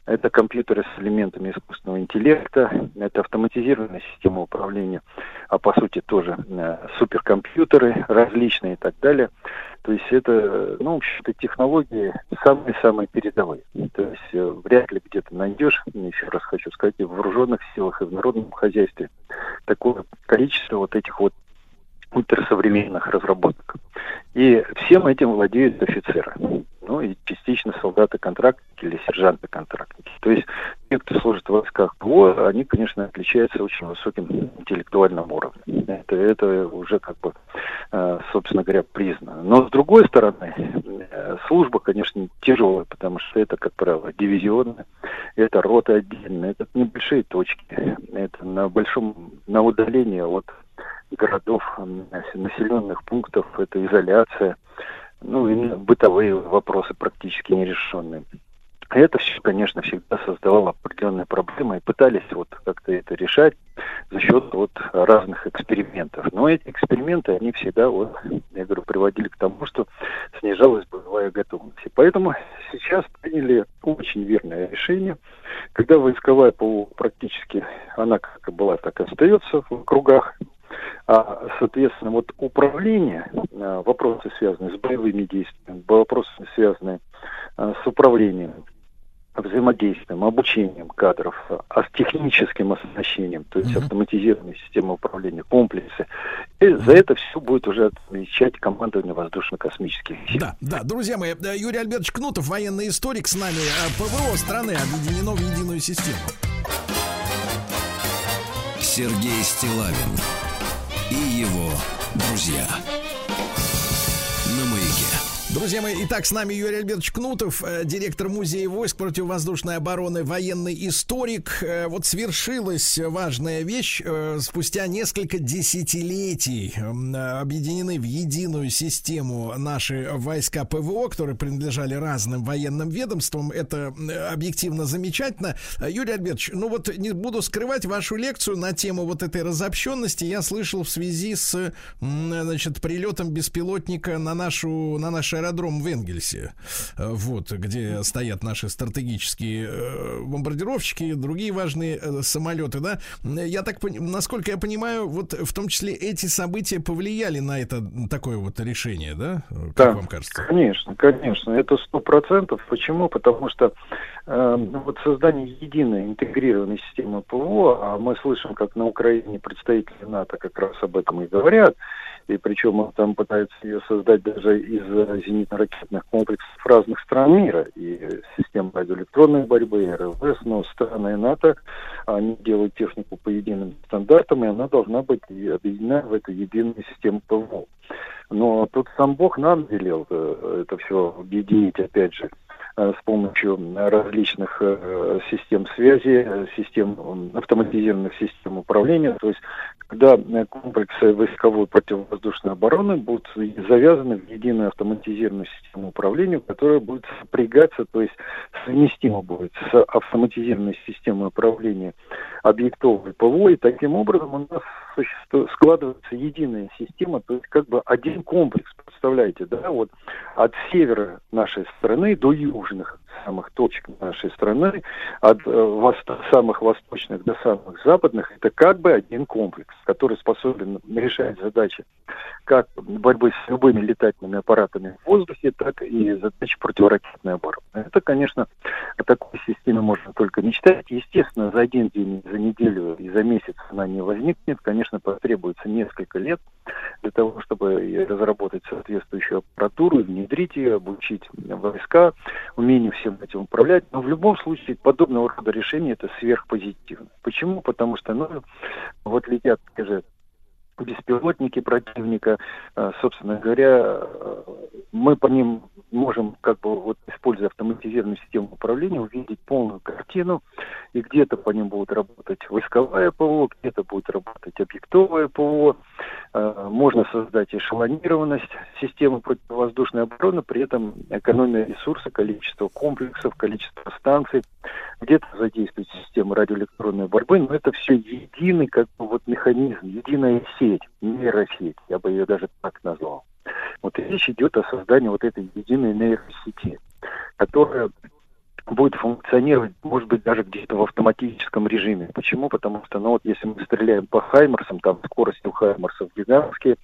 Это компьютеры с элементами искусственного интеллекта, это автоматизированная система управления, а по сути тоже э, суперкомпьютеры различные и так далее – то есть это, ну, в общем-то, технологии самые-самые передовые. То есть э, вряд ли где-то найдешь, еще раз хочу сказать, и в вооруженных силах, и в народном хозяйстве такое количество вот этих вот ультрасовременных разработок. И всем этим владеют офицеры. Ну и частично солдаты-контрактники или сержанты-контрактники. То есть те, кто служит в войсках ПВО, они, конечно, отличаются очень высоким интеллектуальным уровнем. Это, это уже как бы, э, собственно говоря, признано. Но с другой стороны, э, служба, конечно, тяжелая, потому что это, как правило, дивизионы, это роты отдельные, это небольшие точки, это на большом, на удалении от городов, населенных пунктов, это изоляция, ну и бытовые вопросы практически нерешенные. Это все, конечно, всегда создавало определенные проблемы, и пытались вот как-то это решать за счет вот разных экспериментов. Но эти эксперименты, они всегда, вот, я говорю, приводили к тому, что снижалась боевая готовность. И поэтому сейчас приняли очень верное решение, когда войсковая ПВО практически, она как была, так и остается в кругах соответственно, вот управление, а, вопросы, связанные с боевыми действиями, вопросы, связанные а, с управлением, взаимодействием, обучением кадров, а с техническим оснащением, то есть автоматизированной системой управления, комплексы. И за это все будет уже отвечать командование воздушно-космических сил. Да, да, друзья мои, э, Юрий Альбертович Кнутов, военный историк с нами. Э, ПВО страны объединено в единую систему. Сергей Стилавин и его друзья. Друзья мои, итак, с нами Юрий Альбертович Кнутов, э, директор музея войск противовоздушной обороны, военный историк. Э, вот свершилась важная вещь. Э, спустя несколько десятилетий объединены в единую систему наши войска ПВО, которые принадлежали разным военным ведомствам. Это объективно замечательно. Юрий Альбертович, ну вот не буду скрывать вашу лекцию на тему вот этой разобщенности. Я слышал в связи с, значит, прилетом беспилотника на нашу, на наши аэродром в Энгельсе, э, вот, где стоят наши стратегические э, бомбардировщики, другие важные э, самолеты, да. Я так, насколько я понимаю, вот в том числе эти события повлияли на это такое вот решение, да? Как да, вам кажется? Конечно, конечно, это сто процентов. Почему? Потому что э, вот создание единой интегрированной системы ПВО, а мы слышим, как на Украине представители НАТО как раз об этом и говорят, и причем он там пытается ее создать даже из зенитно-ракетных комплексов разных стран мира, и систем радиоэлектронной борьбы, РЛС, но страны НАТО, они делают технику по единым стандартам, и она должна быть объединена в эту единую систему ПВО. Но тут сам Бог нам велел э, это все объединить, опять же, Э, с помощью различных э, систем связи, систем автоматизированных систем управления. То есть, когда комплексы войсковой противовоздушной обороны будут завязаны в единую автоматизированную систему управления, которая будет сопрягаться, то есть совместима будет с автоматизированной системой управления объектовой ПВО, и таким образом у нас складывается единая система, то есть как бы один комплекс, представляете, да, вот от севера нашей страны до южных самых точек нашей страны, от э, восто- самых восточных до самых западных, это как бы один комплекс, который способен решать задачи как борьбы с любыми летательными аппаратами в воздухе, так и задачи противоракетной обороны. Это, конечно, о такой системе можно только мечтать. Естественно, за один день, за неделю и за месяц она не возникнет. Конечно, потребуется несколько лет для того, чтобы разработать соответствующую аппаратуру, внедрить ее, обучить войска, умению всем этим управлять. Но в любом случае подобного рода решения это сверхпозитивно. Почему? Потому что, ну, вот летят, скажем, беспилотники противника, э, собственно говоря, э, мы по ним можем, как бы, вот, используя автоматизированную систему управления, увидеть полную картину, и где-то по ним будут работать войсковая ПВО, где-то будет работать объектовое ПВО. Э, можно создать эшелонированность системы противовоздушной обороны, при этом экономия ресурса, количество комплексов, количество станций, где-то задействовать систему радиоэлектронной борьбы, но это все единый как бы вот механизм, единая сеть, нейросеть, я бы ее даже так назвал. Вот речь идет о создании вот этой единой нейросети, которая будет функционировать, может быть, даже где-то в автоматическом режиме. Почему? Потому что, ну вот, если мы стреляем по Хаймерсам, там скорость у Хаймерсов гигантские,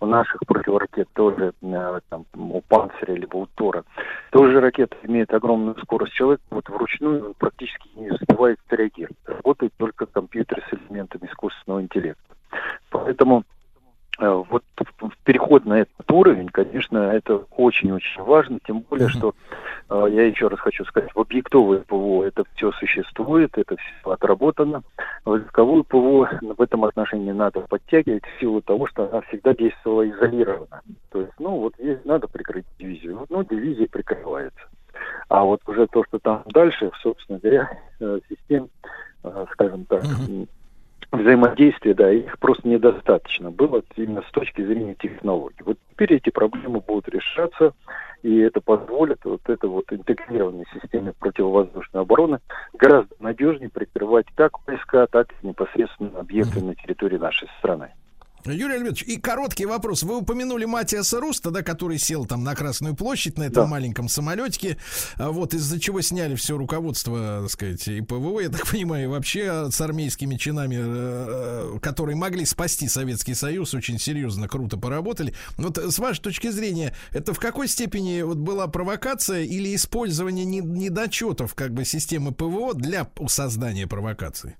у наших противоракет тоже, э, там, у Панциря либо у Тора, тоже ракета имеет огромную скорость. Человек вот вручную он практически не успевает реагировать. Работают только компьютеры с элементами искусственного интеллекта. Поэтому Э, вот переход на этот уровень, конечно, это очень-очень важно, тем более, что э, я еще раз хочу сказать, в объектовое ПВО это все существует, это все отработано. В языковую ПВО в этом отношении надо подтягивать в силу того, что она всегда действовала изолированно. То есть, ну, вот здесь надо прикрыть дивизию. Ну, дивизия прикрывается. А вот уже то, что там дальше, собственно говоря, э, систем, скажем так, взаимодействия, да, их просто недостаточно было именно с точки зрения технологий. Вот теперь эти проблемы будут решаться, и это позволит вот это вот интегрированной системе противовоздушной обороны гораздо надежнее прикрывать как войска, так и непосредственно объекты на территории нашей страны. Юрий Альбертович, и короткий вопрос. Вы упомянули Матиаса Руста, да, который сел там на Красную площадь на этом да. маленьком самолетике, а вот из-за чего сняли все руководство, так сказать, и ПВО, я так понимаю, и вообще с армейскими чинами, э, которые могли спасти Советский Союз, очень серьезно, круто поработали. Вот с вашей точки зрения, это в какой степени вот была провокация или использование недочетов как бы системы ПВО для создания провокации?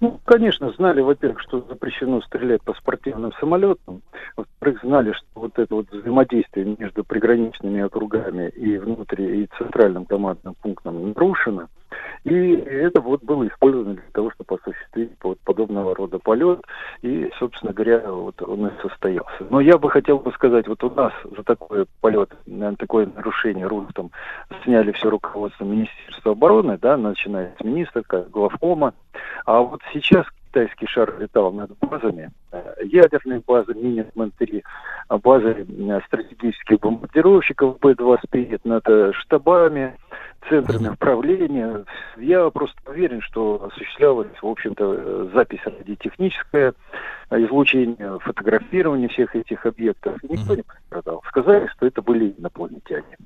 Ну, конечно, знали, во-первых, что запрещено стрелять по спортивным самолетам. Во-вторых, знали, что вот это вот взаимодействие между приграничными округами и внутри, и центральным командным пунктом нарушено. И это вот было использовано для того, чтобы осуществить вот подобного рода полет. И, собственно говоря, вот он и состоялся. Но я бы хотел бы сказать, вот у нас за такой полет, такое нарушение рустом сняли все руководство Министерства обороны, да, начиная с министра, главкома. А вот сейчас китайский шар летал над базами, э, ядерные базы, мини-3, базы э, стратегических бомбардировщиков Б-25 над э, штабами, центрами управления. Я просто уверен, что осуществлялась, в общем-то, запись радиотехническая, излучение, фотографирование всех этих объектов. Никто не пострадал. Сказали, что это были инопланетяне.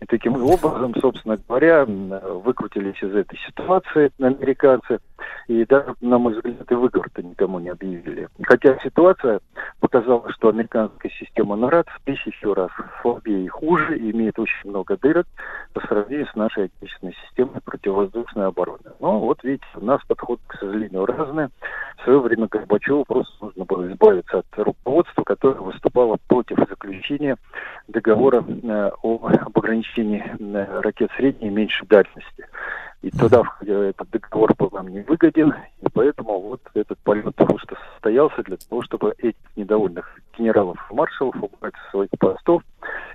И таким образом, собственно говоря, выкрутились из этой ситуации американцы. И даже, на мой взгляд, и выговор-то никому не объявили. Хотя ситуация показала, что американская система НАРАД в тысячу раз слабее и хуже, и имеет очень много дырок по сравнению с нашей отечественной системой противовоздушной обороны. Но вот видите, у нас подход, к сожалению, разный. В свое время Горбачеву просто нужно было избавиться от руководства, которое выступало против заключения договора э, об ограничении э, ракет средней и меньшей дальности. И туда этот договор был нам не выгоден, и поэтому вот этот полет просто состоялся для того, чтобы этих недовольных генералов и маршалов убрать со своих постов.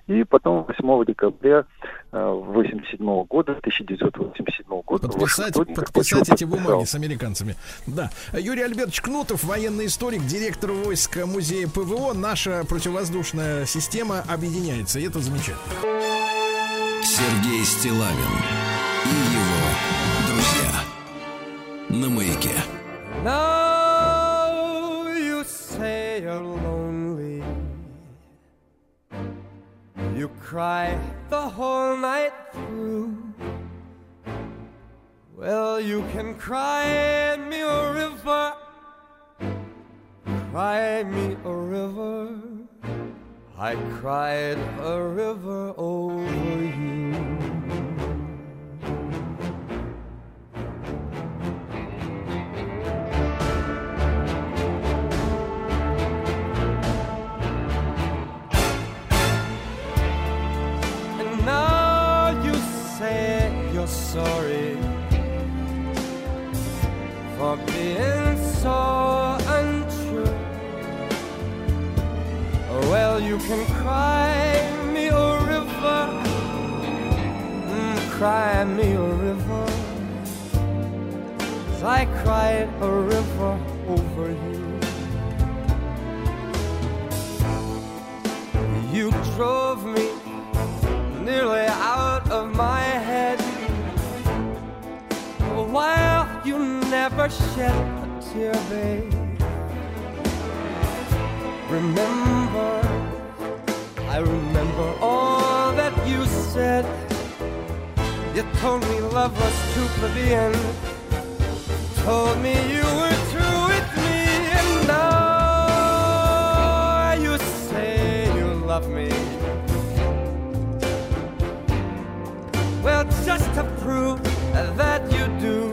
И потом 8 декабря 87 э, года, 1987 года... Подписать, подписать эти бумаги с американцами. Да. Юрий Альбертович Кнутов, военный историк, директор войск музея ПВО. Наша противовоздушная система объединяется, и это замечательно. Сергей Стилавин и его на маяке. Now you say you're lonely. You cry the whole night through. Well, you can cry me a river, cry me a river. I cried a river over you. sorry for being so untrue. Well, you can cry me a river, mm, cry me a river, as I cried a river over you. You drove me nearly out of my never shed a tear, babe. Remember, I remember all that you said. You told me love was too plebeian. Told me you were through with me, and now you say you love me. Well, just to prove that you do,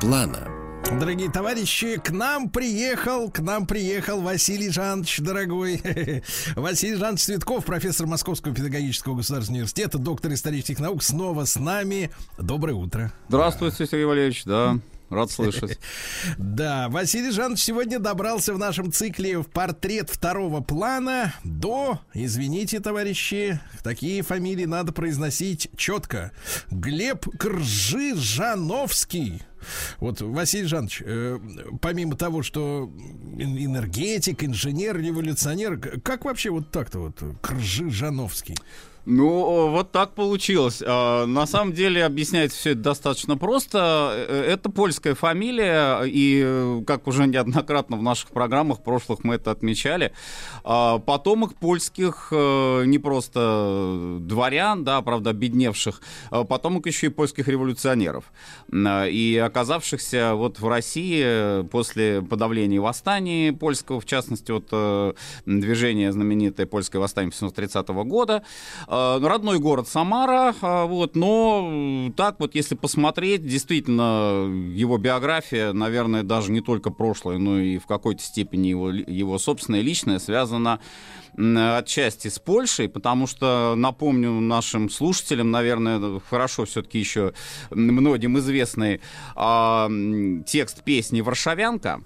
плана. Дорогие товарищи, к нам приехал, к нам приехал Василий Жанович, дорогой. Василий Жанович Цветков, профессор Московского педагогического государственного университета, доктор исторических наук, снова с нами. Доброе утро. Здравствуйте, Сергей Валерьевич, да, рад слышать. Да, Василий Жанович сегодня добрался в нашем цикле в портрет второго плана до, извините, товарищи, такие фамилии надо произносить четко. Глеб Кржижановский. Вот, Василий Жанович, э, помимо того, что эн- энергетик, инженер, революционер, как вообще вот так-то вот Кржижановский? Ну, вот так получилось. А, На самом деле объясняется все это достаточно просто. Э, Это польская фамилия, и, как уже неоднократно в наших программах прошлых мы это отмечали, а, потомок польских э, не просто дворян, да, правда, обедневших, а потомок еще и польских революционеров, и оказавшихся вот в России после подавления восстания польского, в частности, вот э, движение знаменитое польское восстание 1930 года, родной город Самара, э, вот, но э, так вот, если посмотреть, действительно, его биография, наверное, даже не только прошлое, но и в какой-то степени его, его собственное личное связано м, отчасти с Польшей, потому что, напомню нашим слушателям, наверное, хорошо все-таки еще многим известный м, текст песни «Варшавянка»,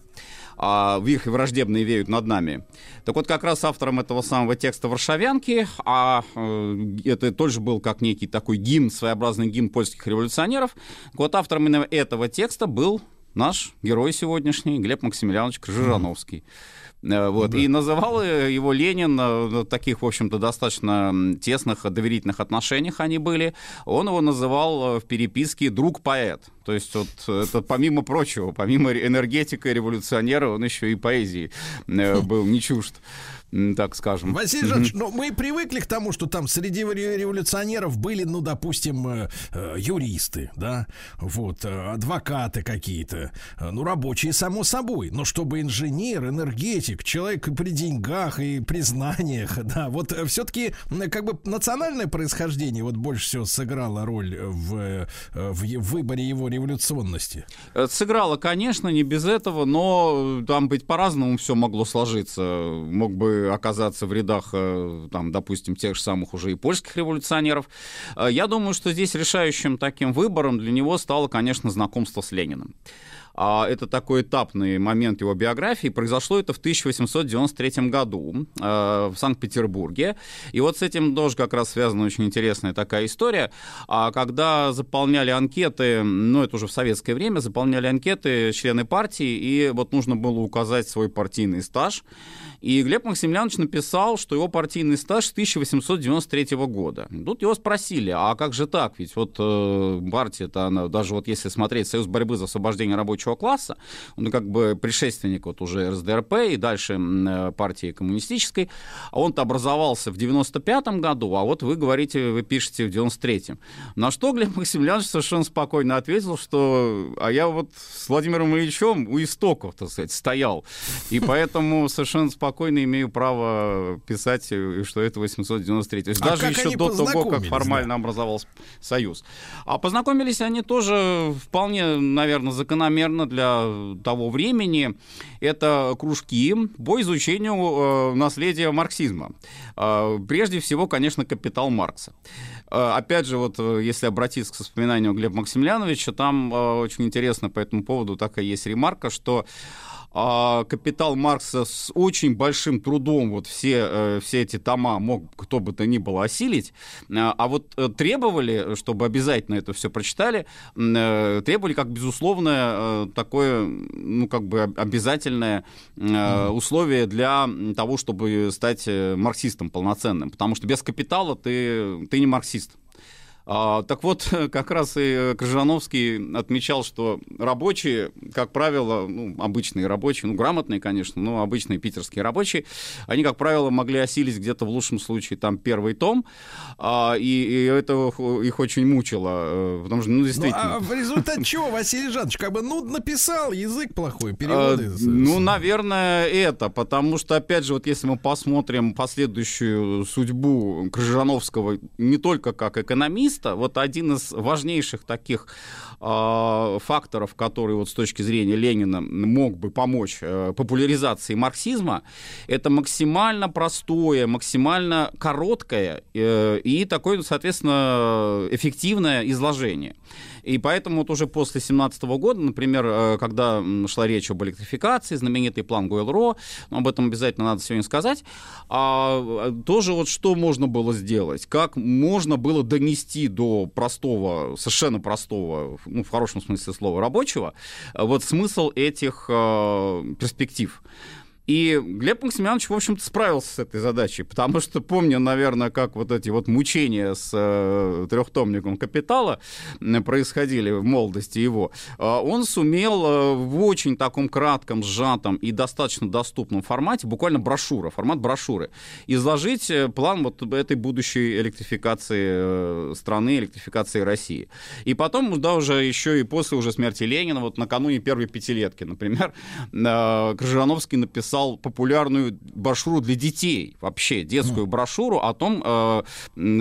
в их враждебные веют над нами. Так вот, как раз автором этого самого текста «Варшавянки», а э, это тоже был как некий такой гимн, своеобразный гимн польских революционеров, так вот автором именно этого текста был наш герой сегодняшний Глеб Максимiliaнович Крыжановский. Вот. И называл э, его Ленин э, в таких, в общем-то, достаточно тесных доверительных отношениях они были. Он его называл э, в переписке «друг-поэт». То есть вот это помимо прочего, помимо энергетика и революционера, он еще и поэзии э, был не чужд, так скажем. Василий Жанович, ну мы привыкли к тому, что там среди ре- революционеров были, ну, допустим, э, э, юристы, да, вот, э, адвокаты какие-то, ну, рабочие, само собой, но чтобы инженер, энергетик, человек при деньгах и признаниях, да, вот все-таки как бы национальное происхождение вот больше всего сыграло роль в, в выборе его революционности. Сыграло, конечно, не без этого, но там быть по-разному все могло сложиться. Мог бы оказаться в рядах, э, там, допустим, тех же самых уже и польских революционеров. Э, Я думаю, что здесь решающим таким выбором для него стало, конечно, знакомство с Лениным. А это такой этапный момент его биографии. Произошло это в 1893 году э, в Санкт-Петербурге. И вот с этим тоже как раз связана очень интересная такая история. А когда заполняли анкеты, ну это уже в советское время, заполняли анкеты члены партии, и вот нужно было указать свой партийный стаж. И Глеб Максимiliaнович написал, что его партийный стаж с 1893 года. Тут его спросили, а как же так? Ведь вот э, партия-то, она, даже вот если смотреть Союз борьбы за освобождение рабочего класса, он как бы предшественник вот уже РСДРП и дальше э, партии коммунистической, он-то образовался в 95 году, а вот вы говорите, вы пишете в 93-м. На что Глеб Максимiliaнович совершенно спокойно ответил, что а я вот с Владимиром Ильичем у истоков, так сказать, стоял. И поэтому совершенно спокойно имею право писать, э, что это 893. То есть А даже еще до того, как формально образовался Союз. А познакомились они тоже вполне, наверное, закономерно для того времени. Это кружки по изучению э, наследия марксизма. Э, прежде всего, конечно, «Капитал Маркса». Э, Опять же, вот э, если обратиться к воспоминанию Глеба Максимiliaновича, там э, очень интересно по этому поводу такая есть ремарка, что а, «Капитал Маркса» с очень большим трудом вот все, э, все эти тома мог кто бы то ни было осилить, а а вот э, требовали, чтобы обязательно это все прочитали, э, требовали как безусловное э, такое, ну как бы об- обязательное э, условие для того, чтобы стать э, марксистом полноценным, потому что без капитала ты, ты не марксист. А, так вот, как раз и Крыжановский отмечал, что рабочие, как правило, ну, обычные рабочие, ну, грамотные, конечно, но обычные питерские рабочие, они, как правило, могли осилить где-то в лучшем случае там первый том, а, и, и это их очень мучило, э, потому что, ну, Ну, действительно... а в результате чего, Василий Жанович, как бы нудно писал, язык плохой, А, переводы. Ну, наверное, это, потому что, опять же, вот если мы посмотрим последующую судьбу Крыжановского не только как экономиста, вот один из важнейших таких а, факторов, который вот с точки зрения Ленина мог бы помочь э, популяризации марксизма, это максимально простое, максимально короткое э, и такое, соответственно, эффективное изложение. И поэтому вот уже после 17 года, например, э, когда шла речь об электрификации, знаменитый план Гойл-Ро, ну, об этом обязательно надо сегодня сказать, а, э, тоже вот что можно было сделать, как можно было донести до простого, совершенно простого, ну, в хорошем смысле слова, рабочего, э, вот смысл этих перспектив. И Глеб Максимянович, в общем-то, справился с этой задачей, потому что помню, наверное, как вот эти вот мучения с э, трехтомником «Капитала» происходили в молодости его, э, он сумел э, в очень таком кратком, сжатом и достаточно доступном формате, буквально брошюра, формат брошюры, изложить э, план вот этой будущей электрификации э, страны, электрификации России. И потом, да, уже еще и после уже смерти Ленина, вот накануне первой пятилетки, например, э, Крыжановский написал популярную брошюру для детей, вообще детскую брошюру о том, э,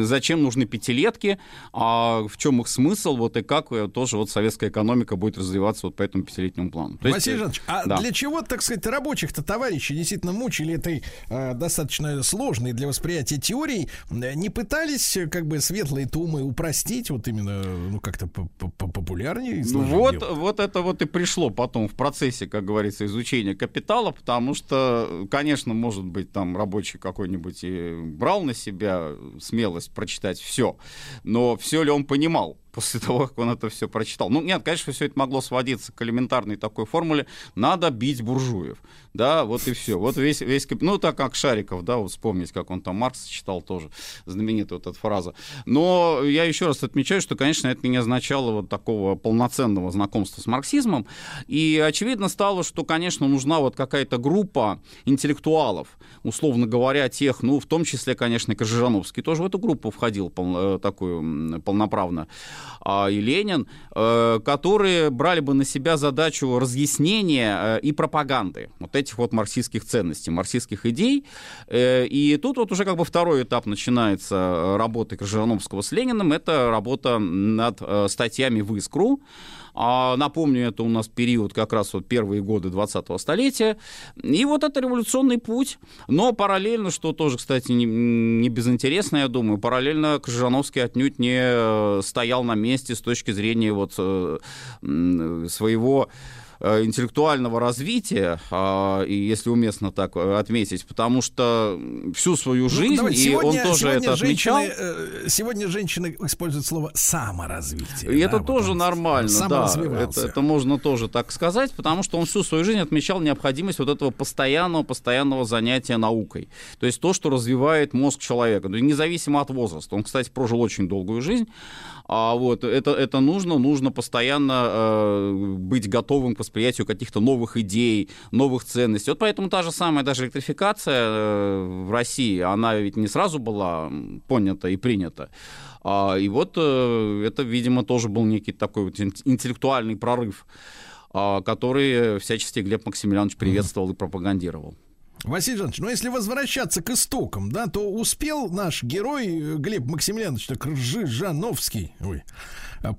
зачем нужны пятилетки, а в чем их смысл, вот и как э, тоже вот советская экономика будет развиваться вот по этому пятилетнему плану. То есть, Василий э, Жанович, а да. для чего, так сказать, рабочих-то товарищей действительно мучили этой э, достаточно сложной для восприятия теорией? Э, Не пытались, э, как бы, светлые тумы упростить, вот именно, ну, как-то по- по- по- популярнее? Ну вот, вот это вот и пришло потом в процессе, как говорится, изучения капитала, потому что, конечно, может быть, там рабочий какой-нибудь и брал на себя смелость прочитать все, но все ли он понимал? После того, как он это все прочитал. Ну, нет, конечно, все это могло сводиться к элементарной такой формуле. Надо бить буржуев. Да, вот и все. Вот весь, весь, ну, так как Шариков, да, вот вспомнить, как он там Маркс читал тоже, знаменитая вот эта фраза. Но я еще раз отмечаю, что, конечно, это не означало вот такого полноценного знакомства с марксизмом. И очевидно стало, что, конечно, нужна вот какая-то группа интеллектуалов, условно говоря, тех, ну, в том числе, конечно, и Крыжановский тоже в эту группу входил пол- э, такую полноправно, и Ленин, э, которые брали бы на себя задачу разъяснения э, и пропаганды вот этих вот марксистских ценностей, марксистских идей. Э, И тут вот уже как бы второй этап начинается работы Крыжановского с Лениным, это работа над статьями в «Искру», а, напомню, это у нас период как раз вот первые годы 20-го столетия. И вот это революционный путь. Но параллельно, что тоже, кстати, не, не безинтересно, я думаю, параллельно Крыжановский отнюдь не э, стоял на месте с точки зрения вот э, своего интеллектуального развития, а, и если уместно так э, отметить, потому что всю свою Ну, жизнь, давайте, и сегодня- он тоже это отмечал, э, Сегодня женщины используют слово саморазвитие. И это да, вот тоже нормально, да. Это, это можно тоже так сказать, потому что он всю свою жизнь отмечал необходимость вот этого постоянного, постоянного занятия наукой. То есть то, что развивает мозг человека, ну, независимо от возраста. Он, кстати, прожил очень долгую жизнь. А вот это, это нужно, нужно постоянно э, быть готовым к восприятию каких-то новых идей, новых ценностей. Вот поэтому та же самая даже электрификация э, в России, она ведь не сразу была понята и принята. А, и вот э, это, видимо, тоже был некий такой вот ин- интеллектуальный прорыв, а, который всячески Глеб Максимiliaнович приветствовал и пропагандировал. Василий Жанович, ну если возвращаться к истокам, да, то успел наш герой э, Глеб Максимiliaнович, так Ржижановский, ой,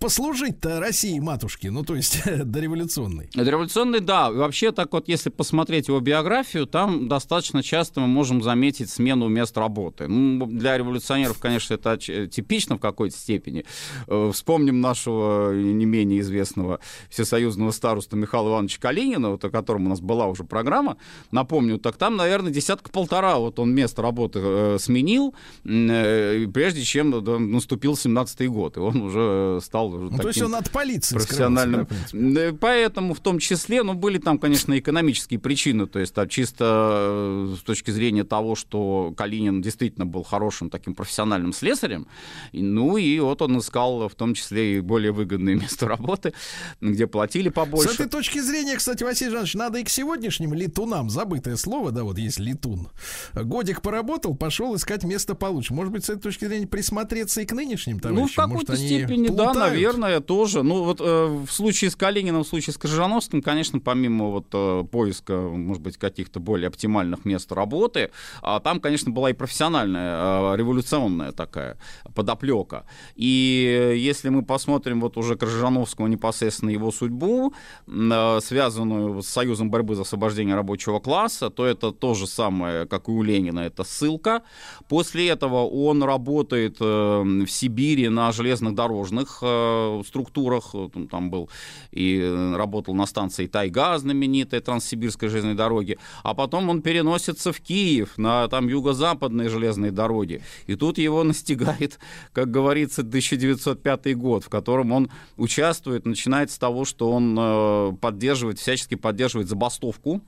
послужить-то России матушке, ну то есть дореволюционной. Революционный, да. Вообще, так вот, если посмотреть его биографию, там достаточно часто мы можем заметить смену мест работы. Ну, для революционеров, конечно, это типично в какой-то степени. Э, Вспомним нашего не менее известного всесоюзного староста Михаила Ивановича Калинина, вот о котором у нас была уже программа. Напомню, так там, наверное, десятка-полтора вот он место работы э, сменил, э, прежде чем да, наступил 17-й год. И он уже стал Ну, то есть таким он от полиции профессиональным. да? Э, Поэтому в том числе, ну, были там, конечно, экономические причины, то есть там чисто э, с точки зрения того, что Калинин действительно был хорошим таким профессиональным слесарем, и, ну, и вот он искал в том числе и более выгодное место работы, где платили С побольше. этой точки зрения, кстати, Василий Жанович, надо и к сегодняшним летунам, забытое слово, да, вот есть летун. Годик поработал, пошел искать место получше. Может быть, с этой точки зрения присмотреться и к нынешним товарищам? Ну, в какой-то Может, степени, да? Наверное, тоже. Ну, вот э, в случае с Калининым, в случае с Крыжановским, конечно, помимо вот э, поиска, может быть, каких-то более оптимальных мест работы, а там, конечно, была и профессиональная, э, революционная такая подоплека. И э, если мы посмотрим вот уже Крыжановского непосредственно его судьбу, э, связанную с Союзом борьбы за освобождение рабочего класса, то это то же самое, как и у Ленина, это ссылка. После этого он работает э, в Сибири на железных дорожных э, структурах, Вот он там был и э, работал на станции Тайга, знаменитой Транссибирской железной дороги, а потом он переносится в Киев на там юго-западные железные дороги, и тут его настигает, как говорится, 1905 год, в котором он участвует, начинает с того, что он э, поддерживает, всячески поддерживает забастовку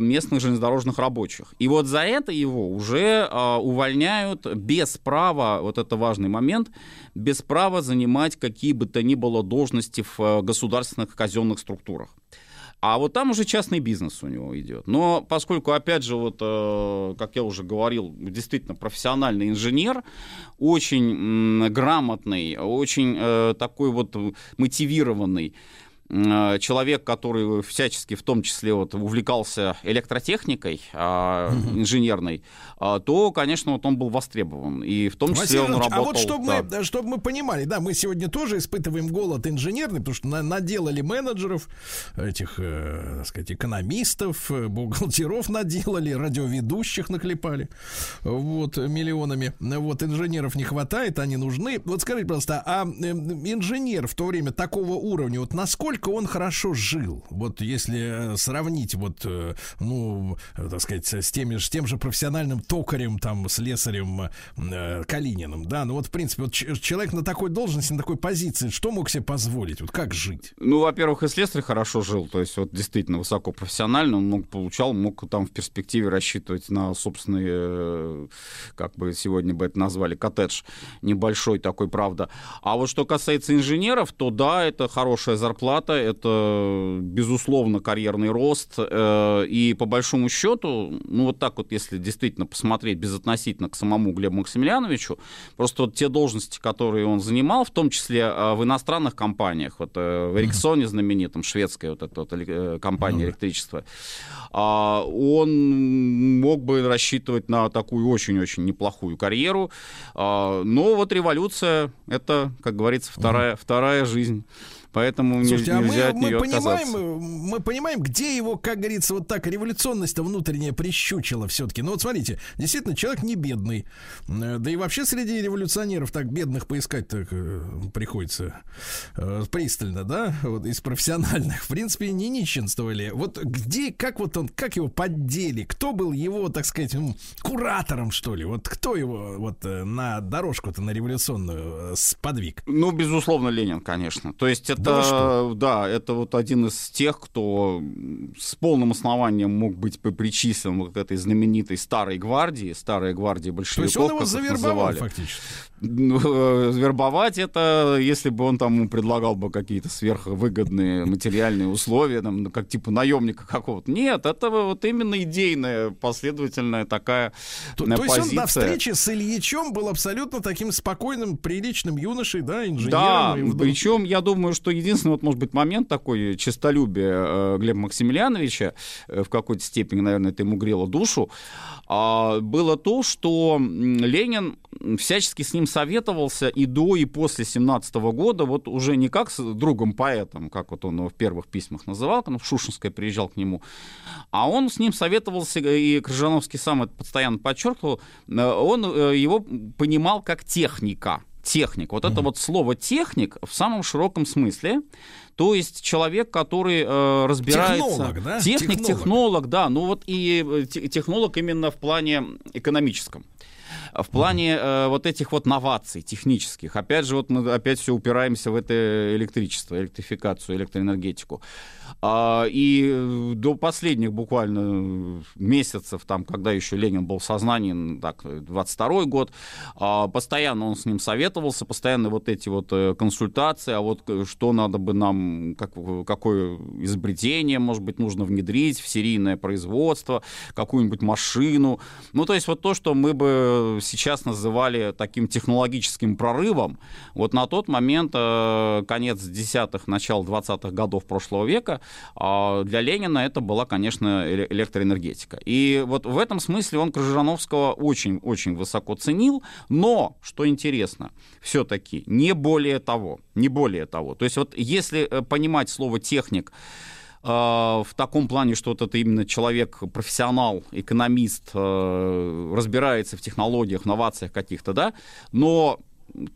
местных железнодорожных рабочих. И вот за это его уже а, увольняют без права, вот это важный момент, без права занимать какие бы то ни было должности в э, государственных казенных структурах. А вот там уже частный бизнес у него идет. Но поскольку, опять же, вот, э, как я уже говорил, действительно профессиональный инженер, очень грамотный, очень э, такой вот мотивированный, человек, который всячески, в том числе, вот, увлекался электротехникой а, инженерной, а, то, конечно, вот он был востребован. И в том числе Василий он Иванович, работал... а вот чтобы да. мы, чтобы мы понимали, да, мы сегодня тоже испытываем голод инженерный, потому что на- наделали менеджеров, этих, э, так сказать, экономистов, э, бухгалтеров наделали, радиоведущих наклепали, вот, миллионами. Вот, инженеров не хватает, они нужны. Вот скажите, пожалуйста, а э, инженер в то время такого уровня, вот насколько насколько он хорошо жил? Вот если э, сравнить вот, э, ну, э, так сказать, с теми, с тем же профессиональным токарем, там, слесарем э, Калининым, да, ну вот, в принципе, вот человек на такой должности, на такой позиции, что мог себе позволить? Вот как жить? Ну, во-первых, и слесарь хорошо жил, то есть вот действительно высокопрофессионально, он мог, получал, мог там в перспективе рассчитывать на собственный, э, как бы сегодня бы это назвали, коттедж небольшой такой, правда. А вот что касается инженеров, то да, это хорошая зарплата, это, безусловно, карьерный рост, э, и по большому счету, ну вот так вот, если действительно посмотреть безотносительно к самому Глебу Максимiliaновичу, просто вот те должности, которые он занимал, в том числе э, в иностранных компаниях, вот э, в Эриксоне знаменитом, шведская вот эта вот компания электричества, а, он мог бы рассчитывать на такую очень-очень неплохую карьеру. А, Но вот революция — это, как говорится, вторая, вторая жизнь. Поэтому не- Слушайте, а нельзя мы, от нее мы понимаем, отказаться. мы понимаем, где его, как говорится, вот так революционность-то внутренняя прищучила все-таки. Ну вот смотрите, действительно, человек не бедный. Э, Да и вообще среди революционеров так бедных поискать так э, приходится э, пристально, да, вот из профессиональных. В принципе, не нищенствовали. Вот где, как вот он, как его поддели? Кто был его, так сказать, куратором, что ли? Вот кто его вот на дорожку-то, на революционную сподвиг? Ну, безусловно, Ленин, конечно. То есть это, Что? да, это вот один из тех, кто с полным основанием мог быть бы причислен вот к этой знаменитой старой гвардии, старая гвардия То большевиков, есть он его завербовал называли. фактически. Э, Вербовать это, если бы он там предлагал бы какие-то сверхвыгодные материальные условия, там, ну, как типа наемника какого-то. Нет, это вот именно идейная, последовательная такая То, э, то есть он на встрече с Ильичем был абсолютно таким спокойным, приличным юношей, да, инженером. Да, вдруг- причем я думаю, что единственный, вот, может быть, момент такой честолюбия э, Глеба Максимилиановича, в какой-то степени, наверное, это ему грело душу, а, было то, что Ленин всячески с ним советовался и до, и после 17 года, вот уже не как с другом-поэтом, как вот он его в первых письмах называл, когда в Шушинское приезжал к нему, а он с ним советовался, и Крыжановский сам это постоянно подчеркивал, э, он э, его понимал как техника. Техник. Вот это вот слово техник в самом широком смысле. То есть человек, который э, разбирается... Технолог, да? Техник, Технолог. технолог, да. Ну вот и э, те- технолог именно в плане экономическом. В плане э, вот этих вот новаций технических. Опять же, вот мы опять все упираемся в это электричество, электрификацию, электроэнергетику. А, и э, до последних буквально месяцев, там, когда еще Ленин был в сознании, н- так, 22 год, а, постоянно он с ним советовался, постоянно вот эти вот э, консультации, а вот э, что надо бы нам, как, какое изобретение, может быть, нужно внедрить в серийное производство, какую-нибудь машину. Ну, то есть вот то, что мы бы сейчас называли таким технологическим прорывом, вот на тот момент, э, конец десятых, начало 20-х годов прошлого века, а для Ленина это была, конечно, эле- электроэнергетика. И вот в этом смысле он Крыжановского очень-очень высоко ценил, но, что интересно, все-таки не более того, не более того. То есть вот если э, понимать слово «техник», э, в таком плане, что вот это именно человек, профессионал, экономист, э, разбирается в технологиях, новациях каких-то, да, но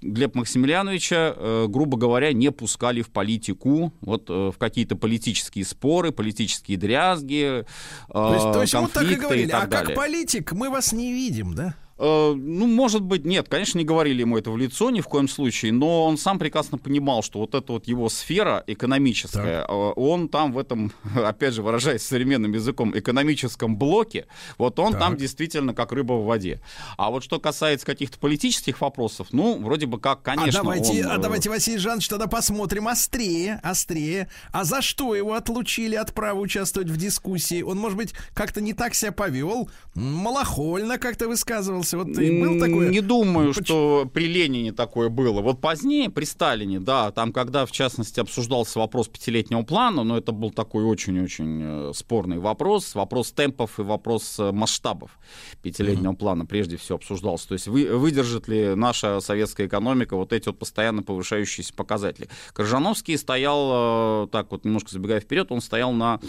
Глеб Максимилиановича, э, грубо говоря, не пускали в политику, вот э, в какие-то политические споры, политические дрязги, э, То есть, то есть ему так и говорили, так а как далее. политик мы вас не видим, да? Э, Ну, может быть, нет, конечно, не говорили ему это в лицо ни в коем случае, но он сам прекрасно понимал, что вот эта вот его сфера экономическая, э, он там в этом, опять же, выражаясь современным языком, экономическом блоке, вот он там действительно как рыба в воде. А вот что касается каких-то политических вопросов, ну, вроде бы как, конечно, а давайте, он, а э, давайте, Василий Жанович, тогда посмотрим острее, острее. А за что его отлучили от права участвовать в дискуссии? Он, может быть, как-то не так себя повел, малохольно как-то высказывался. Вот и был такой. Не думаю, что при Ленине такое было. Вот позднее, при Сталине, да, там, когда, в частности, обсуждался вопрос пятилетнего плана, но это был такой очень-очень э, спорный вопрос, вопрос темпов и вопрос э, масштабов пятилетнего плана прежде всего обсуждался. То есть вы, выдержит ли наша советская экономика вот эти вот постоянно повышающиеся показатели. Коржановский стоял, э, так вот немножко забегая вперед, он стоял на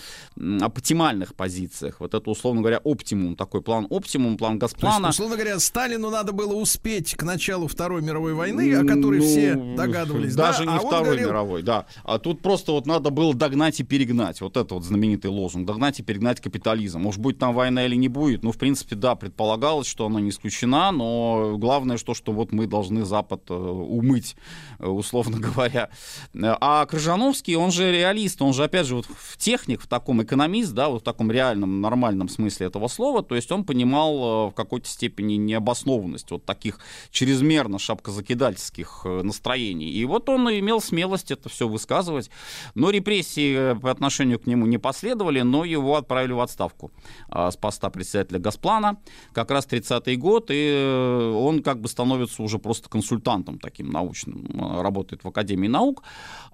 оптимальных позициях. Вот это, условно говоря, оптимум, такой план оптимум, план То есть, условно говоря, говоря, Сталину надо было успеть к началу Второй мировой войны, о которой Ну, все догадывались. Даже да? не А Второй говорил, мировой, да. А тут просто вот надо было догнать и перегнать. Вот это вот знаменитый лозунг. Догнать и перегнать капитализм. Может, будет там война или не будет. Ну, в принципе, да, предполагалось, что она не исключена, но главное, что, что вот мы должны Запад э, умыть, э, условно говоря. А Крыжановский, он же реалист, он же, опять же, вот в техник, в таком экономист, да, вот в таком реальном, нормальном смысле этого слова, то есть он понимал э, в какой-то степени необоснованность вот таких чрезмерно шапкозакидательских э, настроений. И вот он имел смелость это все высказывать. Но репрессии э, по отношению к нему не последовали, но его отправили в отставку а, с поста председателя Госплана. Как раз 30-й год, и э, он как бы становится уже просто консультантом таким научным, э, работает в Академии наук.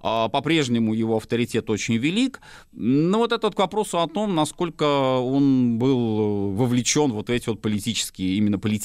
А, По-прежнему его авторитет очень велик. Но вот этот к вопросу о том, насколько он был вовлечен вот в эти вот политические, именно политические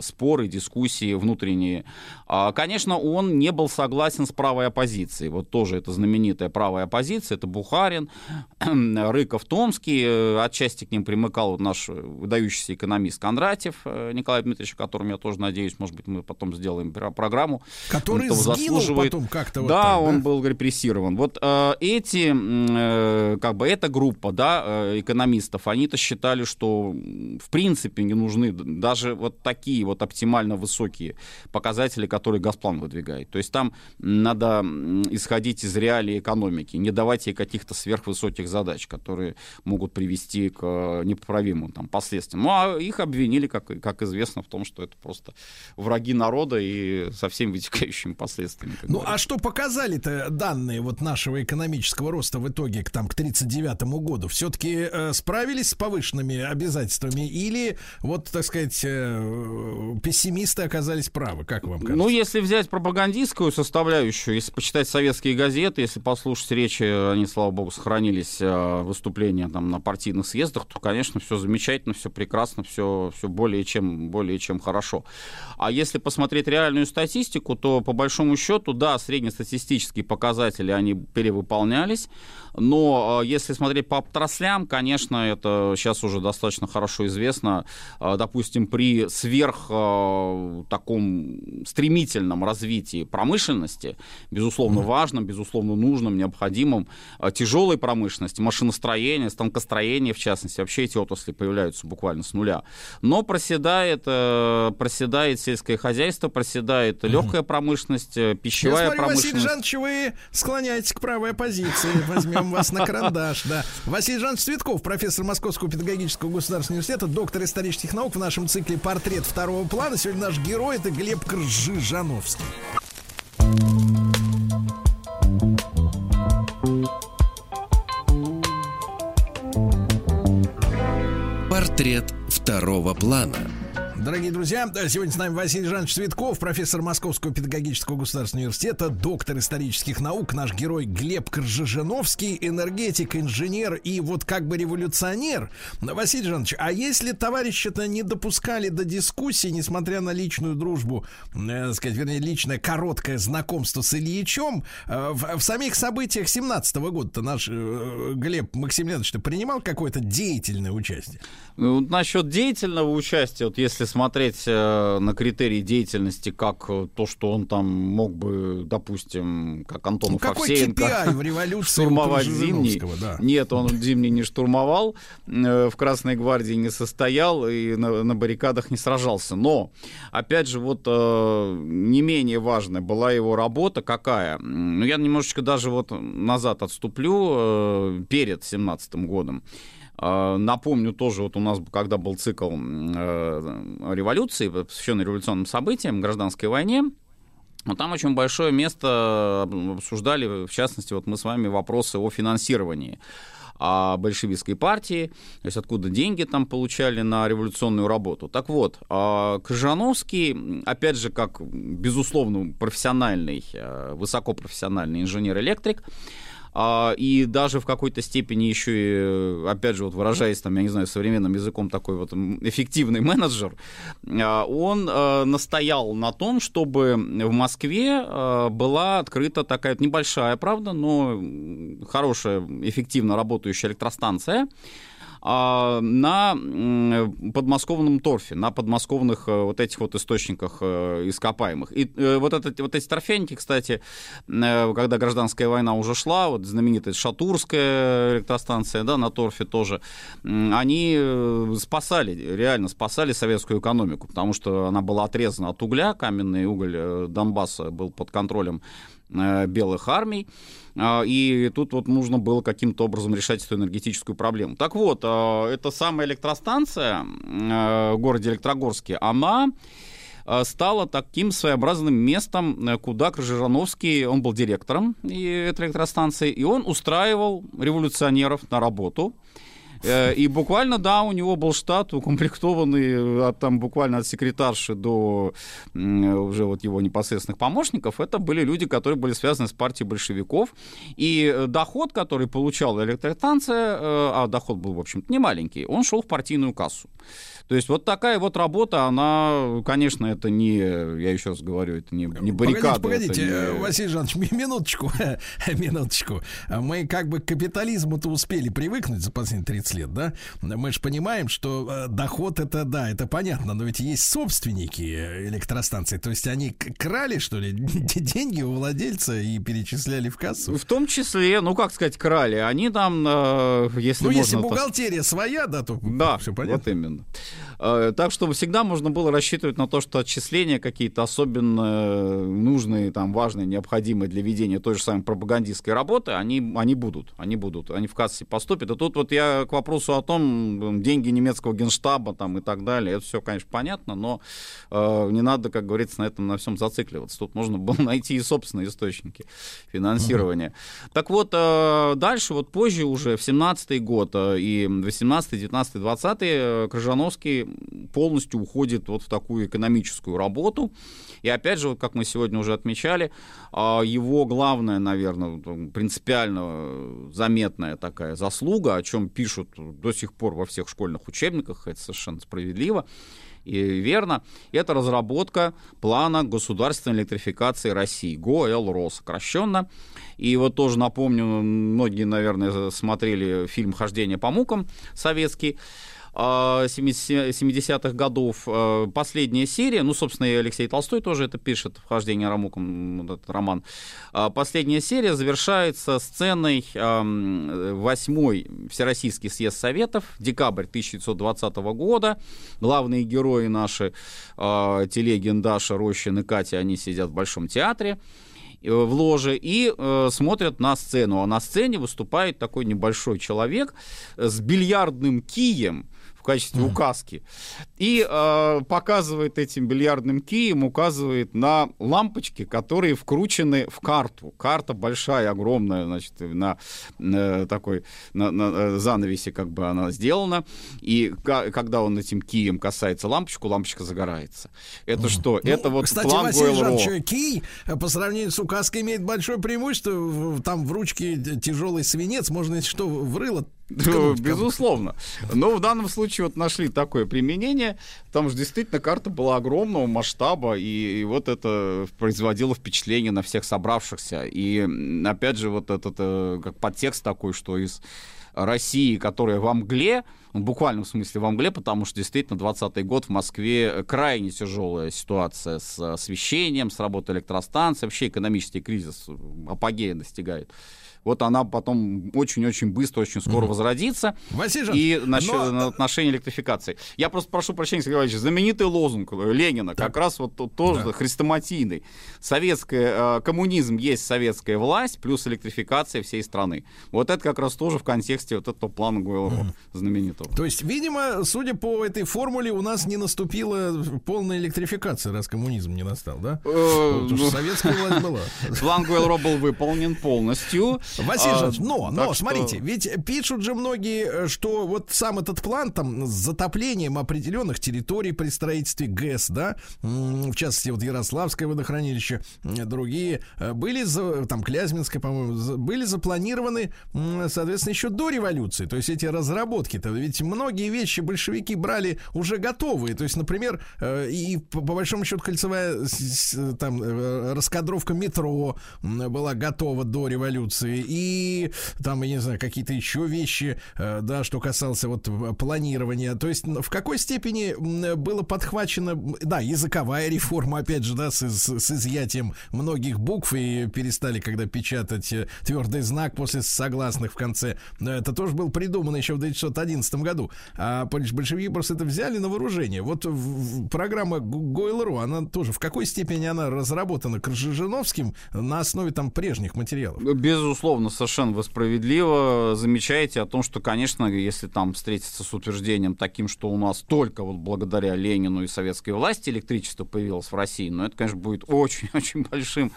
споры, дискуссии внутренние. А, Конечно, он не был согласен с правой оппозицией. Вот тоже это знаменитая правая оппозиция, это Бухарин, Рыков, Томский. Э, Отчасти к ним примыкал вот наш выдающийся экономист Кондратьев э, Николай Дмитриевич, о котором я тоже надеюсь, может быть, мы потом сделаем про- программу. Который Он заслуживает. потом как-то вот Да, так, он да? был репрессирован. Вот э, эти, э, как бы эта группа, да, э, экономистов, они-то считали, что в принципе не нужны д- даже вот такие вот оптимально высокие показатели, которые Газплан выдвигает. То есть там надо исходить из реалий экономики, не давать ей каких-то сверхвысоких задач, которые могут привести к э, непоправимым там, последствиям. Ну, а их обвинили, как, как известно, в том, что это просто враги народа и со всеми вытекающими последствиями. Ну, говорится. а что показали-то данные вот нашего экономического роста в итоге к, там, к 39 году? Все-таки справились с повышенными обязательствами или, вот, так сказать, э, пессимисты оказались правы? Как вам кажется? Ну, если взять пропагандистскую составляющую, если почитать советские газеты, если послушать речи, они, слава богу, сохранились, э, выступления там на партийных съездах, то, конечно, все замечательно, все прекрасно, все, все более, чем, более чем хорошо. А если посмотреть реальную статистику, то, по большому счету, да, среднестатистические показатели, они перевыполнялись, но э, если смотреть по отраслям, конечно, это сейчас уже достаточно хорошо известно. Э, Допустим, при сверх э, таком стремительном развитии промышленности, безусловно важном, безусловно нужном, необходимом, э, тяжелой промышленности, машиностроения, станкостроения, в частности, вообще эти отрасли появляются буквально с нуля. Но проседает, э, проседает сельское хозяйство, проседает легкая промышленность, э, Я пищевая смотрю, Василий промышленность. Жанович, вы склоняетесь к правой оппозиции. Возьмем вас на карандаш, да. Василий Жанович Цветков, профессор Московского педагогического государственного университета, доктор исторических наук в нашем цикле «Портрет второго плана». Сегодня наш герой — это Глеб Кржижановский. Портрет второго плана. Дорогие друзья, сегодня с нами Василий Жанович Цветков, профессор Московского педагогического государственного университета, доктор исторических наук, наш герой Глеб Кржижановский, энергетик, инженер и вот как бы революционер. Василий Жанович, а если товарищи-то не допускали до дискуссии, несмотря на личную дружбу, э, сказать, вернее, личное короткое знакомство с Ильичем, э, в, в самих событиях 17 года-то наш э, Глеб Максимлянович-то принимал какое-то деятельное участие? Ну, насчет деятельного участия, вот если смотреть э, на критерии деятельности, как э, то, что он там мог бы, допустим, как Антонов Ну, Овсеенко, в революции штурмовать Зимний. Да. Нет, он Зимний не штурмовал, э, в Красной гвардии не состоял и на, на баррикадах не сражался. Но, опять же, вот не менее важная была его работа какая. Ну, я немножечко даже вот назад отступлю, перед 17 годом. Э, Напомню тоже, вот у нас, когда был цикл э, революции, посвященный революционным событиям, гражданской войне, но там очень большое место обсуждали, в частности, вот мы с вами вопросы о финансировании а, большевистской партии, то есть откуда деньги там получали на революционную работу. Так вот, а, Крыжановский, опять же, как, безусловно, профессиональный, э, высокопрофессиональный инженер-электрик, а, и даже в какой-то степени еще и, опять же, вот выражаясь там, я не знаю, современным языком, такой вот эффективный менеджер, а, он а, настоял на том, чтобы в Москве а, была открыта такая небольшая, правда, но хорошая, эффективно работающая электростанция, на м, подмосковном торфе, на подмосковных э, вот этих вот источниках э, ископаемых. И э, вот, этот, вот эти торфяники, кстати, когда гражданская война уже шла, вот знаменитая Шатурская электростанция, да, на торфе тоже, они спасали, реально спасали советскую экономику, потому что она была отрезана от угля, каменный уголь Донбасса был под контролем белых армий, а, и тут вот нужно было каким-то образом решать эту энергетическую проблему. Так вот, а, эта самая электростанция э, в городе Электрогорске, она стала таким своеобразным местом, э, куда Крыжановский, он был директором этой электростанции, и он устраивал революционеров на работу. Э, И буквально, да, у него был штат укомплектованный от, там, буквально от секретарши до м, уже вот его непосредственных помощников. Это были люди, которые были связаны с партией большевиков. И э, доход, который получала электростанция, э, а доход был, в общем-то, не маленький, он шел в партийную кассу. То есть вот такая вот работа, она, конечно, это не, я еще раз говорю, это не, не баррикады. Погодите, погодите, не- э, Василий Жанович, ми- минуточку, минуточку. Мы как бы к капитализму-то успели привыкнуть за последние 30 лет, да? Мы же понимаем, что э, доход это, да, это понятно, но ведь есть собственники электростанций, то есть они крали, что ли, деньги у владельца и перечисляли в кассу? В том числе, ну как сказать, крали. Они там, э, если Ну, можно... если так- бухгалтерия своя, да, то Да, все понятно. вот именно. Э, Так что всегда можно было рассчитывать на то, что отчисления какие-то особенно нужные, там, важные, необходимые для ведения той же самой пропагандистской работы, они, они будут, они будут, они в кассе поступят. И тут вот я к вопросу о том, деньги немецкого генштаба там и так далее, это все, конечно, понятно, но э, не надо, как говорится, на этом на всем зацикливаться. Тут можно было найти и собственные источники финансирования. Так вот, э, дальше, вот позже уже, в 17-й год э, и 18-й, 19-й, 20-й, э, Крыжановский полностью уходит вот в такую экономическую работу. И опять же, вот как мы сегодня уже отмечали, а, его главная, наверное, принципиально заметная такая заслуга, о чем пишут до сих пор во всех школьных учебниках, это совершенно справедливо, и верно, это разработка плана государственной электрификации России, ГОЭЛРО сокращенно. И вот тоже напомню, многие, наверное, смотрели фильм «Хождение по мукам» советский, 70 70-х годов. А, Последняя серия, ну, собственно, и Алексей Толстой тоже это пишет, «Вхождение Рамуком», этот роман. А, Последняя серия завершается сценой ам, восьмой Всероссийский съезд Советов, декабрь 1920 года. Главные герои наши, а, Телегин, Даша, Рощин и Катя, они сидят в Большом театре э, в ложе и э, смотрят на сцену. А на сцене выступает такой небольшой человек с бильярдным кием качестве указки. И э, показывает этим бильярдным кием, указывает на лампочки, которые вкручены в карту. Карта большая, огромная, значит, на э, такой на, на, э, занавесе как бы она сделана. И когда он этим кием касается лампочку, лампочка загорается. Это что? Ну, это вот Кстати, план Василий. Жанович, кий э, по сравнению с указкой имеет большое преимущество. Там в ручке тяжелый свинец, можно, если что, в Ну, безусловно. Но в данном случае вот нашли такое применение. Там же действительно карта была огромного масштаба, и, и вот это производило впечатление на всех собравшихся. И опять же вот этот э, как подтекст такой, что из России, которая во мгле, в буквальном смысле во мгле, потому что действительно 20 год в Москве крайне тяжелая ситуация с освещением, с работой электростанций, вообще экономический кризис э, апогея достигает. Вот она потом очень-очень быстро, очень скоро возродится. Василий И насчет но- на отношение электрификации. Я просто прошу прощения, Сергей Иванович, знаменитый лозунг Ленина, как раз вот тоже хрестоматийный. Советская, э, коммунизм есть советская власть, плюс электрификация всей страны. Вот это как раз тоже в контексте вот этого плана Гойл знаменитого. То есть, видимо, судя по этой формуле, у нас не наступила полная электрификация, раз коммунизм не настал, да? Э, Потому что ну, советская власть была. План Гойл-Ро был выполнен полностью. Василий А, но, но, что- смотрите, ведь пишут же многие, э, что вот сам этот план там с затоплением определенных территорий при строительстве ГЭС, да, в частности, вот Ярославское водохранилище, м, другие, э, были, там, Клязьминское, по-моему, были запланированы, соответственно, еще до революции. То есть эти разработки-то, ведь многие вещи большевики брали уже готовые. То есть, например, э, и по, большому счету кольцевая там э, раскадровка метро была готова до революции. И там, я не знаю, какие-то еще вещи, э, да, что касался вот э, планирования. То есть, в какой степени было подхвачено, да, языковая реформа, опять же, да, с, с- с изъятием многих букв и перестали, когда печатать э, твердый знак после согласных в конце. Это тоже было придумано еще в 1911 году. А больш- большевики просто это взяли на вооружение. Вот программа Гойл.ру, она тоже в какой степени она разработана Крыжижиновским на основе там прежних материалов? Безусловно, совершенно вы справедливо замечаете о том, что, конечно, если там встретиться с утверждением таким, что у нас только вот благодаря Ленину и советской власти электричество появилось в России, но это, конечно, будет очень-очень большим,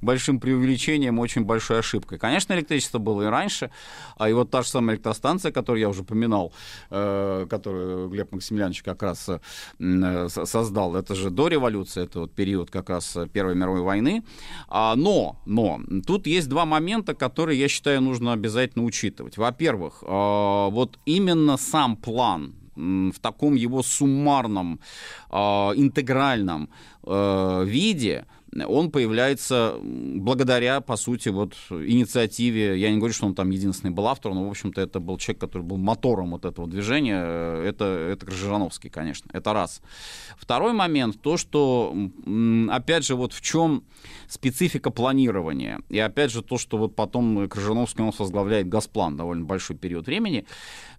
большим преувеличением, очень большой ошибкой. Конечно, электричество было и раньше, а и вот та же самая электростанция, которую я уже упоминал, э, которую Глеб Максимiliaнович как раз э, э, со- создал, это же до революции, это вот период как раз Первой мировой войны. А, но, но, тут есть два момента, которые, я считаю, нужно обязательно учитывать. Во-первых, а, вот именно сам план в таком его суммарном, а, интегральном э, виде, он появляется благодаря, по сути, вот инициативе, я не говорю, что он там единственный был автор, но, в общем-то, это был человек, который был мотором вот этого движения, э, это, это Крыжановский, конечно, это раз. Второй момент, то, что, опять же, вот в чем специфика планирования, и опять же то, что вот потом Крыжановский, он возглавляет Газплан довольно большой период времени,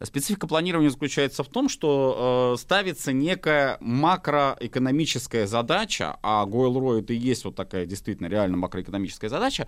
специфика планирования заключается в том, что э, ставится некая макроэкономическая задача, а Гойл-Рой это и есть вот такая действительно реально макроэкономическая задача,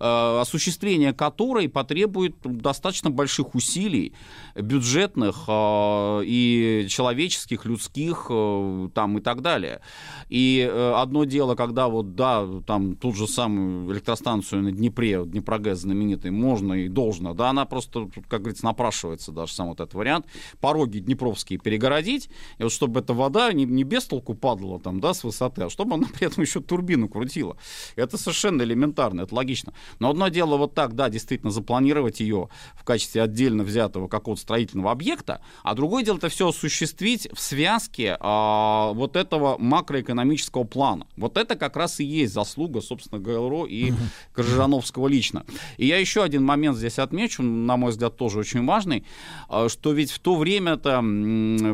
э, осуществление которой потребует достаточно больших усилий бюджетных э, и человеческих, людских, э, там и так далее. И одно дело, когда вот, да, там ту же самую электростанцию на Днепре, Днепрогэс знаменитый, можно и должно, да, она просто, тут, как говорится, напрашивается даже сам вот этот вариант, пороги днепровские перегородить, и вот чтобы эта вода не, не без толку падала там, да, с высоты, а чтобы она при этом еще турбину крутила. Это совершенно элементарно, это логично. Но одно дело вот так, да, действительно запланировать ее в качестве отдельно взятого какого-то строительного объекта, а другое дело это все осуществить в связке а, вот этого макроэкономического плана. Вот это как раз и есть заслуга, собственно, ГЛРО и Крыжановского лично. И я еще один момент здесь отмечу, на мой взгляд, тоже очень важный, а, что ведь в то время-то,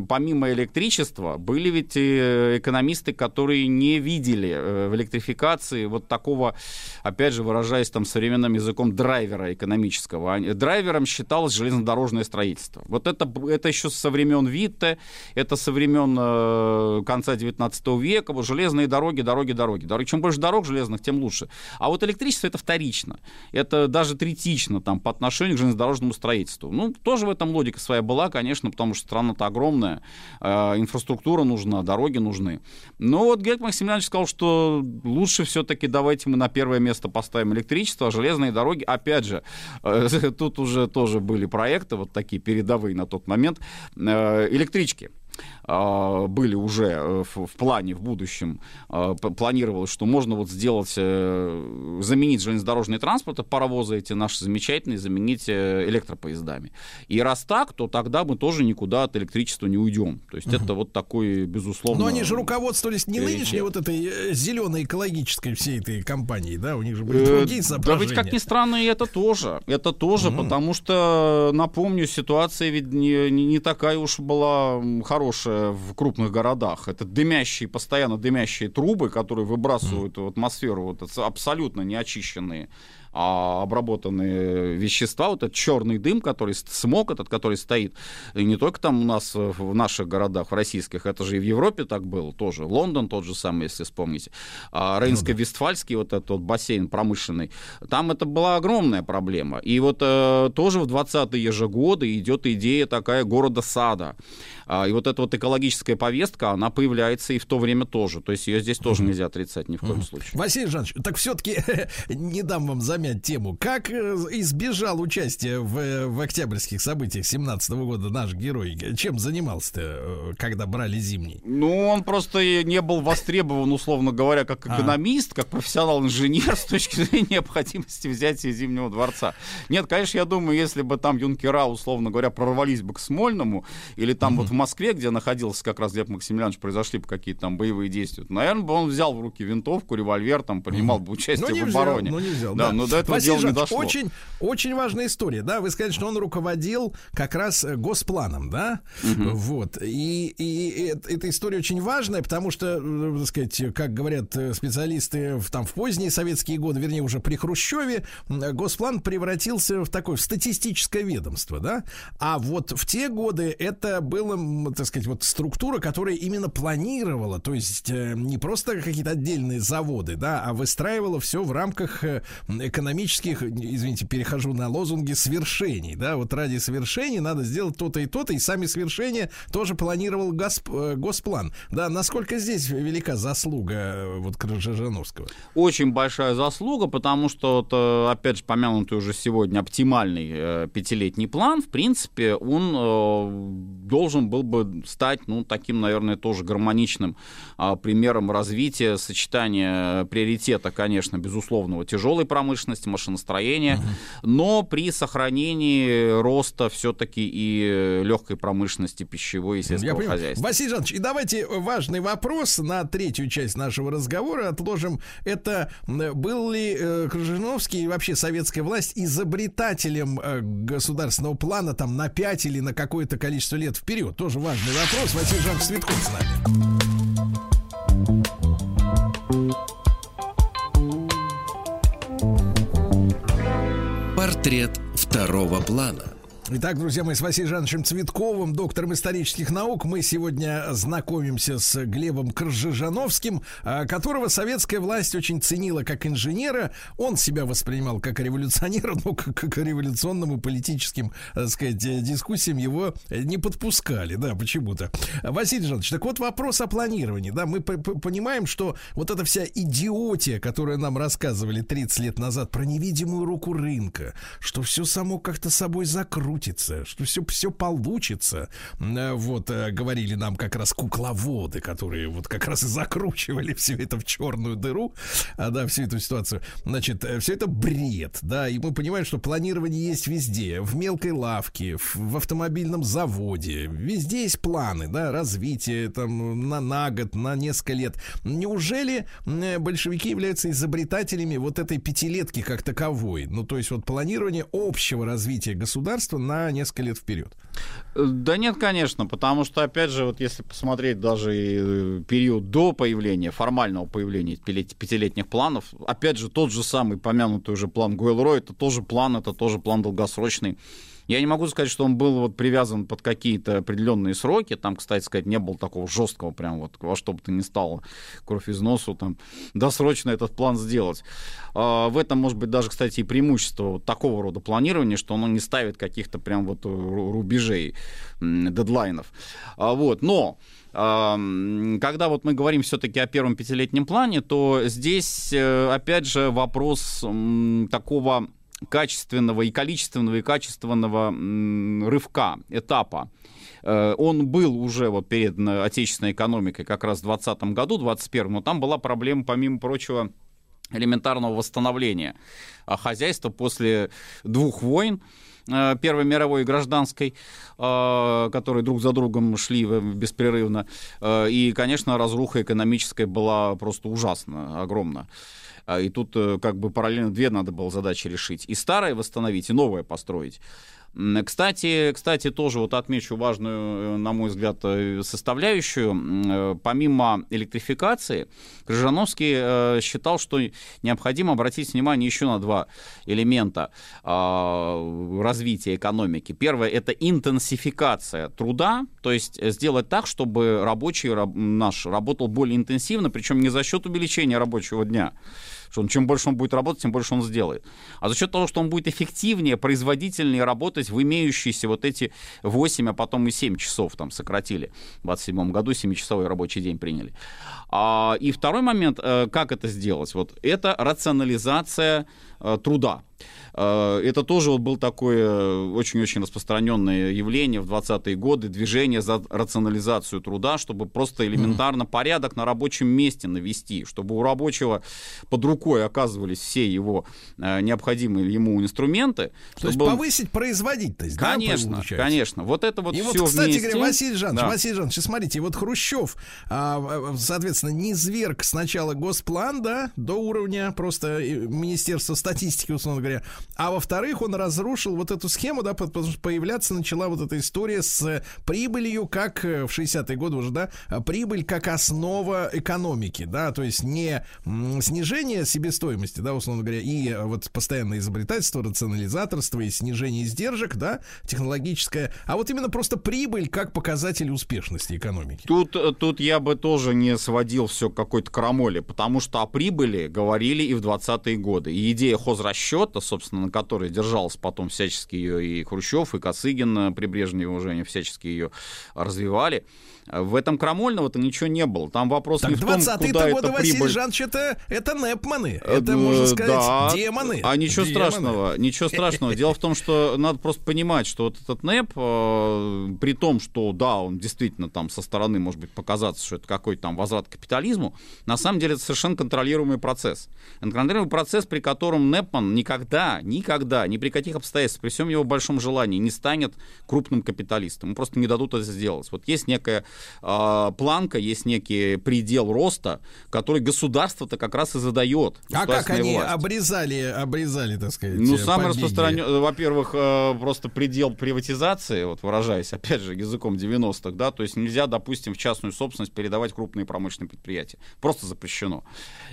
помимо электричества, были ведь и экономисты, которые не видели э, в электрификации вот такого, опять же, выражаясь там современным языком, драйвера экономического. Они- Драйвером считалось железнодорожное строительство. Вот это, это еще со времен Витте, это со времен э, конца 19 века, вот железные дороги, дороги, дороги. дороги. Чем больше дорог железных, тем лучше. А вот электричество это вторично. Это даже третично там, по отношению к железнодорожному строительству. Ну, тоже в этом логика своя была, конечно, потому что страна-то огромная, э, инфраструктура нужна, дороги нужны. Но вот Герк Максимiliaнович сказал, что лучше все-таки давайте мы на первое место поставим электричество, а железные дороги, опять же, э, тут уже тоже были проекты вот такие передовые на тот момент, э, электрички были уже э, в, в плане в будущем а, планировалось, что можно вот сделать, э, заменить железнодорожный транспорт, паровозы эти наши замечательные, заменить э, электропоездами. И раз так, то тогда мы тоже никуда от электричества не уйдем. То есть это вот такой, безусловно... Но они же руководствовались не нынешней вот этой зеленой экологической всей этой компанией, да, у них же были другие Да соображения. ведь, как ни странно, и это тоже. Это тоже, потому что, напомню, ситуация ведь не, такая уж была хорошая в крупных городах. Это дымящие, постоянно дымящие трубы, которые выбрасывают в атмосферу вот абсолютно неочищенные а, обработанные вещества, вот этот черный дым, который смог этот, который стоит, и не только там у нас в наших городах, в российских, это же и в Европе так было тоже. Лондон тот же самый, если вспомните. А, Рейнско-Вестфальский вот этот вот бассейн промышленный, там это была огромная проблема. И вот э, тоже в 20-е же годы идет идея такая города-сада. А, и вот эта вот экологическая повестка, она появляется и в то время тоже. То есть ее здесь тоже нельзя отрицать ни в коем случае. Василий Жанович, так все-таки не дам вам замять тему. Как э, избежал участия в, э, в октябрьских событиях 17 года наш герой? Чем занимался-то, э, когда брали зимний? Ну, он просто не был востребован, условно говоря, как А. экономист, как профессионал-инженер с точки зрения необходимости взятия Зимнего дворца. Нет, конечно, я думаю, если бы там юнкера, условно говоря, прорвались бы к Смольному, или там вот в Москве, где находился как раз Глеб Максимiliанович, произошли бы какие-то там боевые действия, то, наверное, бы он взял в руки винтовку, револьвер, там, принимал бы участие Ну, не в взял, обороне. ну, не взял, да, да. но до этого Василий дела не Жанович, дошло. Очень, очень важная история, да. Вы сказали, что он руководил как раз э, госпланом, да. Вот. И, и э- эта история очень важная, потому что, э, так сказать, как говорят э, специалисты в, там, в поздние советские годы, вернее, уже при Хрущеве, госплан превратился в такое в статистическое ведомство, да. А вот в те годы это было, так сказать, вот структура, которая именно планировала, то есть э, не просто какие-то отдельные заводы, да, а выстраивала все в рамках э, экономических, извините, перехожу на лозунги свершений, да, вот ради свершений надо сделать то-то и то-то, и сами свершения тоже планировал Госп- э, Госплан. Да, насколько здесь велика заслуга вот Крыжановского? Очень большая заслуга, потому что, вот, опять же, помянутый уже сегодня оптимальный э, пятилетний план, в принципе, он э, должен был бы стать, ну, таким, наверное, тоже гармоничным а, примером развития, сочетания приоритета, конечно, безусловного тяжелой промышленности, машиностроения, но при сохранении роста все-таки и легкой промышленности, пищевой и сельского хозяйства. Василий Жанович, и давайте важный вопрос на третью часть нашего разговора отложим. Это был ли э, Крыжиновский и вообще советская власть изобретателем э, государственного плана там на 5 или на какое-то количество лет вперед? Тоже важный вопрос. Василий Жанович Светков с нами. Портрет второго плана. Итак, друзья мои, с Василием Жановичем Цветковым, доктором исторических наук, мы сегодня знакомимся с Глебом Кржижановским, а, которого советская власть очень ценила как инженера. Он себя воспринимал как революционера, но к, к революционным и политическим, так сказать, э, дискуссиям его э, не подпускали, да, почему-то. Василий Жанович, так вот вопрос о планировании, да, мы понимаем, что вот эта вся идиотия, которую нам рассказывали 30 лет назад про невидимую руку рынка, что все само как-то собой закрутится, что все, все получится. Э, Вот, э, говорили нам как раз кукловоды, которые вот как раз и закручивали все это в черную дыру, а, да, всю эту ситуацию. Значит, все это бред, да, и мы понимаем, что планирование есть везде, в мелкой лавке, в, автомобильном заводе, везде есть планы, да, развитие там на, на год, на несколько лет. Неужели э, большевики являются изобретателями вот этой пятилетки как таковой? Ну, то есть вот планирование общего развития государства на несколько лет вперед. Да нет, конечно, потому что, опять же, вот если посмотреть даже э, период до появления, формального появления пятилетних планов, опять же, тот же самый помянутый уже план Гойл-Рой, это тоже план, это тоже план долгосрочный. Я не могу сказать, что он был вот привязан под какие-то определенные сроки. Там, кстати сказать, не было такого жесткого, прям вот во что бы то ни стало, кровь из носу, там, досрочно этот план сделать. А, В этом, может быть, даже, кстати, и преимущество вот такого рода планирования, что оно не ставит каких-то прям вот ру- рубежей, дедлайнов. А, Вот, но когда вот мы говорим все-таки о первом пятилетнем плане, то здесь, э, опять же, вопрос такого качественного и количественного и качественного рывка, этапа. Э, Он был уже вот перед э, отечественной экономикой как раз в 2020 году, 2021, но там была проблема, помимо прочего, элементарного восстановления а, хозяйства после двух войн, э, Первой мировой и гражданской, которые друг за другом шли беспрерывно. И, конечно, разруха экономическая была просто ужасно, огромна. А, И тут э, как бы параллельно две надо было задачи решить. И старое восстановить, и новое построить. Кстати, кстати, тоже вот отмечу важную, э, на мой взгляд, э, составляющую. Э, Помимо электрификации, Крыжановский считал, что необходимо обратить внимание еще на два элемента а, развития экономики. Первое — это интенсификация труда, то есть сделать так, чтобы рабочий раб- наш работал более интенсивно, причем не за счет увеличения рабочего дня, что он, чем больше он будет работать, тем больше он сделает. А за счет того, что он будет эффективнее, производительнее работать в имеющиеся вот эти 8, а потом и 7 часов там сократили. В 27 году 7-часовой рабочий день приняли. А, и второй момент, э, как это сделать? Вот это рационализация труда. Э, Это тоже вот был такое очень-очень распространенное явление в 20-е годы, движение за рационализацию труда, чтобы просто элементарно порядок на рабочем месте навести, чтобы у рабочего под рукой оказывались все его э, необходимые ему инструменты. То есть чтобы повысить производительность, да, Конечно, получается? конечно. Вот это вот и все вот, кстати вместе. говоря, Василий Жанович, Да. Василий Жанович, смотрите, вот Хрущев, а, соответственно, не зверг сначала госплан, да, до уровня просто э, Министерства статистики, условно говоря, а во-вторых, он разрушил вот эту схему, да, потому что появляться начала вот эта история с э, прибылью, как э, в 60-е годы уже, да, прибыль как основа экономики, да, то есть не снижение себестоимости, да, условно говоря, и э, вот постоянное изобретательство, рационализаторство и снижение издержек, да, технологическое, а вот именно просто прибыль как показатель успешности экономики. Тут, тут я бы тоже не сводил все к какой-то крамоле, потому что о прибыли говорили и в 20-е годы. И идея хозрасчета, собственно, на которой держался потом всячески ее и Хрущев, и Косыгин, э, при Брежневе уже они всячески ее развивали. В этом крамольного-то ничего не было. Там вопрос Так, не в том, 20-е куда годы, эта Василий прибыль... Жанович, это, это непманы. Э, Это, можно сказать, да. демоны. А ничего Демоны. страшного, ничего страшного. Дело в том, что надо просто понимать, что вот этот НЭП, э, при том, что да, он действительно там со стороны может быть показаться, что это какой-то там возврат к капитализму, на самом деле это совершенно контролируемый процесс. Это контролируемый процесс, при котором НЭПман никогда, никогда, ни при каких обстоятельствах, при всем его большом желании не станет крупным капиталистом. Ему просто не дадут это сделать. Вот есть некая э, планка, есть некий предел роста, который государство-то как раз и задает. А как они власть. обрезали, обрезали, так сказать, Ну, э, самый распространенный, во-первых, э, просто предел приватизации, вот выражаясь, опять же, языком 90-х, да, то есть нельзя, допустим, в частную собственность передавать крупные промышленные предприятия. Просто запрещено.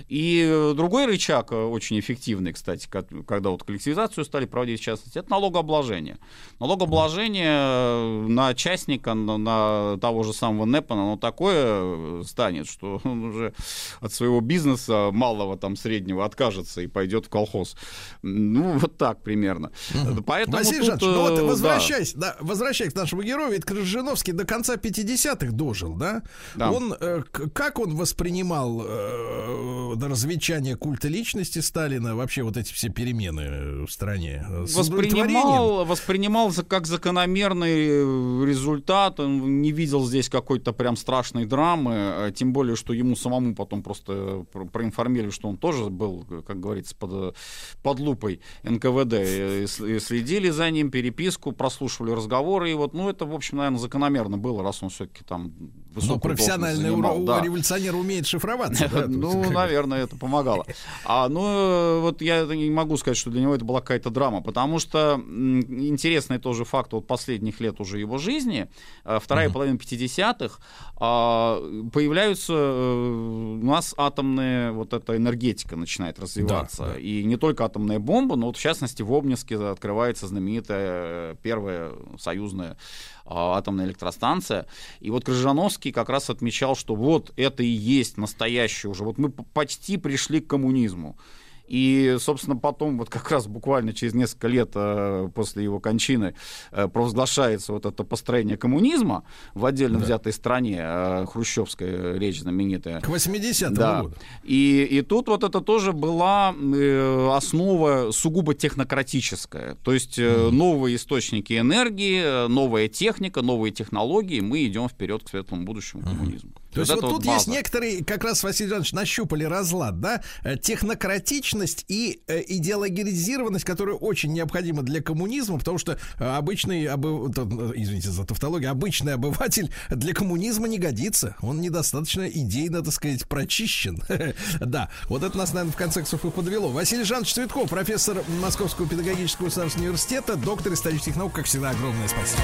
И э, другой рычаг, э, очень эффективный, кстати, ко- когда вот коллективизацию стали проводить в частности, это налогообложение. Налогообложение э, на частника, на, на того же самого НЭПа, оно такое э, станет, что он уже от своего бизнеса малого, там, среднего откажется и пойдет в колхоз. Ну, вот так примерно. Поэтому Василий тут, Жанович, ну вот э, да. возвращаясь, да, возвращаясь к нашему герою, ведь Крыжиновский до конца 50-х дожил, да? Да. Он, э, как он воспринимал э, развенчание культа личности Сталина, вообще вот эти все перемены э, в стране? С воспринимал, воспринимал как закономерный э, результат. Он не видел здесь какой-то прям страшной драмы. э, Тем более, что ему самому потом просто про- проинформировали, что он тоже был, э, как говорится, под, э, под лупой НКВД. И следили за ним, переписку, прослушивали разговоры. И вот, ну, это, в общем, наверное, закономерно было, раз он все-таки там Ну, высокую профессиональный должность занимал. ура- Да. революционер умеет шифроваться. да, Ну, как наверное, это помогало. А, ну, вот я не могу сказать, что для него это была какая-то драма, потому что м, интересный тоже факт вот последних лет уже его жизни, э, вторая половина 50-х, а, появляются э, у нас атомная вот эта энергетика начинает развиваться. И не только атомная бомба, но вот в частности в Обнинске открывается знаменитая э, первая союзная атомная электростанция. И вот Крыжановский как раз отмечал, что вот это и есть настоящее уже. Вот мы почти пришли к коммунизму. И, собственно, потом, вот как раз буквально через несколько лет э, после его кончины э, провозглашается вот это построение коммунизма в отдельно взятой стране, э, хрущевская речь знаменитая. К 80-му Да. году. И, и тут вот это тоже была э, основа сугубо технократическая. То есть э, новые источники энергии, новая техника, новые технологии, мы идем вперед к светлому будущему коммунизму. То есть вот, это тут есть база. некоторые, как раз Василий Жанович, нащупали разлад, да, Э, технократичность и э, идеологизированность, которая очень необходима для коммунизма, потому что э, обычный, обы- э, извините за тавтологию, обычный обыватель для коммунизма не годится. Он недостаточно идейно, так сказать, прочищен. Да, вот это нас, наверное, в конце концов и подвело. Василий Жанович Цветков, профессор Московского педагогического государственного университета, доктор исторических наук, как всегда, огромное спасибо.